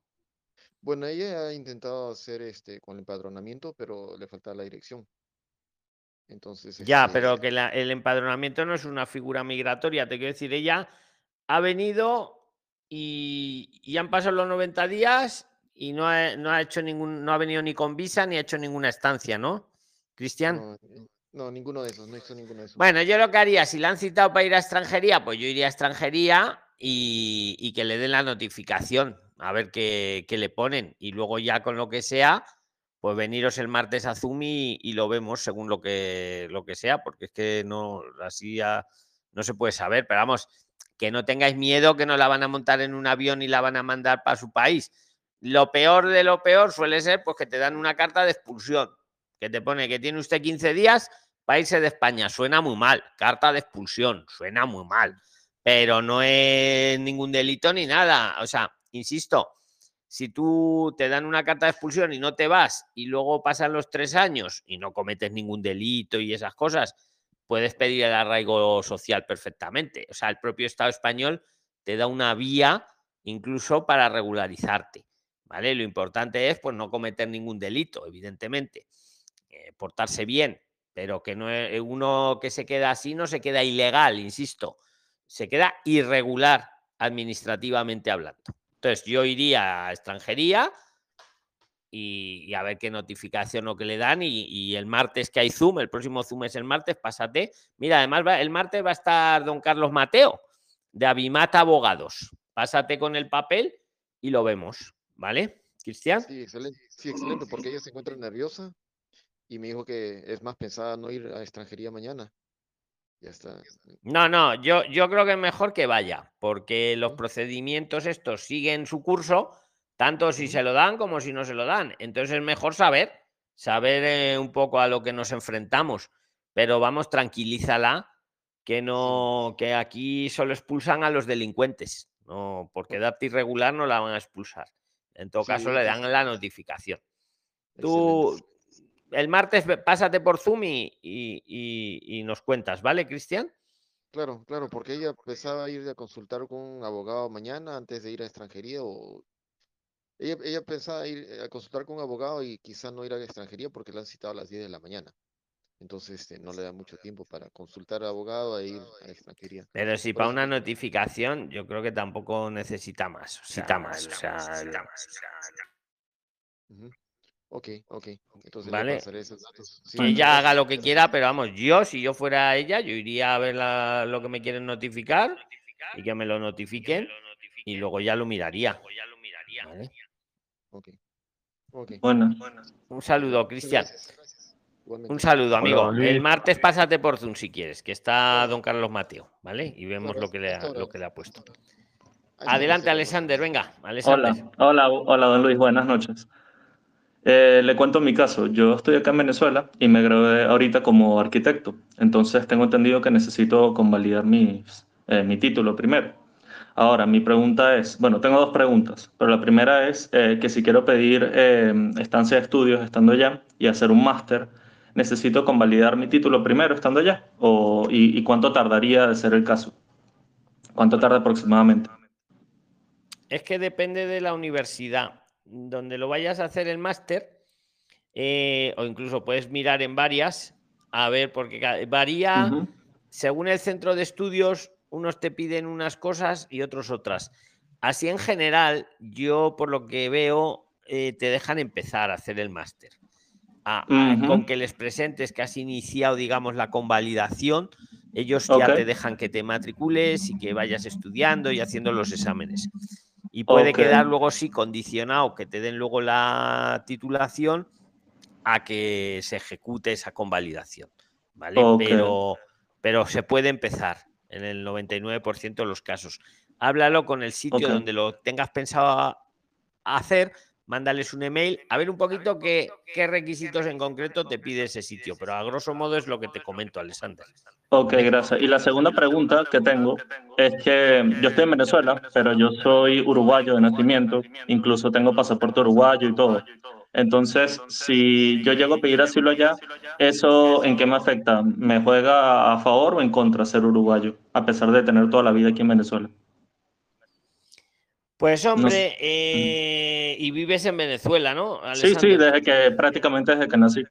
Bueno, ella ha intentado hacer este con el empadronamiento, pero le faltaba la dirección. Entonces, Ya, pero este, que la- el empadronamiento no es una figura migratoria. Te quiero decir, ella ha venido y, y han pasado los 90 días y no ha, no ha hecho ningún, no ha venido ni con visa ni ha hecho ninguna estancia, ¿no? Cristian. no, no, no, ninguno de esos, no hizo ninguno de esos. Bueno, yo lo que haría, si la han citado para ir a extranjería, pues yo iría a extranjería y, y que le den la notificación, a ver qué, le ponen. Y luego ya con lo que sea, pues veniros el martes a Zoom y, y lo vemos según lo que, lo que sea, porque es que no, así ya no se puede saber. Pero vamos, que no tengáis miedo que no la van a montar en un avión y la van a mandar para su país. Lo peor de lo peor suele ser pues que te dan una carta de expulsión, que te pone que tiene usted 15 días para irse de España. Suena muy mal, carta de expulsión, suena muy mal, pero no es ningún delito ni nada. O sea, insisto, si tú te dan una carta de expulsión y no te vas y luego pasan los tres años y no cometes ningún delito y esas cosas, puedes pedir el arraigo social perfectamente. O sea, el propio Estado español te da una vía incluso para regularizarte. ¿Vale? Lo importante es pues no cometer ningún delito, evidentemente. Eh, portarse bien, pero que no uno que se queda así no se queda ilegal, insisto, se queda irregular administrativamente hablando. Entonces yo iría a extranjería y, a ver qué notificación o qué le dan y, el martes que hay Zoom, el próximo Zoom es el martes, pásate. Mira, además el martes va a estar don Carlos Mateo de Avimata Abogados. Pásate con el papel y lo vemos, ¿vale? Cristian. Sí, excelente, sí, excelente, porque ella se encuentra nerviosa y me dijo que es más pensada no ir a extranjería mañana. Ya está. No, no, yo, yo creo que es mejor que vaya, porque los procedimientos estos siguen su curso, tanto si se lo dan como si no se lo dan. Entonces es mejor saber, saber eh, un poco a lo que nos enfrentamos. Pero vamos, tranquilízala, que no, que aquí solo expulsan a los delincuentes. No, por quedarte irregular no la van a expulsar. En todo caso, Sí, le dan la notificación. Excelente. El martes pásate por Zoom y, y- y- y nos cuentas, ¿vale, Cristian? Claro, claro, porque ella pensaba ir a consultar con un abogado mañana antes de ir a extranjería o ella, ella pensaba ir eh, a consultar con un abogado y quizá no ir a extranjería porque la han citado a las 10 de la mañana. Entonces, este, no le da mucho tiempo para consultar al abogado e ir a extranjería. Pero si para una notificación, yo creo que tampoco necesita más. O sea, más, o sea. Ok, ok. Entonces le ¿Vale? pasaré esos datos. Sí, que muchas ella haga lo que quiera, pero vamos, yo, si yo fuera ella, yo iría a ver la- lo que me quieren notificar y que me lo notifiquen y luego ya lo miraría. ¿vale? Ok, ok. Bueno, Un saludo, Cristian. gracias. Un saludo, amigo. El martes pásate por Zoom si quieres, que está don Carlos Mateo, ¿vale? Y vemos lo que le ha, lo que le ha puesto. Adelante, Alexander, venga, Alexander. hola, hola, hola, don Luis, buenas noches. Eh, le cuento mi caso. Yo estoy acá en Venezuela y me gradué ahorita como arquitecto. Entonces tengo entendido que necesito convalidar mis, eh, mi título primero. Ahora, mi pregunta es, bueno, tengo dos preguntas, pero la primera es eh, que si quiero pedir eh, estancia de estudios estando allá y hacer un máster, ¿necesito convalidar mi título primero estando allá? O, y, ¿Y cuánto tardaría de ser el caso? ¿Cuánto tarda aproximadamente? Es que depende de la universidad. Donde lo vayas a hacer el máster, eh, o incluso puedes mirar en varias, a ver, porque varía según el centro de estudios, unos te piden unas cosas y otros otras. Así en general, yo por lo que veo, eh, te dejan empezar a hacer el máster. A- a- Ujú. Con que les presentes que has iniciado, digamos, la convalidación, ellos ya te dejan que te matricules y que vayas estudiando y haciendo los exámenes. Y puede quedar luego sí condicionado que te den luego la titulación a que se ejecute esa convalidación. ¿Vale? Pero, pero se puede empezar en el 99% de los casos. Háblalo con el sitio donde lo tengas pensado hacer, mándales un email, a ver un poquito qué, qué requisitos en concreto te pide ese sitio, pero a grosso modo es lo que te comento, Alexander. Ok, gracias. Y la segunda pregunta que tengo es que yo estoy en Venezuela, pero yo soy uruguayo de nacimiento, incluso tengo pasaporte uruguayo y todo. Entonces, si yo llego a pedir asilo allá, ¿eso en qué me afecta? ¿Me juega a favor o en contra ser uruguayo, a pesar de tener toda la vida aquí en Venezuela? Pues hombre, eh, y vives en Venezuela, ¿no? Sí, sí, desde que prácticamente desde que nací.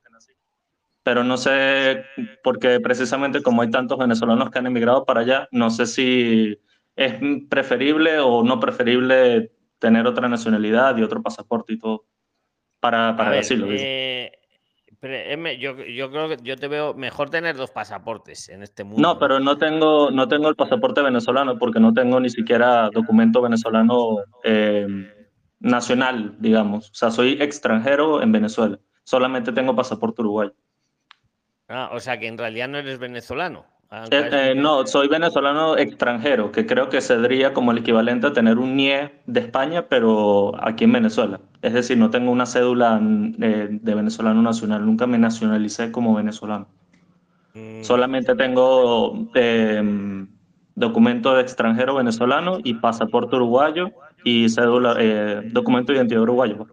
Pero no sé, porque precisamente como hay tantos venezolanos que han emigrado para allá, no sé si es preferible o no preferible tener otra nacionalidad y otro pasaporte y todo para, para ver, eh, yo, yo creo que yo te veo mejor tener dos pasaportes en este mundo. No, pero no tengo, no tengo el pasaporte venezolano porque no tengo ni siquiera documento venezolano eh, nacional, digamos. O sea, soy extranjero en Venezuela. Solamente tengo pasaporte uruguayo. Ah, o sea que en realidad no eres venezolano. Aunque Eh, eh, no, soy venezolano extranjero, que creo que sería como el equivalente a tener un NIE de España, pero aquí en Venezuela. Es decir, no tengo una cédula eh, de venezolano nacional, nunca me nacionalicé como venezolano. Mm, Solamente tengo eh, documento de extranjero venezolano y pasaporte uruguayo y cédula, eh, documento de identidad uruguayo.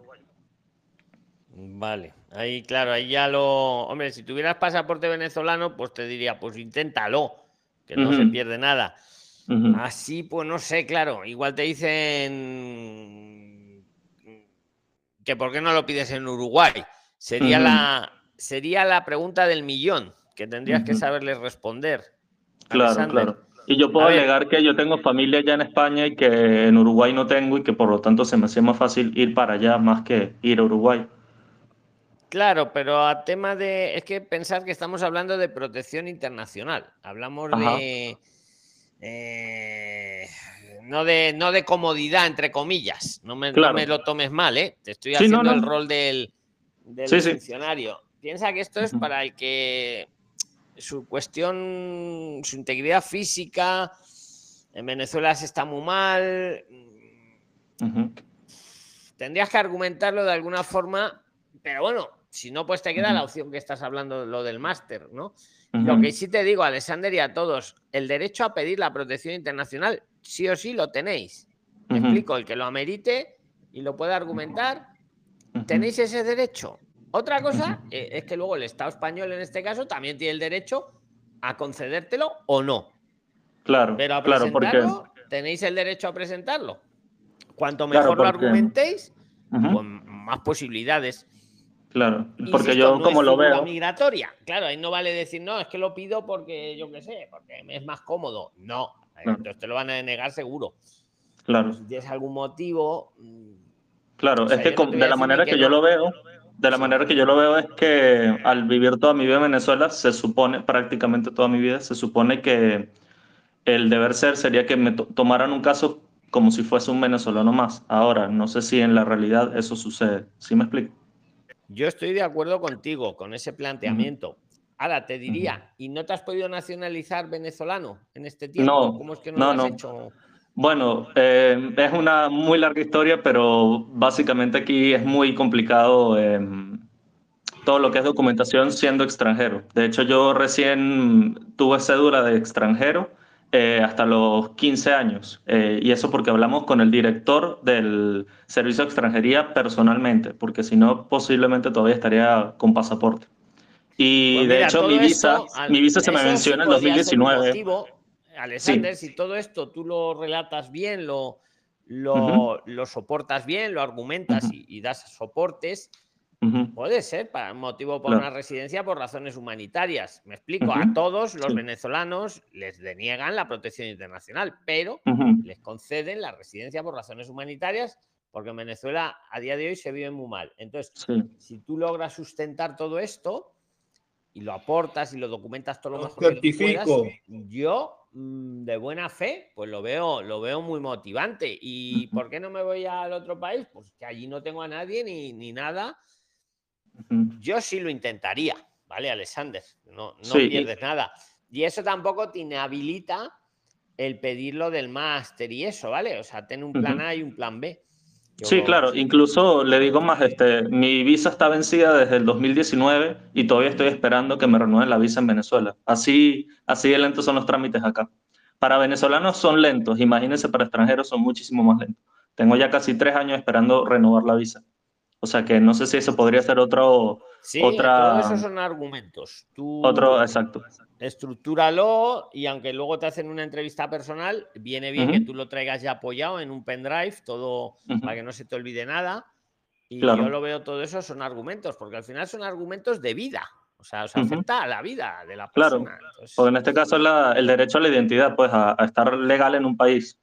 Vale, ahí claro, ahí ya lo... Hombre, si tuvieras pasaporte venezolano, pues te diría, pues inténtalo, que no se pierde nada. Así, pues no sé, claro, igual te dicen que por qué no lo pides en Uruguay. Sería la sería la pregunta del millón que tendrías que saberles responder. Claro, Alexander. claro. Y yo puedo alegar que yo tengo familia allá en España y que en Uruguay no tengo y que por lo tanto se me hacía más fácil ir para allá más que ir a Uruguay. Claro, pero a tema de. Es que pensar que estamos hablando de protección internacional. Hablamos Ajá. de. eh, no de no de comodidad, entre comillas. No me, no me lo tomes mal, ¿eh? Te estoy Sí, no, haciendo el rol del, del Sí, sí. funcionario. Piensa que esto es para el que su cuestión, su integridad física. En Venezuela se está muy mal. Tendrías que argumentarlo de alguna forma, pero bueno, si no, pues te queda la opción que estás hablando, lo del máster, ¿no? Lo que sí te digo, Alexander, y a todos, el derecho a pedir la protección internacional, sí o sí lo tenéis. Me explico, el que lo amerite y lo pueda argumentar, tenéis ese derecho. Otra cosa eh, es que luego el Estado español, en este caso, también tiene el derecho a concedértelo o no. Claro, Pero a claro, porque tenéis el derecho a presentarlo. Cuanto mejor lo porque- argumentéis, pues más posibilidades. Claro, porque Insisto, yo no como es lo veo, migratoria. Claro, ahí no vale decir, no, es que lo pido porque yo qué sé, porque me es más cómodo. No, Claro. entonces te lo van a denegar seguro. claro, Si tienes algún motivo, mm, claro, o sea, es que no de la manera que yo lo veo, de la manera que yo lo veo es que al vivir toda mi vida en Venezuela, se supone, prácticamente toda mi vida, se supone que el deber ser sería que me to- tomaran un caso como si fuese un venezolano más. Ahora, no sé si en la realidad eso sucede. ¿Sí me explico? Yo estoy de acuerdo contigo con ese planteamiento. Ahora te diría, ¿y no te has podido nacionalizar venezolano en este tiempo? No, ¿Cómo es que no, no, lo has no. hecho? Bueno, eh, es una muy larga historia, pero básicamente aquí es muy complicado eh, todo lo que es documentación siendo extranjero. De hecho, yo recién tuve cédula de extranjero eh, hasta los 15 años, eh, y eso porque hablamos con el director del Servicio de Extranjería personalmente, porque si no, posiblemente todavía estaría con pasaporte. Y Pues de mira, hecho, todo mi visa, mi visa se me eso sí en el podría ser un 2019. motivo, Alexander, si todo esto tú lo relatas bien, lo, lo, Ujú. lo soportas bien, lo argumentas y, y das soportes, Puede ser para un motivo para Claro. una residencia por razones humanitarias. Me explico, a todos los Sí. venezolanos les deniegan la protección internacional, pero les conceden la residencia por razones humanitarias porque en Venezuela a día de hoy se vive muy mal. Entonces, Sí. si tú logras sustentar todo esto y lo aportas y lo documentas todo lo mejor que certifico. puedas, yo mm, de buena fe, pues lo veo, lo veo muy motivante. ¿Y por qué no me voy al otro país? Pues que allí no tengo a nadie ni, ni nada. Yo sí lo intentaría, ¿vale, Alexander? No, no Sí, pierdes nada. Y eso tampoco te inhabilita el pedirlo del máster y eso, ¿vale? O sea, ten un plan. A y un plan B. Yo- Sí, claro, incluso le digo más, este, mi visa está vencida desde el 2019 y todavía estoy esperando que me renueven la visa en Venezuela. Así, así de lentos son los trámites acá. Para venezolanos son lentos, imagínense, para extranjeros son muchísimo más lentos. Tengo ya casi tres años esperando renovar la visa. O sea que no sé si eso podría ser otro, Sí, otra, eso son argumentos. Tú otro, exacto. estructúralo y aunque luego te hacen una entrevista personal, viene bien que tú lo traigas ya apoyado en un pendrive, todo para que no se te olvide nada. Y Claro. yo lo veo todo eso son argumentos, porque al final son argumentos de vida. O sea, os Ujú. afecta a la vida de la Claro, persona. Entonces, porque en este caso es la- el derecho a la identidad, pues a, a estar legal en un país.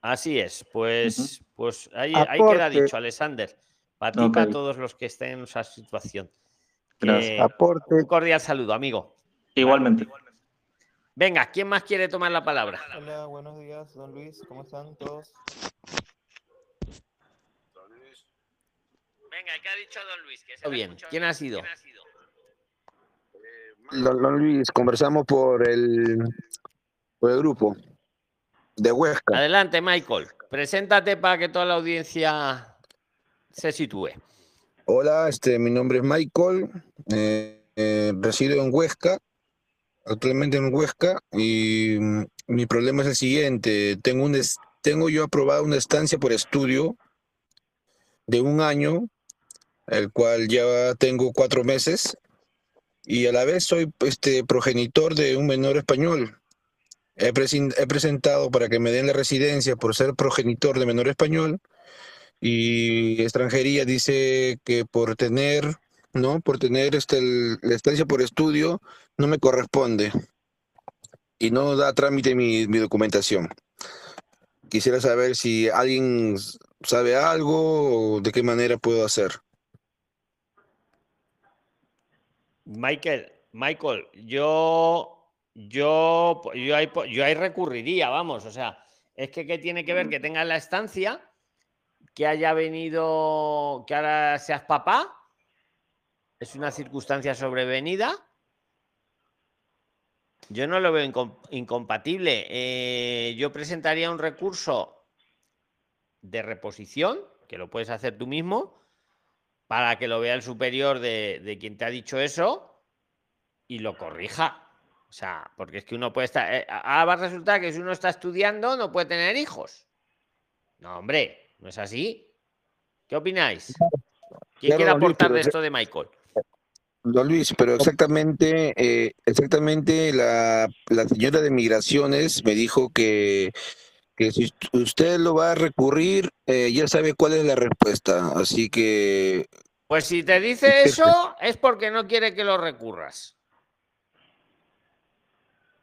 así es. Pues, pues ahí, Ah, ahí queda dicho, Alexander. Para ti, para todos los que estén en esa situación. Gracias. Que- Aporte. un cordial saludo, amigo. Igualmente. Venga, ¿quién más quiere tomar la palabra? Hola, buenos días, don Luis, ¿cómo están todos? Venga, ¿qué ha dicho Don Luis? Que bien. ¿Quién ha sido? Don, don Luis, conversamos por el, por el grupo de Huesca. Adelante, Michael. Preséntate para que toda la audiencia se sitúe. Hola, este, mi nombre es Michael, eh, eh, resido en Huesca, actualmente en Huesca, y mm, mi problema es el siguiente, tengo, un tengo yo aprobado una estancia por estudio de un año, el cual ya tengo cuatro meses, y a la vez soy este, progenitor de un menor español. He, presen- he presentado para que me den la residencia por ser progenitor de menor español y extranjería dice que por tener, ¿no? Por tener este, la estancia por estudio no me corresponde y no da trámite mi, mi documentación. Quisiera saber si alguien sabe algo o de qué manera puedo hacer. Michael, Michael, yo, yo, yo ahí, yo ahí recurriría, vamos, o sea, es que ¿qué tiene que ver que tengas la estancia, que haya venido, que ahora seas papá? ¿Es una circunstancia sobrevenida? Yo no lo veo incom- incompatible. Eh, yo presentaría un recurso de reposición, que lo puedes hacer tú mismo, para que lo vea el superior de, de quien te ha dicho eso y lo corrija. O sea, porque es que uno puede estar. eh, ahora va a resultar que si uno está estudiando no puede tener hijos. No, hombre, no es así. ¿Qué opináis? ¿Quién quiere aportar de esto de Michael? Don Luis, pero exactamente, eh, exactamente la, la señora de migraciones me dijo que, que si ust- usted lo va a recurrir, eh, ya sabe cuál es la respuesta. Así que, Pues si te dice eso, es porque no quiere que lo recurras.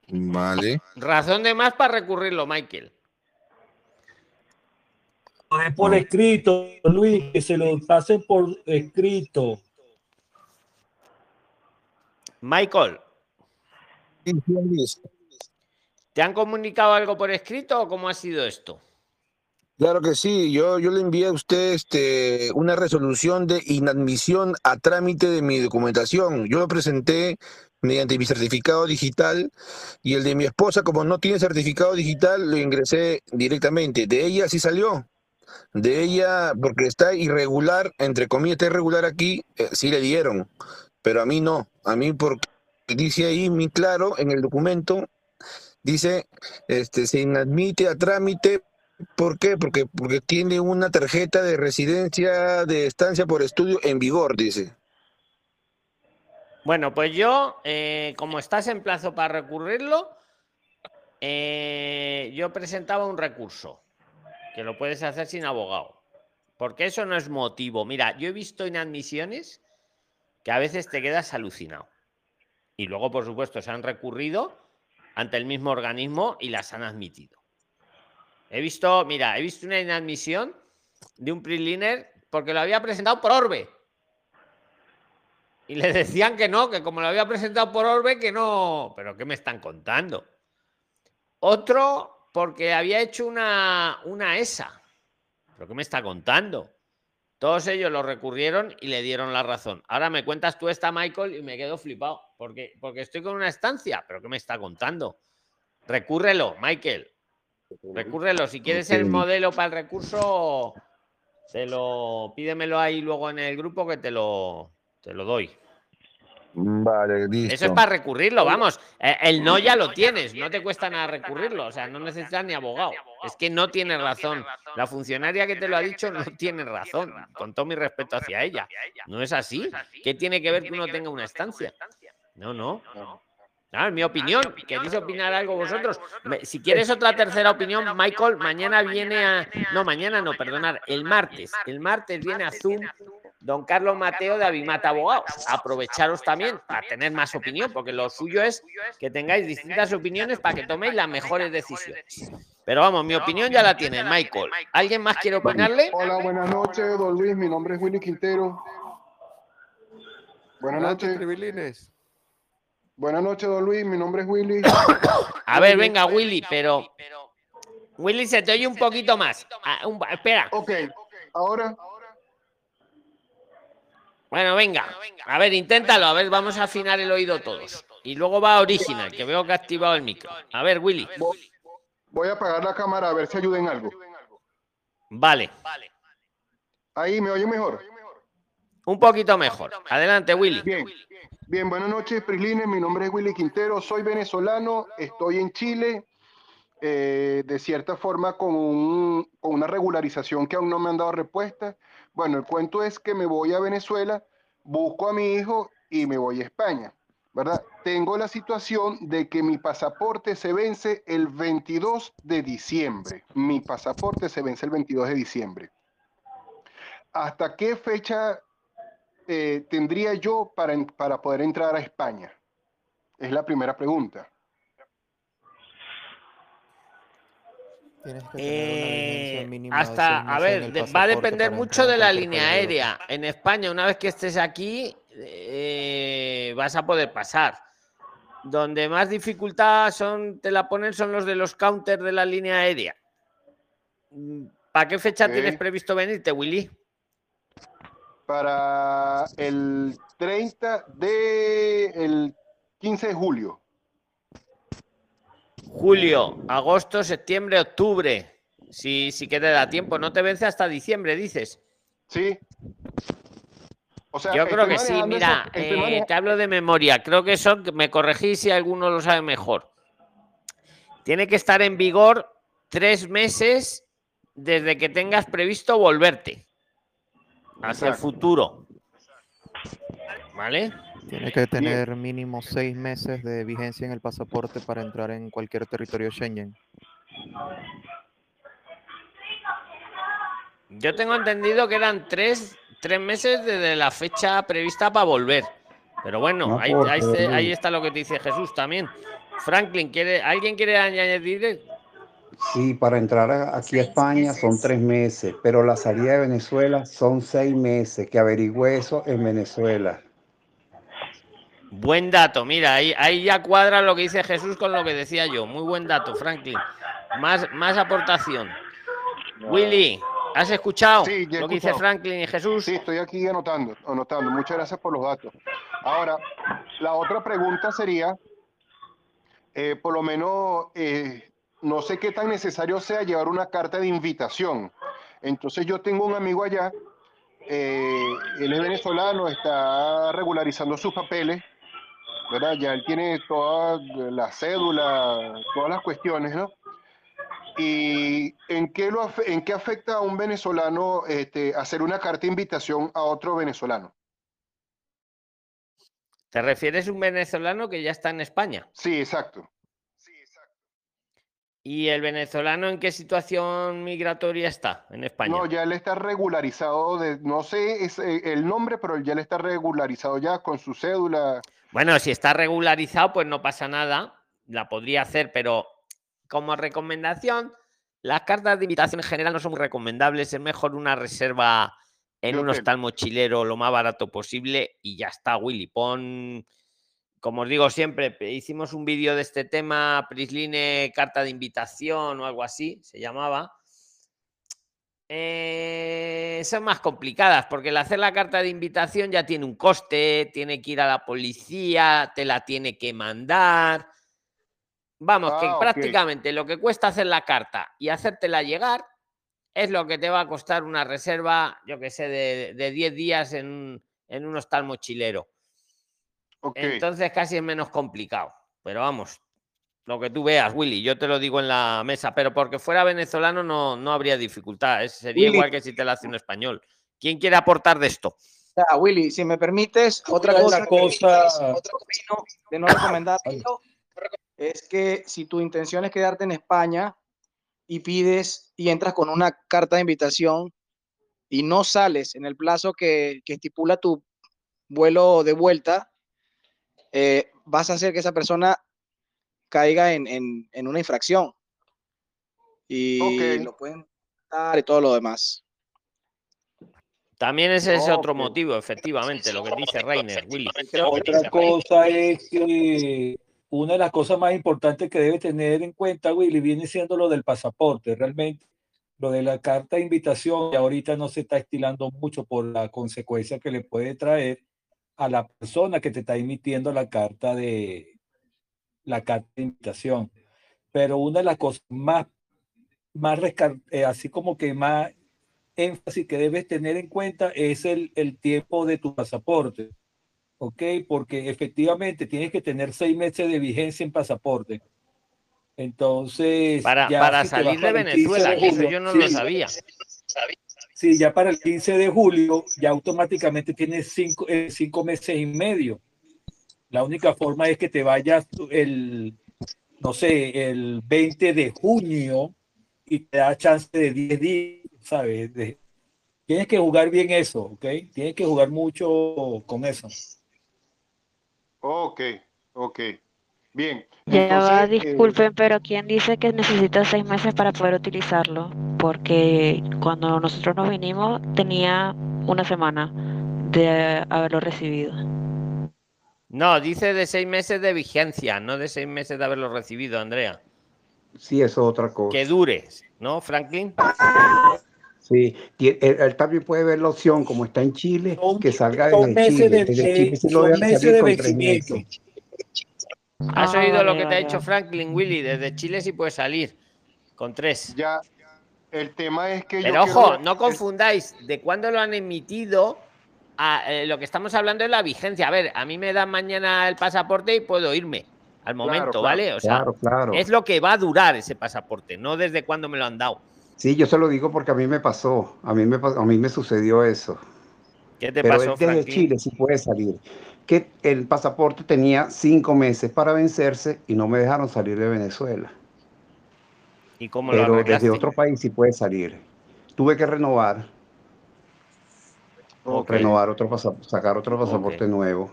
vale. Razón de más para recurrirlo, Michael. Por escrito, Luis, que se lo pasen por escrito. Michael. ¿te han comunicado algo por escrito o cómo ha sido esto? Claro que sí, yo, yo le envié a usted este, una resolución de inadmisión a trámite de mi documentación. Yo lo presenté mediante mi certificado digital y el de mi esposa, como no tiene certificado digital, lo ingresé directamente. De ella sí salió. De ella, porque está irregular, entre comillas, está irregular aquí, eh, sí le dieron, pero a mí no. A mí porque dice ahí muy claro en el documento, dice, este, se inadmite a trámite ¿Por qué? Porque, porque tiene una tarjeta de residencia de estancia por estudio en vigor, dice. Bueno, pues yo, eh, como estás en plazo para recurrirlo, eh, yo presentaba un recurso, que lo puedes hacer sin abogado, porque eso no es motivo. Mira, yo he visto inadmisiones que a veces te quedas alucinado. Y luego, por supuesto, se han recurrido ante el mismo organismo y las han admitido. He visto, mira, he visto una inadmisión de un preliner porque lo había presentado por Orbe. Y le decían que no, que como lo había presentado por Orbe, que no. Pero ¿qué me están contando? Otro porque había hecho una, una ESA. ¿Pero qué me está contando? Todos ellos lo recurrieron y le dieron la razón. Ahora me cuentas tú esta, Michael, y me quedo flipado. Porque, porque estoy con una estancia. ¿Pero qué me está contando? Recúrrelo, Michael. Recúrrelo. Si quieres el modelo para el recurso, te lo pídemelo ahí luego en el grupo que te lo, te lo doy. Vale, listo. Eso es para recurrirlo, vamos. Eh, El no ya lo tienes, no te cuesta nada recurrirlo, o sea, no necesitas ni abogado. Es que no tiene razón. La funcionaria que te lo ha dicho no tiene razón, con todo mi respeto hacia ella. No es así. ¿Qué tiene que ver que uno tenga una estancia? No, no. Ah, es mi opinión. ¿Queréis opinar algo vosotros? Si quieres otra tercera opinión, Michael, mañana viene a. No, mañana no, perdonad, el martes. El martes viene a Zoom don Carlos Mateo de Avimata Abogados. Aprovecharos también para tener más opinión, porque lo suyo es que tengáis distintas opiniones para que toméis las mejores decisiones. Pero vamos, mi opinión ya la tiene Michael. ¿Alguien más quiere opinarle? Hola, buenas noches, don Luis. Mi nombre es Willy Quintero. Buenas noches. Buenas noches, don Luis. Mi nombre es Willy. A ver, venga, Willy, pero. Willy, se te oye un poquito más. Ah, un- espera. Ok, ahora. Bueno, venga. A ver, inténtalo. A ver, vamos a afinar el oído todos. Y luego va Original, que veo que ha activado el micro. A ver, Willy. Voy a apagar la cámara a ver si ayuda en algo. Vale. Ahí, ¿me oye mejor? Un poquito mejor. Adelante, Willy. Bien. Bien, buenas noches, Prislines. Mi nombre es Willy Quintero. Soy venezolano. Estoy en Chile. eh, de cierta forma con, un- con una regularización que aún no me han dado respuesta. Bueno, el cuento es que me voy a Venezuela, busco a mi hijo y me voy a España, ¿verdad? Tengo la situación de que mi pasaporte se vence el 22 de diciembre. Mi pasaporte se vence el 22 de diciembre. ¿Hasta qué fecha eh, tendría yo para, para poder entrar a España? Es la primera pregunta. Tienes que tener una Eh, mínima de hasta, a ver, de- va a depender mucho de la línea aérea. En España, una vez que estés aquí, eh, vas a poder pasar. Donde más dificultad son, te la ponen son los de los counters de la línea aérea. Mm, ¿Para qué fecha tienes previsto venirte, Willy? Para el 30 de el 15 de julio. Julio, agosto, septiembre, octubre. Sí, sí que te da tiempo. No te vence hasta diciembre, dices. Sí. O sea, Yo creo que sí. Mira, eso- eh, te hablo de memoria. Creo que son, me corregís si alguno lo sabe mejor. Tiene que estar en vigor tres meses desde que tengas previsto volverte hacia el futuro. ¿Vale? Tiene que tener mínimo seis meses de vigencia en el pasaporte para entrar en cualquier territorio Schengen. Yo tengo entendido que eran tres, tres meses desde la fecha prevista para volver. Pero bueno, No, ahí, se- ahí está lo que te dice Jesús también. Franklin, ¿quiere, ¿alguien quiere añadir? Sí, para entrar aquí a España son tres meses, pero la salida de Venezuela son seis meses, que averigüe eso en Venezuela. Buen dato, mira, ahí, ahí ya cuadra lo que dice Jesús con lo que decía yo. Muy buen dato, Franklin. Más, más aportación. Willy, ¿has escuchado Sí, lo que dice. Franklin y Jesús? Sí, estoy aquí anotando, anotando. Muchas gracias por los datos. Ahora, la otra pregunta sería, eh, por lo menos, eh, no sé qué tan necesario sea llevar una carta de invitación. Entonces yo tengo un amigo allá, eh, él es venezolano, está regularizando sus papeles, ¿verdad? Ya él tiene toda la cédula, todas las cuestiones, ¿no? ¿Y en qué, lo, en qué afecta a un venezolano este, hacer una carta de invitación a otro venezolano? ¿Te refieres a un venezolano que ya está en España? Sí, exacto. ¿Y el venezolano en qué situación migratoria está en España? No, ya él está regularizado, de, no sé eh, el nombre, pero ya él está regularizado ya con su cédula. Bueno, si está regularizado, pues no pasa nada. La podría hacer, pero como recomendación, las cartas de invitación en general no son muy recomendables. Es mejor una reserva en un hostal mochilero lo más barato posible y ya está, Willy. Pon, como os digo siempre, hicimos un vídeo de este tema, Prisline, carta de invitación o algo así, se llamaba. Eh, son más complicadas porque el hacer la carta de invitación ya tiene un coste, tiene que ir a la policía, te la tiene que mandar. Vamos, que Ah, prácticamente lo que cuesta hacer la carta y hacértela llegar es lo que te va a costar una reserva, yo que sé, de, de 10 días en, un- en un hostal mochilero. Entonces casi es menos complicado. Pero vamos, lo que tú veas, Willy, yo te lo digo en la mesa, pero porque fuera venezolano no, no habría dificultad. es- sería Willy. igual que si te la hace un español. ¿Quién quiere aportar de esto? Ya, Willy, si me permites, otra cosa, una que cosa- otro camino de no recomendar esto es que si tu intención es quedarte en España y pides y entras con una carta de invitación y no sales en el plazo que, que estipula tu vuelo de vuelta, eh, vas a hacer que esa persona caiga en, en- en una infracción y Ok. lo pueden dar y todo lo demás. También ese es otro Ok. motivo, efectivamente, lo que dice Reiner, Willy. Otra cosa es que una de las cosas más importantes que debe tener en cuenta, Willy, viene siendo lo del pasaporte. Realmente, lo de la carta de invitación, y ahorita no se está estilando mucho por la consecuencia que le puede traer a la persona que te está emitiendo la carta de la carta de invitación. Pero una de las cosas más, más eh, así como que más énfasis que debes tener en cuenta es el, el tiempo de tu pasaporte. ¿ok? Porque efectivamente tienes que tener seis meses de vigencia en pasaporte. Entonces, Para, ya para si salir de para el 15 Venezuela, que eso yo no sí, lo sabía. Sí, ya para el 15 de julio, ya automáticamente tienes cinco, eh, cinco meses y medio. La única forma es que te vayas el, no sé, el 20 de junio y te da chance de 10 días, ¿sabes? De- tienes que jugar bien eso, ¿ok? Tienes que jugar mucho con eso. Ok, ok. Bien. Ya va, eh, disculpen, pero ¿quién dice que necesita seis meses para poder utilizarlo? Porque cuando nosotros nos vinimos tenía una semana de haberlo recibido. No, dice de seis meses de vigencia, no de seis meses de haberlo recibido, Andrea. Sí, eso es otra cosa. Que dure, ¿no, Franklin? Sí, él, él también puede ver la opción, como está en Chile, que salga meses Chile. de- Desde Chile sí lo meses de vencimiento. ¿Has Ah, oído lo que te ha vale. Franklin, Willy? Desde Chile sí puede salir con tres. Ya, El tema es que Pero yo ojo, quiero- no confundáis de cuándo lo han emitido a eh, lo que estamos hablando es la vigencia. A ver, a mí me dan mañana el pasaporte y puedo irme al momento, claro, ¿vale? O sea, claro, claro. es lo que va a durar ese pasaporte, no desde cuándo me lo han dado. Sí, yo se lo digo porque a mí me pasó, a mí me, a mí me sucedió eso. ¿Qué te Pero pasó, él desde Franklin? Chile sí puede salir. Que el pasaporte tenía cinco meses para vencerse y no me dejaron salir de Venezuela. ¿Y cómo lo Pero desde otro país sí puede salir. Tuve que renovar, Renovar otro pasaporte, sacar otro pasaporte nuevo.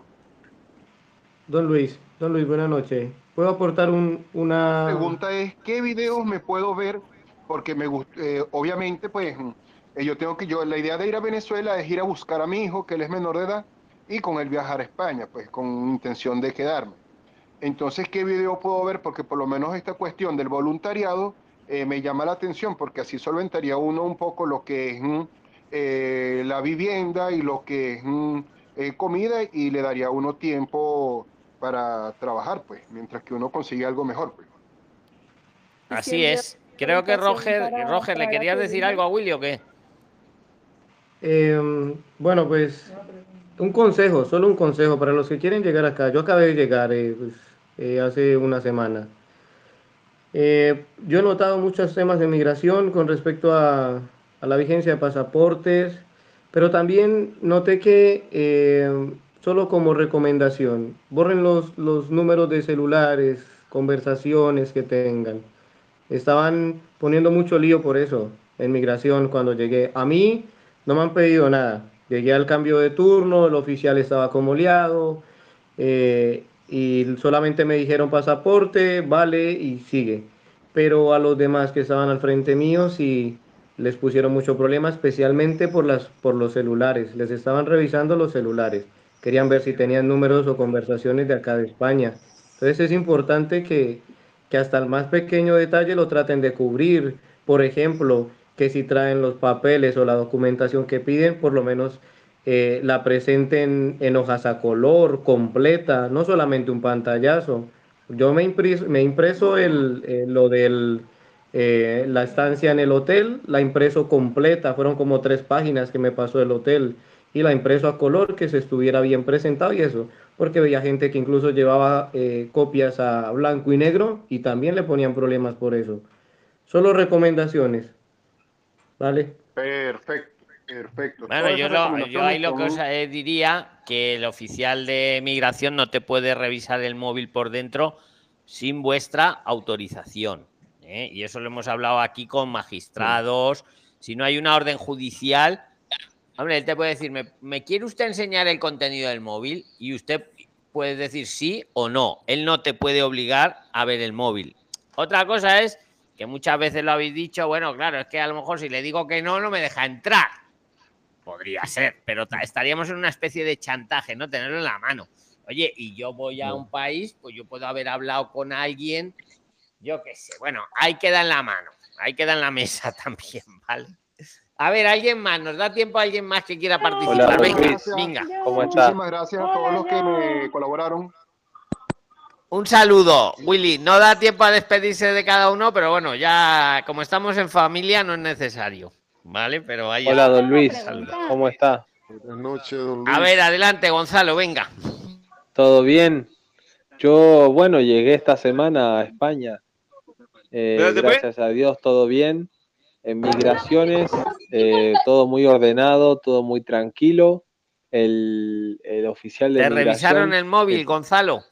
Don Luis, don Luis, buenas noches. ¿Puedo aportar un, una... La pregunta es, ¿qué videos me puedo ver? Porque me eh, obviamente, pues, eh, yo tengo que, yo, la idea de ir a Venezuela es ir a buscar a mi hijo, que él es menor de edad, y con él viajar a España, pues, con intención de quedarme. Entonces, ¿qué video puedo ver? Porque por lo menos esta cuestión del voluntariado eh, me llama la atención, porque así solventaría uno un poco lo que es mm, eh, la vivienda y lo que es mm, eh, comida, y le daría a uno tiempo para trabajar, pues, mientras que uno consigue algo mejor, pues. Así es. Creo que Roger, Roger, ¿le querías decir algo a Willy o qué? Eh, bueno, pues un consejo, solo un consejo para los que quieren llegar acá. Yo acabé de llegar eh, pues, eh, hace una semana. Eh, yo he notado muchos temas de migración con respecto a, a la vigencia de pasaportes, pero también noté que, eh, solo como recomendación, borren los, los números de celulares, conversaciones que tengan. Estaban poniendo mucho lío por eso en migración cuando llegué. A mí no me han pedido nada. Llegué al cambio de turno, el oficial estaba como liado eh, y solamente me dijeron pasaporte, vale y sigue. Pero a los demás que estaban al frente mío sí les pusieron mucho problema, especialmente por, las, por los celulares. Les estaban revisando los celulares. Querían ver si tenían números o conversaciones de acá de España. Entonces es importante que, que hasta el más pequeño detalle lo traten de cubrir. Por ejemplo, que si traen los papeles o la documentación que piden, por lo menos eh, la presenten en hojas a color, completa, no solamente un pantallazo. Yo me, impris- me impreso el, eh, lo del eh, la estancia en el hotel, la impreso completa, fueron como tres páginas que me pasó el hotel y la impreso a color que se estuviera bien presentado y eso, porque veía gente que incluso llevaba eh, copias a blanco y negro y también le ponían problemas por eso. Solo recomendaciones, ¿vale? Perfecto, perfecto. Bueno, yo, lo- yo ahí lo que os diría que el oficial de migración no te puede revisar el móvil por dentro sin vuestra autorización. ¿Eh? Y eso lo hemos hablado aquí con magistrados. Si no hay una orden judicial, hombre, él te puede decir, ¿me, me quiere usted enseñar el contenido del móvil? Y usted puede decir sí o no. Él no te puede obligar a ver el móvil. Otra cosa es que muchas veces lo habéis dicho, bueno, claro, es que a lo mejor si le digo que no, no me deja entrar. Podría ser, pero ta- estaríamos en una especie de chantaje, ¿no? Tenerlo en la mano. Oye, y yo voy a un país, pues yo puedo haber hablado con alguien, yo qué sé. Bueno, ahí queda en la mano, ahí queda en la mesa también, ¿vale? A ver, alguien más, ¿nos da tiempo a alguien más que quiera participar? Hola, Venga, Luis. venga. ¿Cómo está? Muchísimas gracias a todos los que me colaboraron. Un saludo, Willy. No da tiempo a despedirse de cada uno, pero bueno, ya como estamos en familia no es necesario, ¿vale? Pero ahí Hola, don Luis. ¿Cómo está? Buenas noches, don A ver, adelante, Gonzalo, venga. ¿Todo bien? Yo, bueno, llegué esta semana a España. Eh, gracias a Dios, todo bien. En migraciones, eh, todo muy ordenado, todo muy tranquilo. El, el oficial de ¿Te revisaron el móvil, eh, Gonzalo?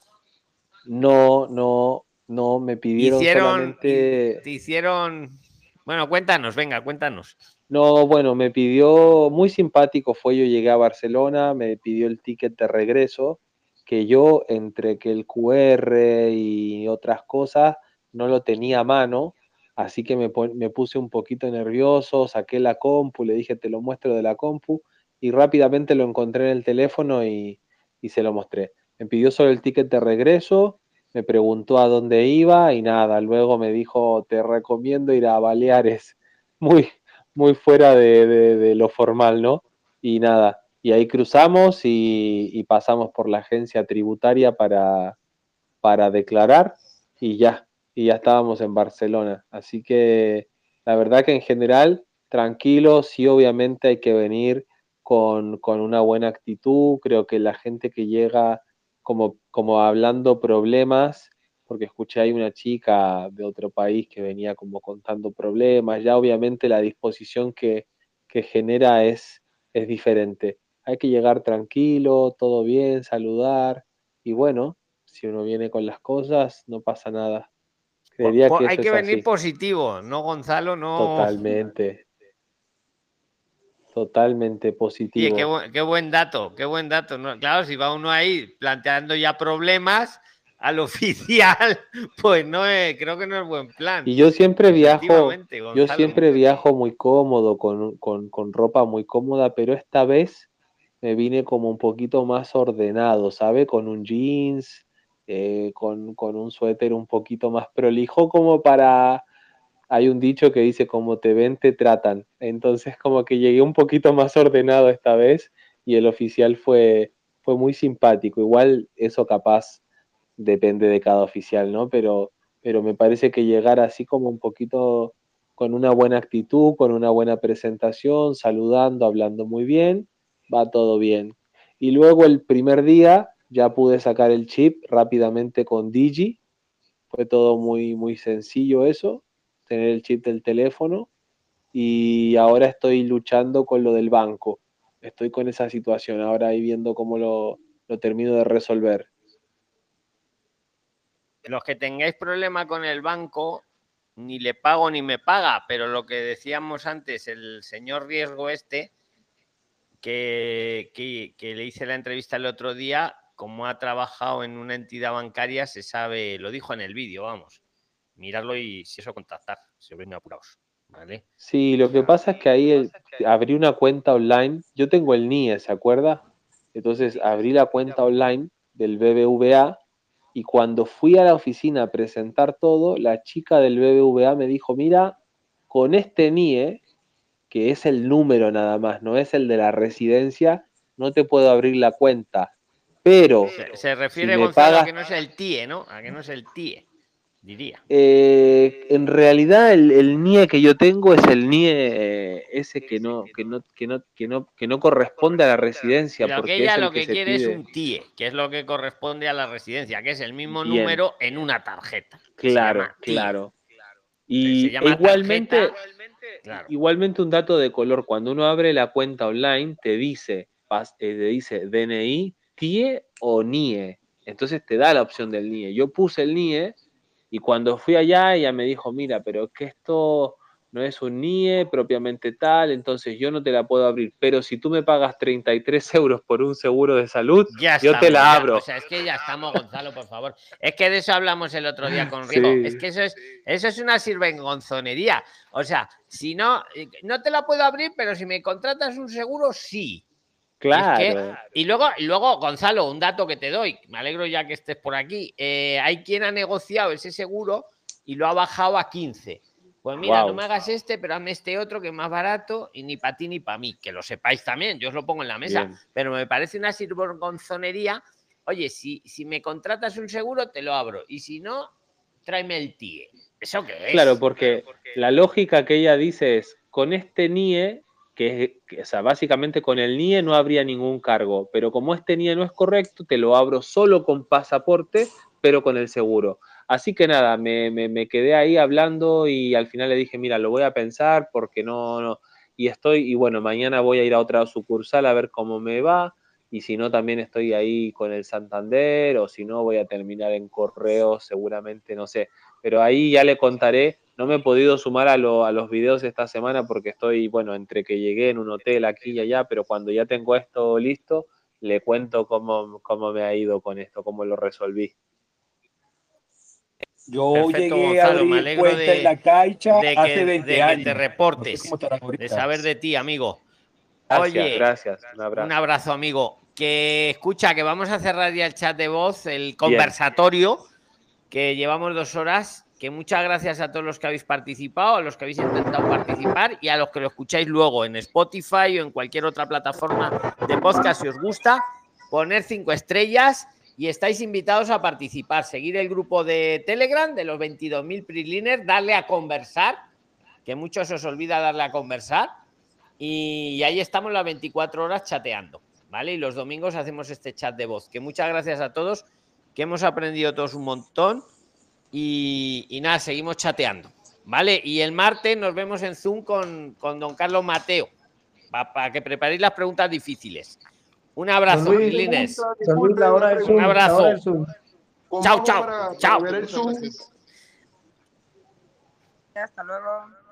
No, no, no, me pidieron Hicieron, solamente... te hicieron... Bueno, cuéntanos, venga, cuéntanos. No, bueno, me pidió, muy simpático fue, yo llegué a Barcelona, me pidió el ticket de regreso, que yo entre que el QR y otras cosas no lo tenía a mano, así que me, me puse un poquito nervioso, saqué la compu, le dije te lo muestro de la compu y rápidamente lo encontré en el teléfono y, y se lo mostré. Me pidió solo el ticket de regreso, me preguntó a dónde iba y nada, luego me dijo te recomiendo ir a Baleares, muy, muy fuera de, de- de lo formal, ¿no? Y nada, y ahí cruzamos y, y pasamos por la agencia tributaria para, para declarar y ya, y ya estábamos en Barcelona. Así que La verdad que en general, tranquilo, sí obviamente hay que venir con, con una buena actitud. Creo que la gente que llega como, como hablando problemas, porque escuché ahí una chica de otro país que venía como contando problemas, ya obviamente la disposición que, que genera es, es diferente. Hay que llegar tranquilo, todo bien, saludar y bueno, si uno viene con las cosas, no pasa nada. Creería Po- que hay que venir así. positivo, no Gonzalo, no. Totalmente. Totalmente positivo. qué, buen, qué buen dato, qué buen dato. ¿no? Claro, si va uno ahí planteando ya problemas al oficial, pues no es, creo que no es buen plan. Y yo siempre viajo, yo siempre viajo muy cómodo, con, con, con ropa muy cómoda, pero esta vez me vine como un poquito más ordenado, ¿sabe? Con un jeans, eh, con, con un suéter un poquito más prolijo, como para... Hay un dicho que dice, como te ven, te tratan. Entonces como que llegué un poquito más ordenado esta vez y el oficial fue, fue muy simpático. Igual eso capaz depende de cada oficial, ¿no? Pero, pero me parece que llegar así como un poquito con una buena actitud, con una buena presentación, saludando, hablando muy bien, va todo bien. Y luego el primer día ya pude sacar el chip rápidamente con Digi, fue todo muy, muy sencillo eso, tener el chip del teléfono y ahora estoy luchando con lo del banco. Estoy con esa situación, ahora ahí viendo cómo lo, lo termino de resolver. Los que tengáis problema con el banco, ni le pago ni me paga, pero lo que decíamos antes, el señor riesgo este, que, que- que le hice la entrevista el otro día, como ha trabajado en una entidad bancaria, se sabe, lo dijo en el vídeo, vamos, mirarlo y si eso contactar, si os vengo apurados, ¿vale? Sí, lo que pasa es que ahí el- abrí una cuenta online. Yo tengo el NIE, ¿se acuerda? Entonces abrí la cuenta online del BBVA y cuando fui a la oficina a presentar todo, la chica del BBVA me dijo, mira, con este NIE, que es el número nada más, no es el de la residencia, no te puedo abrir la cuenta. Pero Se, se si refiere, Gonzalo, a que no es el TIE, ¿no? A que no es el TIE, diría. Eh, en realidad el, el NIE que yo tengo es el NIE eh, ese que no, que no, que no, que no, que no corresponde a la residencia, que porque ella es el lo que, quiere es un TIE, que es lo que corresponde a la residencia, que es el mismo Bien. número en una tarjeta. Claro, claro. Y igualmente, tarjeta, claro. igualmente un dato de color, cuando uno abre la cuenta online, te dice, eh, te dice DNI, TIE o NIE. Entonces te da la opción del NIE. Yo puse el NIE y cuando fui allá ella me dijo, mira, pero es que esto no es un NIE propiamente tal, entonces yo no te la puedo abrir. Pero si tú me pagas 33 euros por un seguro de salud, Ya yo te la ya. abro. O sea, es que ya estamos, Gonzalo, por favor. Es que de eso hablamos el otro día con Riego. Sí. Es que eso es, eso es una sirvengonzonería. O sea, si no, eh, no te la puedo abrir, pero si me contratas un seguro, sí. Y es que- Claro. Y, luego, y luego, Gonzalo, un dato que te doy, me alegro ya que estés por aquí. eh, hay quien ha negociado ese seguro y lo ha bajado a 15. Pues mira, no me hagas este, pero hazme este otro que es más barato y ni para ti ni para mí. Que lo sepáis también, yo os lo pongo en la mesa. Bien. Pero me parece una sirvengonzonería. Oye, si, si me contratas un seguro, te lo abro. Y si no, tráeme el TIE. ¿Eso qué es? Claro, porque la lógica que ella dice es, con este NIE, que, que, o sea, básicamente con el NIE no habría ningún cargo, pero como este NIE no es correcto, te lo abro solo con pasaporte, pero con el seguro. Así que nada, me, me- me quedé ahí hablando y al final le dije, mira, lo voy a pensar porque no, no, y estoy, y bueno, mañana voy a ir a otra sucursal a ver cómo me va, y si no, también estoy ahí con el Santander, o si no, voy a terminar en correo, seguramente, no sé, pero ahí ya le contaré. No me he podido sumar a, lo- a los videos esta semana porque estoy, bueno, entre que llegué en un hotel aquí y allá, pero cuando ya tengo esto listo, le cuento cómo, cómo me ha ido con esto, cómo lo resolví. Yo Perfecto, llegué a Gonzalo, me abrir alegro de, en la Caixa de hace que, 20 de que años. te No sé reportes, cómo estarán de saber de ti, amigo. Gracias, Oye, gracias. Un abrazo. Un abrazo, amigo. Que escucha, que vamos a cerrar ya el chat de voz, el conversatorio, que llevamos dos horas. Que muchas gracias a todos los que habéis participado, a los que habéis intentado participar y a los que lo escucháis luego en Spotify o en cualquier otra plataforma de podcast si os gusta. Poner cinco estrellas y estáis invitados a participar. Seguir el grupo de Telegram de los 22.000 Prisliners, darle a conversar que muchos os olvida darle a conversar. Y ahí estamos las 24 horas chateando, ¿vale? Y los domingos hacemos este chat de voz. Que muchas gracias a todos, que hemos aprendido todos un montón. Y, y nada, seguimos chateando, ¿vale? Y el martes nos vemos en Zoom con, con don Carlos Mateo, para que preparéis las preguntas difíciles. Un abrazo, Luis, Lines. Don Luis, la hora del Zoom, Un la abrazo. hora del Zoom. Chao, chao, chao. Hasta luego.